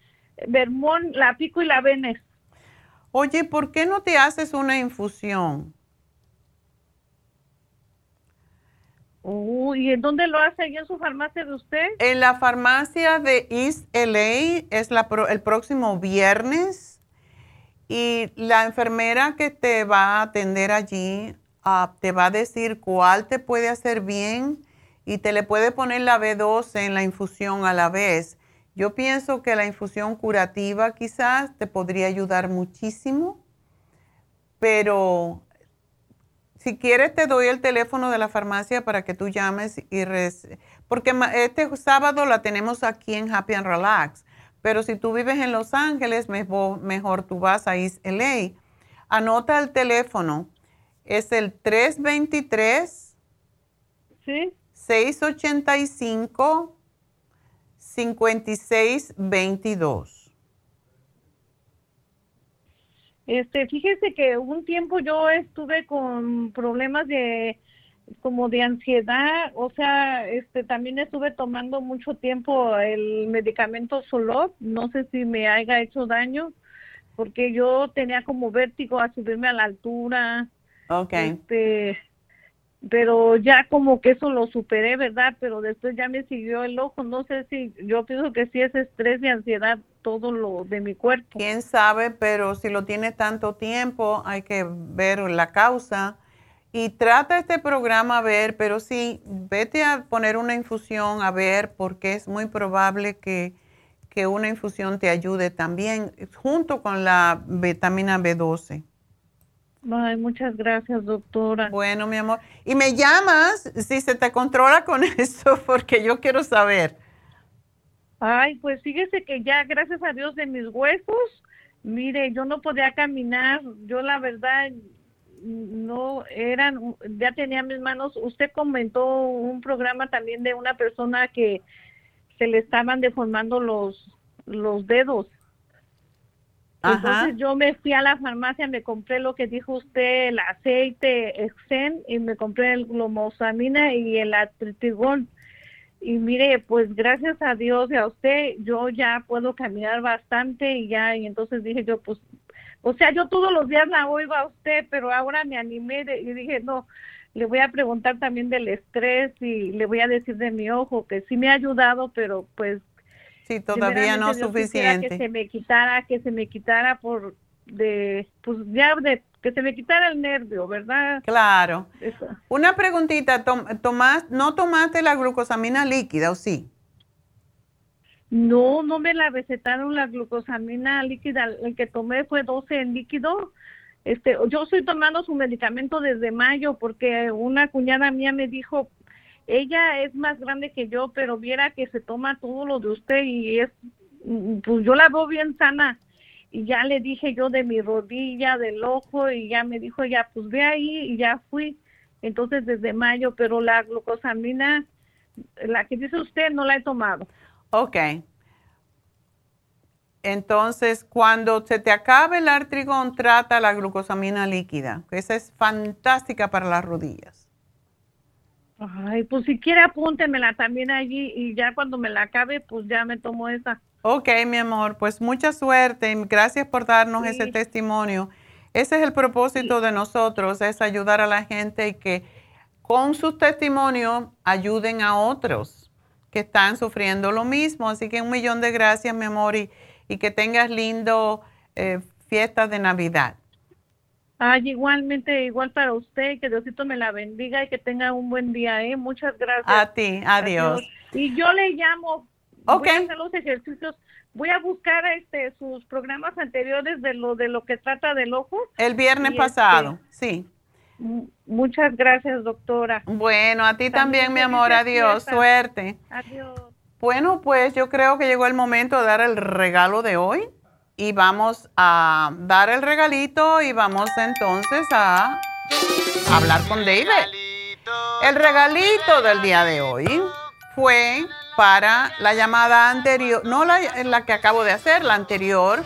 Vermont, la Pico y la Venes. Oye, ¿por qué no te haces una infusión? Uy, ¿y en dónde lo hace? ¿Ahí en su farmacia de usted? En la farmacia de East LA es la pro- el próximo viernes y la enfermera que te va a atender allí ah, te va a decir cuál te puede hacer bien y te le puede poner la B12 en la infusión a la vez. Yo pienso que la infusión curativa quizás te podría ayudar muchísimo, pero si quieres te doy el teléfono de la farmacia para que tú llames y porque este sábado la tenemos aquí en Happy and Relax, pero si tú vives en Los Ángeles, mejo- mejor tú vas a East LA. Anota el teléfono. Es el 323 Sí. 685 5622. Este, fíjese que un tiempo yo estuve con problemas de como de ansiedad, o sea, este también estuve tomando mucho tiempo el medicamento Solot, no sé si me haya hecho daño, porque yo tenía como vértigo a subirme a la altura, Ok. este, pero ya como que eso lo superé, ¿verdad? Pero después ya me siguió el ojo, no sé si, yo pienso que sí es estrés y ansiedad todo lo de mi cuerpo. Quién sabe, pero si lo tiene tanto tiempo, hay que ver la causa. Y trata este programa a ver, pero sí, vete a poner una infusión a ver, porque es muy probable que, que una infusión te ayude también, junto con la vitamina B12. Ay, muchas gracias, doctora. Bueno, mi amor. Y me llamas si se te controla con [LAUGHS] eso, porque yo quiero saber. Ay, pues fíjese que ya, gracias a Dios, de mis huesos, mire, yo no podía caminar. Yo, la verdad, no eran, ya tenía mis manos. Usted comentó un programa también de una persona que se le estaban deformando los, los dedos. Entonces yo me fui a la farmacia, me compré lo que dijo usted, el aceite Exen, y me compré el glomosamina y el atritigón. Y mire, pues gracias a Dios y a usted, yo ya puedo caminar bastante y ya, y entonces dije yo, pues, o sea, yo todos los días la oigo a usted, pero ahora me animé y dije, no, le voy a preguntar también del estrés y le voy a decir de mi ojo, que sí me ha ayudado, pero pues Sí, todavía no suficiente. Que se me quitara, que se me quitara por de, pues ya de que se me quitara el nervio, ¿verdad? Claro. Una preguntita, Tomás, ¿no tomaste la glucosamina líquida o sí? No, no me la recetaron la glucosamina líquida, el que tomé fue 12 en líquido. Este, yo estoy tomando su medicamento desde mayo porque una cuñada mía me dijo, ella es más grande que yo, pero viera que se toma todo lo de usted y es, pues yo la veo bien sana. Y ya le dije yo de mi rodilla, del ojo, y ya me dijo, ya, pues ve ahí, y ya fui. Entonces desde mayo, pero la glucosamina, la que dice usted, no la he tomado. Ok. Entonces, cuando se te acabe el artrigón, trata la glucosamina líquida, que esa es fantástica para las rodillas. Ay, pues si quiere apúntemela también allí y ya cuando me la acabe, pues ya me tomo esa. Ok, mi amor, pues mucha suerte. Gracias por darnos ese testimonio. Ese es el propósito de nosotros, es ayudar a la gente y que con sus testimonios ayuden a otros que están sufriendo lo mismo. Así que un millón de gracias, mi amor, y, que tengas lindo eh, fiestas de Navidad. Ay, igualmente, igual para usted, que Diosito me la bendiga y que tenga un buen día, ¿eh? Muchas gracias. A ti, adiós. Y yo le llamo, voy a hacer los ejercicios, voy a buscar este sus programas anteriores de lo de lo que trata del ojo. El viernes este, pasado, sí. Muchas gracias, doctora. Bueno, a ti también, mi amor, adiós, suerte. Adiós. Bueno, pues yo creo que llegó el momento de dar el regalo de hoy y vamos a dar el regalito y vamos entonces a hablar con David. El regalito del día de hoy fue para la llamada anterior, no la, la que acabo de hacer, la anterior,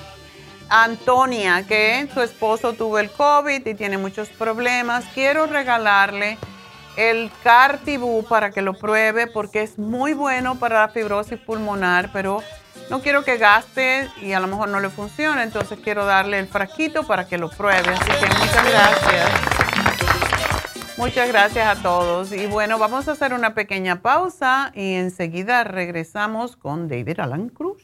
Antonia, que su esposo tuvo el COVID y tiene muchos problemas. Quiero regalarle el Cartibú para que lo pruebe porque es muy bueno para la fibrosis pulmonar, pero no quiero que gaste y a lo mejor no le funcione, entonces quiero darle el frasquito para que lo pruebe. Así que muchas gracias. Muchas gracias a todos. Y bueno, vamos a hacer una pequeña pausa y enseguida regresamos con David Alan Cruz.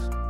podcast.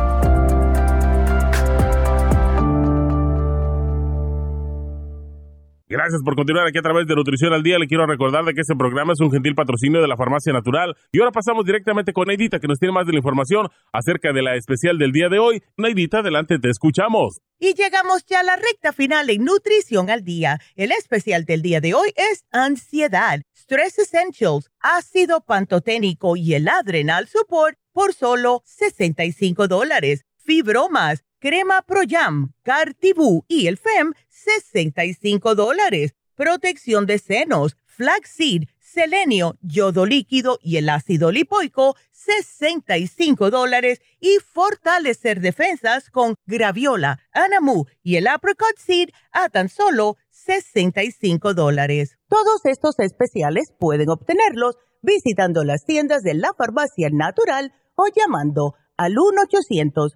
Gracias por continuar aquí a través de Nutrición al Día. Le quiero recordar de que este programa es un gentil patrocinio de la Farmacia Natural. Y ahora pasamos directamente con Neidita, que nos tiene más de la información acerca de la especial del día de hoy. Neidita, adelante, te escuchamos. Y llegamos ya a la recta final en Nutrición al Día. El especial del día de hoy es ansiedad, Stress Essentials, ácido pantoténico y el Adrenal Support por solo 65 dólares. Fibromas, crema Pro Jam, Cartibú y el FEM, 65 dólares. Protección de senos, flaxseed, selenio, yodo líquido y el ácido lipoico, 65 dólares. Y fortalecer defensas con graviola, anamu y el apricot seed a tan solo 65 dólares. Todos estos especiales pueden obtenerlos visitando las tiendas de la farmacia natural o llamando al 1 800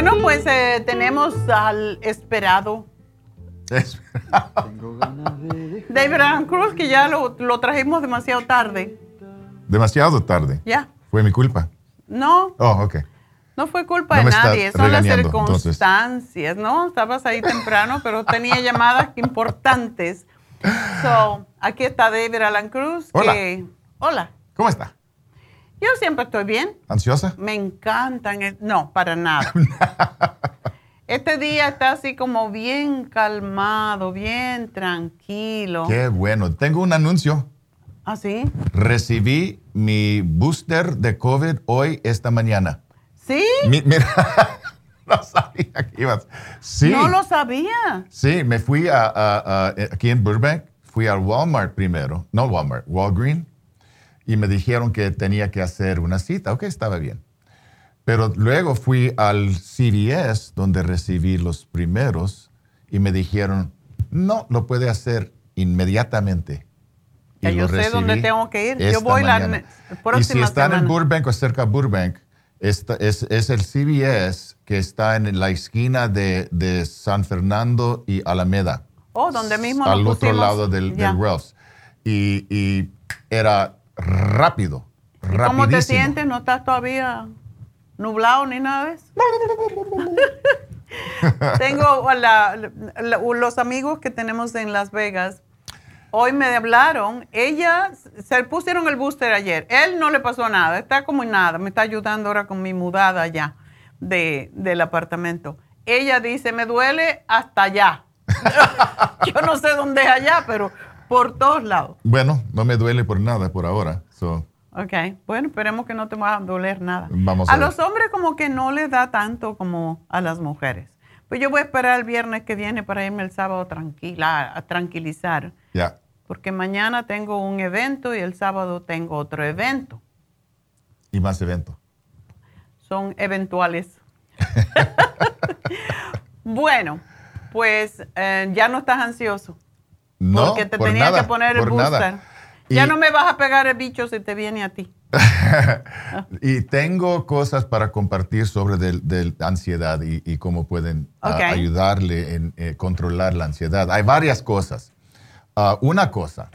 Bueno, pues eh, tenemos al esperado David Alan Cruz, que ya lo, lo trajimos demasiado tarde. Demasiado tarde. Ya. Fue mi culpa. No, Oh, ok. no fue culpa No de nadie, son las circunstancias, ¿no? Estabas ahí temprano, pero tenía llamadas importantes. So, aquí está David Alan Cruz. Hola. que- hola. ¿Cómo está? Yo siempre estoy bien. ¿Ansiosa? Me encantan. el- No, para nada. [LAUGHS] Este día está así como bien calmado, bien tranquilo. Qué bueno. Tengo un anuncio. ¿Ah, sí? Recibí mi booster de COVID hoy, esta mañana. ¿Sí? Mi- mira, [LAUGHS] no sabía que ibas. Sí. No lo sabía. Sí, me fui a, a- a- aquí en Burbank, fui al Walmart primero, no Walmart, Walgreen, y me dijeron que tenía que hacer una cita. Ok, estaba bien. Pero luego fui al CVS, donde recibí los primeros, y me dijeron, no, lo puede hacer inmediatamente. Ya yo sé dónde tengo que ir. Yo voy la mañana. ne- Y si próxima están en semana. Burbank o cerca de Burbank, esta- es, es el CVS que está en la esquina de, de San Fernando y Alameda, Oh, donde mismo al otro pusimos- lado del, Ya. del Ralph's. Y, y era rápido, ¿Cómo te sientes? ¿No estás todavía nublado ni nada de eso? [LAUGHS] Tengo a la- la- los amigos que tenemos en Las Vegas. Hoy me hablaron. Ella se pusieron el booster ayer. Él no le pasó nada. Está como nada. Me está ayudando ahora con mi mudada allá de, del apartamento. Ella dice, me duele hasta allá. [LAUGHS] Yo no sé dónde es allá, pero por todos lados. Bueno, no me duele por nada por ahora. So, Ok, bueno, esperemos que no te va a doler nada. Vamos a a los hombres como que no les da tanto como a las mujeres. Pues yo voy a esperar el viernes que viene para irme el sábado tranquila, a tranquilizar, ya. porque mañana tengo un evento y el sábado tengo otro evento. Y más evento. Son eventuales. [LAUGHS] bueno, pues eh, ya no estás ansioso. No, porque te por tenía nada, que poner el booster. nada. Ya Y- no me vas a pegar el bicho si te viene a ti. [LAUGHS] Y tengo cosas para compartir sobre del ansiedad y, y cómo pueden ah, Ok. ayudarle en eh, controlar la ansiedad. Hay varias cosas. Ah, una cosa,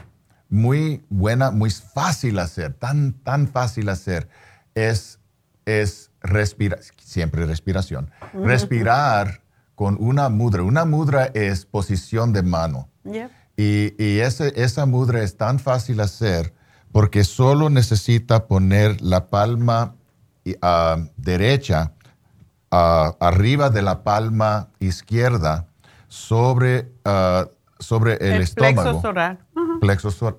muy buena, muy fácil hacer, tan, tan fácil hacer, es, es respirar, siempre respiración, respirar con una mudra. Una mudra es posición de mano. Y, y ese- esa mudra es tan fácil hacer porque solo necesita poner la palma ah, derecha ah, arriba de la palma izquierda sobre, ah, sobre el, El estómago. plexo solar. Plexo, so-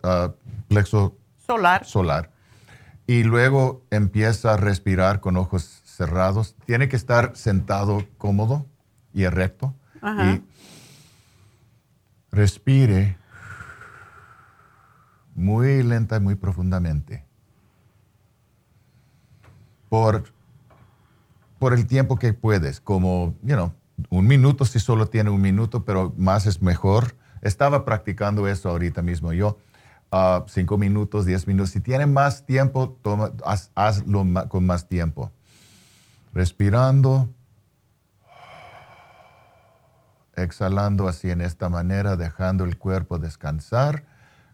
plexo Solar. solar. Y luego empieza a respirar con ojos cerrados. Tiene que estar sentado cómodo y erecto. Ajá. Y respire muy lenta y muy profundamente. Por, por el tiempo que puedes, como, you know, un minuto si solo tiene un minuto, pero más es mejor. Estaba practicando eso ahorita mismo yo. ah, cinco minutos, diez minutos. Si tiene más tiempo, toma, haz- hazlo con más tiempo. Respirando, exhalando así en esta manera, dejando el cuerpo descansar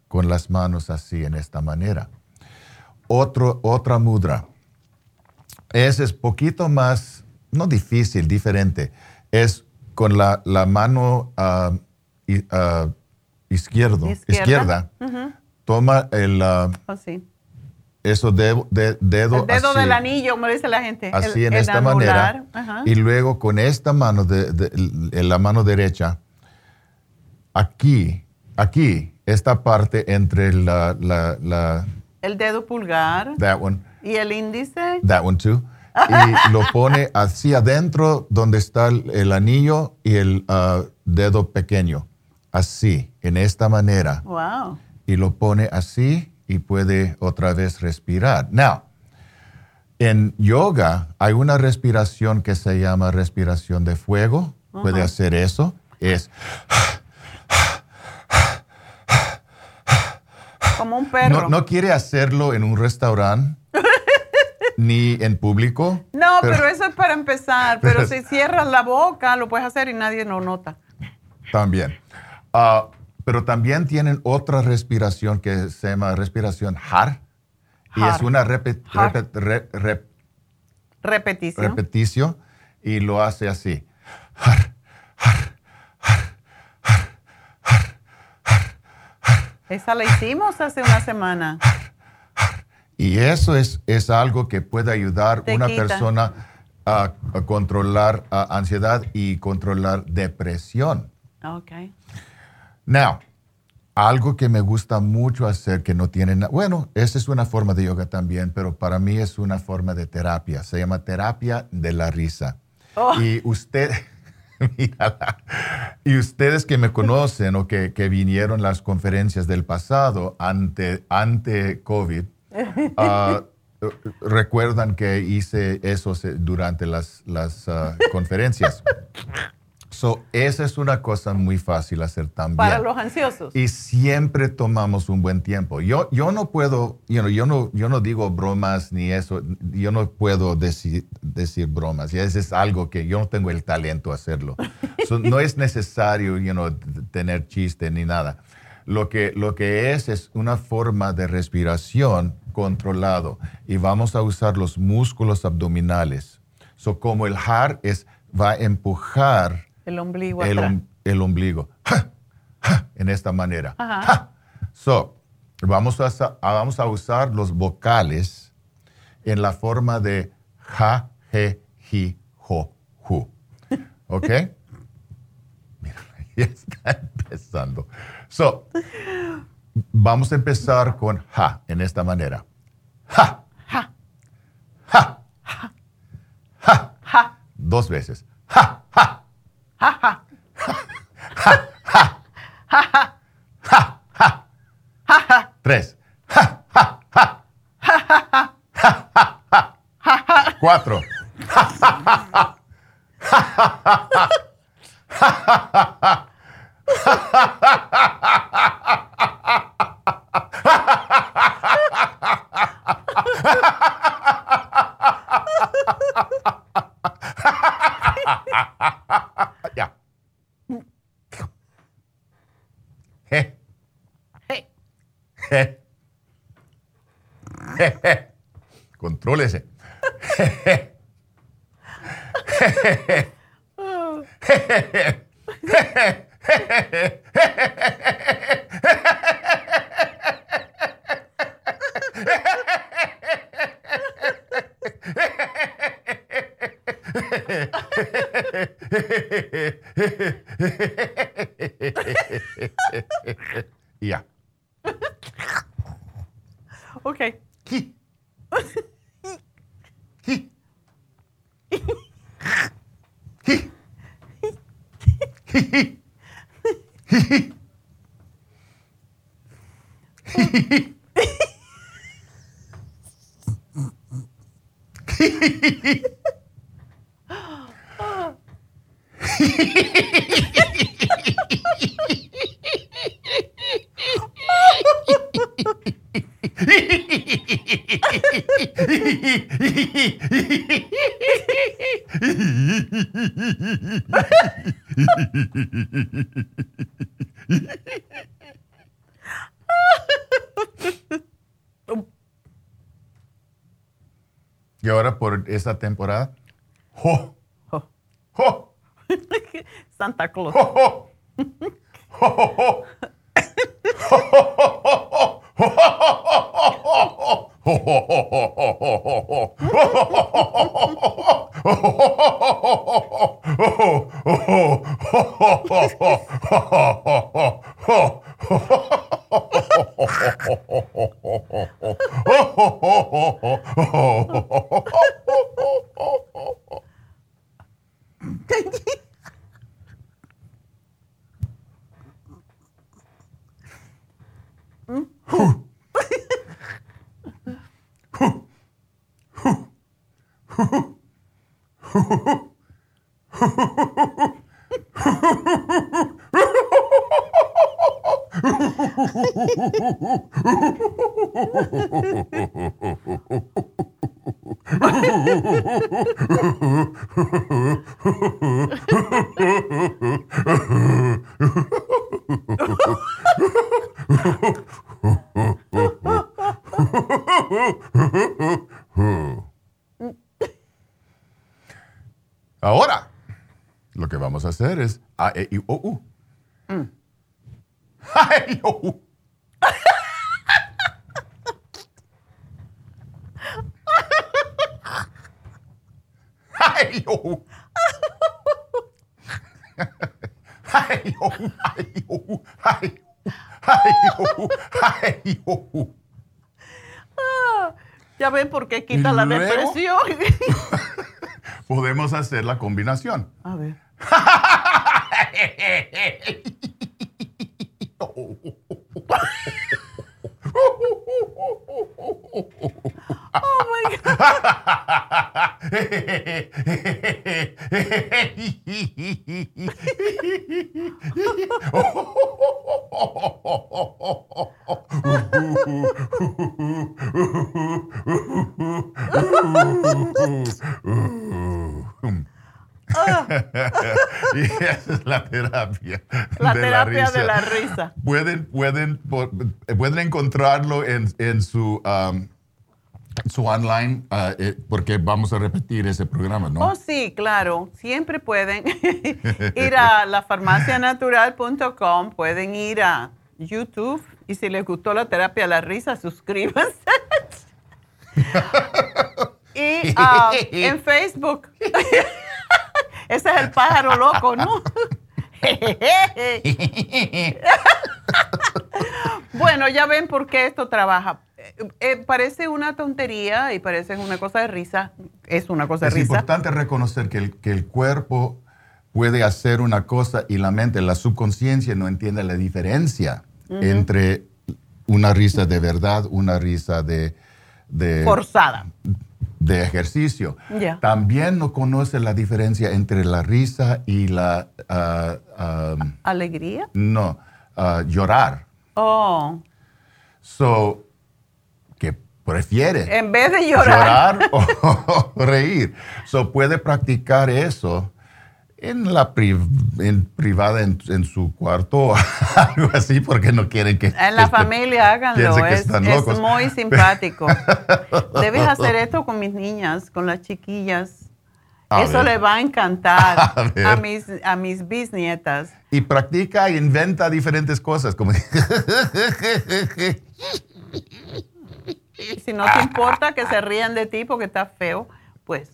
con las manos así en esta manera. Otro, otra mudra. Ese es poquito más, no difícil, diferente. Es con la, la mano i- ah, izquierdo, izquierda. Toma el, ah, Así. Eso de, de- dedo, El dedo así, del anillo, como dice la gente. así El- en el esta anular. manera. Ajá. Y luego con esta mano, de, la mano derecha, aquí, aquí, esta parte entre la, la, la- El dedo pulgar. that one, Y el índice. that one too, y lo pone así adentro donde está el, el anillo y el ah, dedo pequeño, así, en esta manera. Wow. y lo pone así y puede otra vez respirar. Now, en yoga hay una respiración que se llama respiración de fuego. Puede hacer eso. Es Como un perro. no, no quiere hacerlo en un restaurante [LAUGHS] ni en público. No, pero, eso es para empezar. Pero, pero- [LAUGHS] si cierras la boca, lo puedes hacer y nadie lo nota. También. Ah, pero también tienen otra respiración que se llama respiración har. Y es Har. una repe- Har. repet- re- rep- Repetición. repeticio y lo hace así. Esa la hicimos hace una semana. Y eso es, es algo que puede ayudar a una quita. persona a, a controlar ah, ansiedad y controlar depresión. Ok. Now, algo que me gusta mucho hacer que no tiene nada, bueno, esa es una forma de yoga también, pero para mí es una forma de terapia. Se llama terapia de la risa. Oh. Y usted, [LAUGHS] mírala. y ustedes que me conocen o que, que vinieron las conferencias del pasado ante, ante COVID, [LAUGHS] ah, recuerdan que hice eso durante las, las ah, conferencias. So, esa es una cosa muy fácil hacer también. Para los ansiosos. Y siempre tomamos un buen tiempo. Yo, yo no puedo, you know, yo, no, yo no digo bromas ni eso, yo no puedo decir, decir bromas. Y eso es algo que yo no tengo el talento a hacerlo. [LAUGHS] So, no es necesario you know, tener chiste ni nada. Lo que, lo que es es una forma de respiración controlado y vamos a usar los músculos abdominales. So, como el har es, va a empujar El ombligo el, atrás. om- el ombligo. En esta manera. Ajá. So, vamos a, sa- a- vamos a usar los vocales en la forma de ja, je, ji, jo, ju. ¿Ok? Mira, ya está empezando. So, vamos a empezar con ja en esta manera. Ja. Ja. Ja. Ja. Dos veces. Ja. Ja. Tres. Cuatro. La luego- depresión. [LAUGHS] Podemos hacer la combinación. A ver. [LAUGHS] Oh my [LAUGHS] esa es [LAUGHS] la terapia. La terapia de la risa. Pueden, pueden, pueden encontrarlo en, en su, um, su online, ah, eh, porque vamos a repetir ese programa, ¿no? Oh, sí, claro. Siempre pueden [LAUGHS] ir a lafarmacianatural.com, pueden ir a YouTube y si les gustó la terapia de la risa, suscríbanse. [LAUGHS] y ah, en Facebook. Ese es el pájaro loco, ¿no? [LAUGHS] bueno, ya ven por qué esto trabaja. Eh, eh, parece una tontería y parece una cosa de risa. Es una cosa de Es risa. importante reconocer que el, que el cuerpo puede hacer una cosa y la mente, la subconsciencia no entiende la diferencia entre una risa de verdad, una risa de, de, Forzada. De ejercicio. También no conoce la diferencia entre la risa y la... ah, ah, ¿Alegría? no, ah, llorar. Oh, So, que prefiere en vez de llorar. llorar o [LAUGHS] reír. So, puede practicar eso en la en privada, en, su cuarto, [LAUGHS] algo así, porque no quieren que... En la familia háganlo, es, es, muy [LAUGHS] simpático. Debes hacer esto con mis niñas, con las chiquillas. Eso le va a encantar [LAUGHS] a, mis, a mis bisnietas. Y practica e inventa diferentes cosas, como... si no te importa que se rían de ti porque estás feo, pues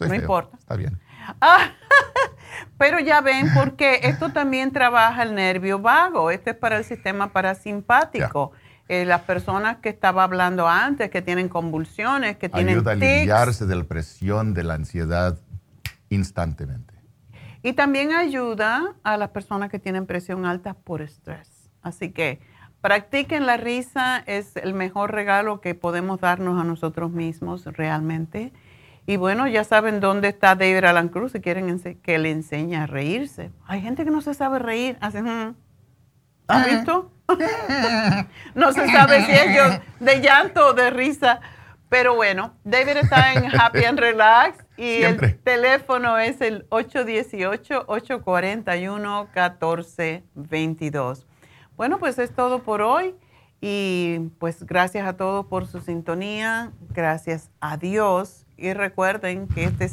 no importa. Está bien. Ah, [LAUGHS] pero ya ven, porque esto también trabaja el nervio vago. Este es para el sistema parasimpático. Eh, las personas que estaba hablando antes, que tienen convulsiones, que tienen Ayuda a aliviarse de la presión, de la ansiedad instantemente. Y también ayuda a las personas que tienen presión alta por estrés. Así que practiquen la risa, es el mejor regalo que podemos darnos a nosotros mismos realmente. Y bueno, ya saben dónde está David Alan Cruz si quieren que le enseñe a reírse. Hay gente que no se sabe reír. Hacen, mm". ¿Has visto? [LAUGHS] no se sabe si es de llanto o de risa. Pero bueno, David está en Happy and Relax y el teléfono es el 818-841-1422. Bueno, pues es todo por hoy y pues gracias a todos por su sintonía, gracias a Dios y recuerden que este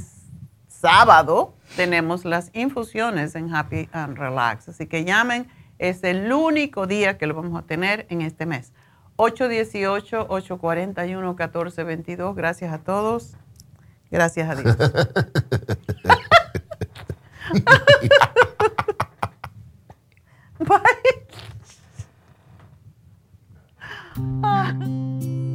sábado tenemos las infusiones en Happy and Relax. Así que llamen, es el único día que lo vamos a tener en este mes. 818-841-1422. Gracias a todos. Gracias a Dios. [LAUGHS] [LAUGHS] Bye. [LAUGHS]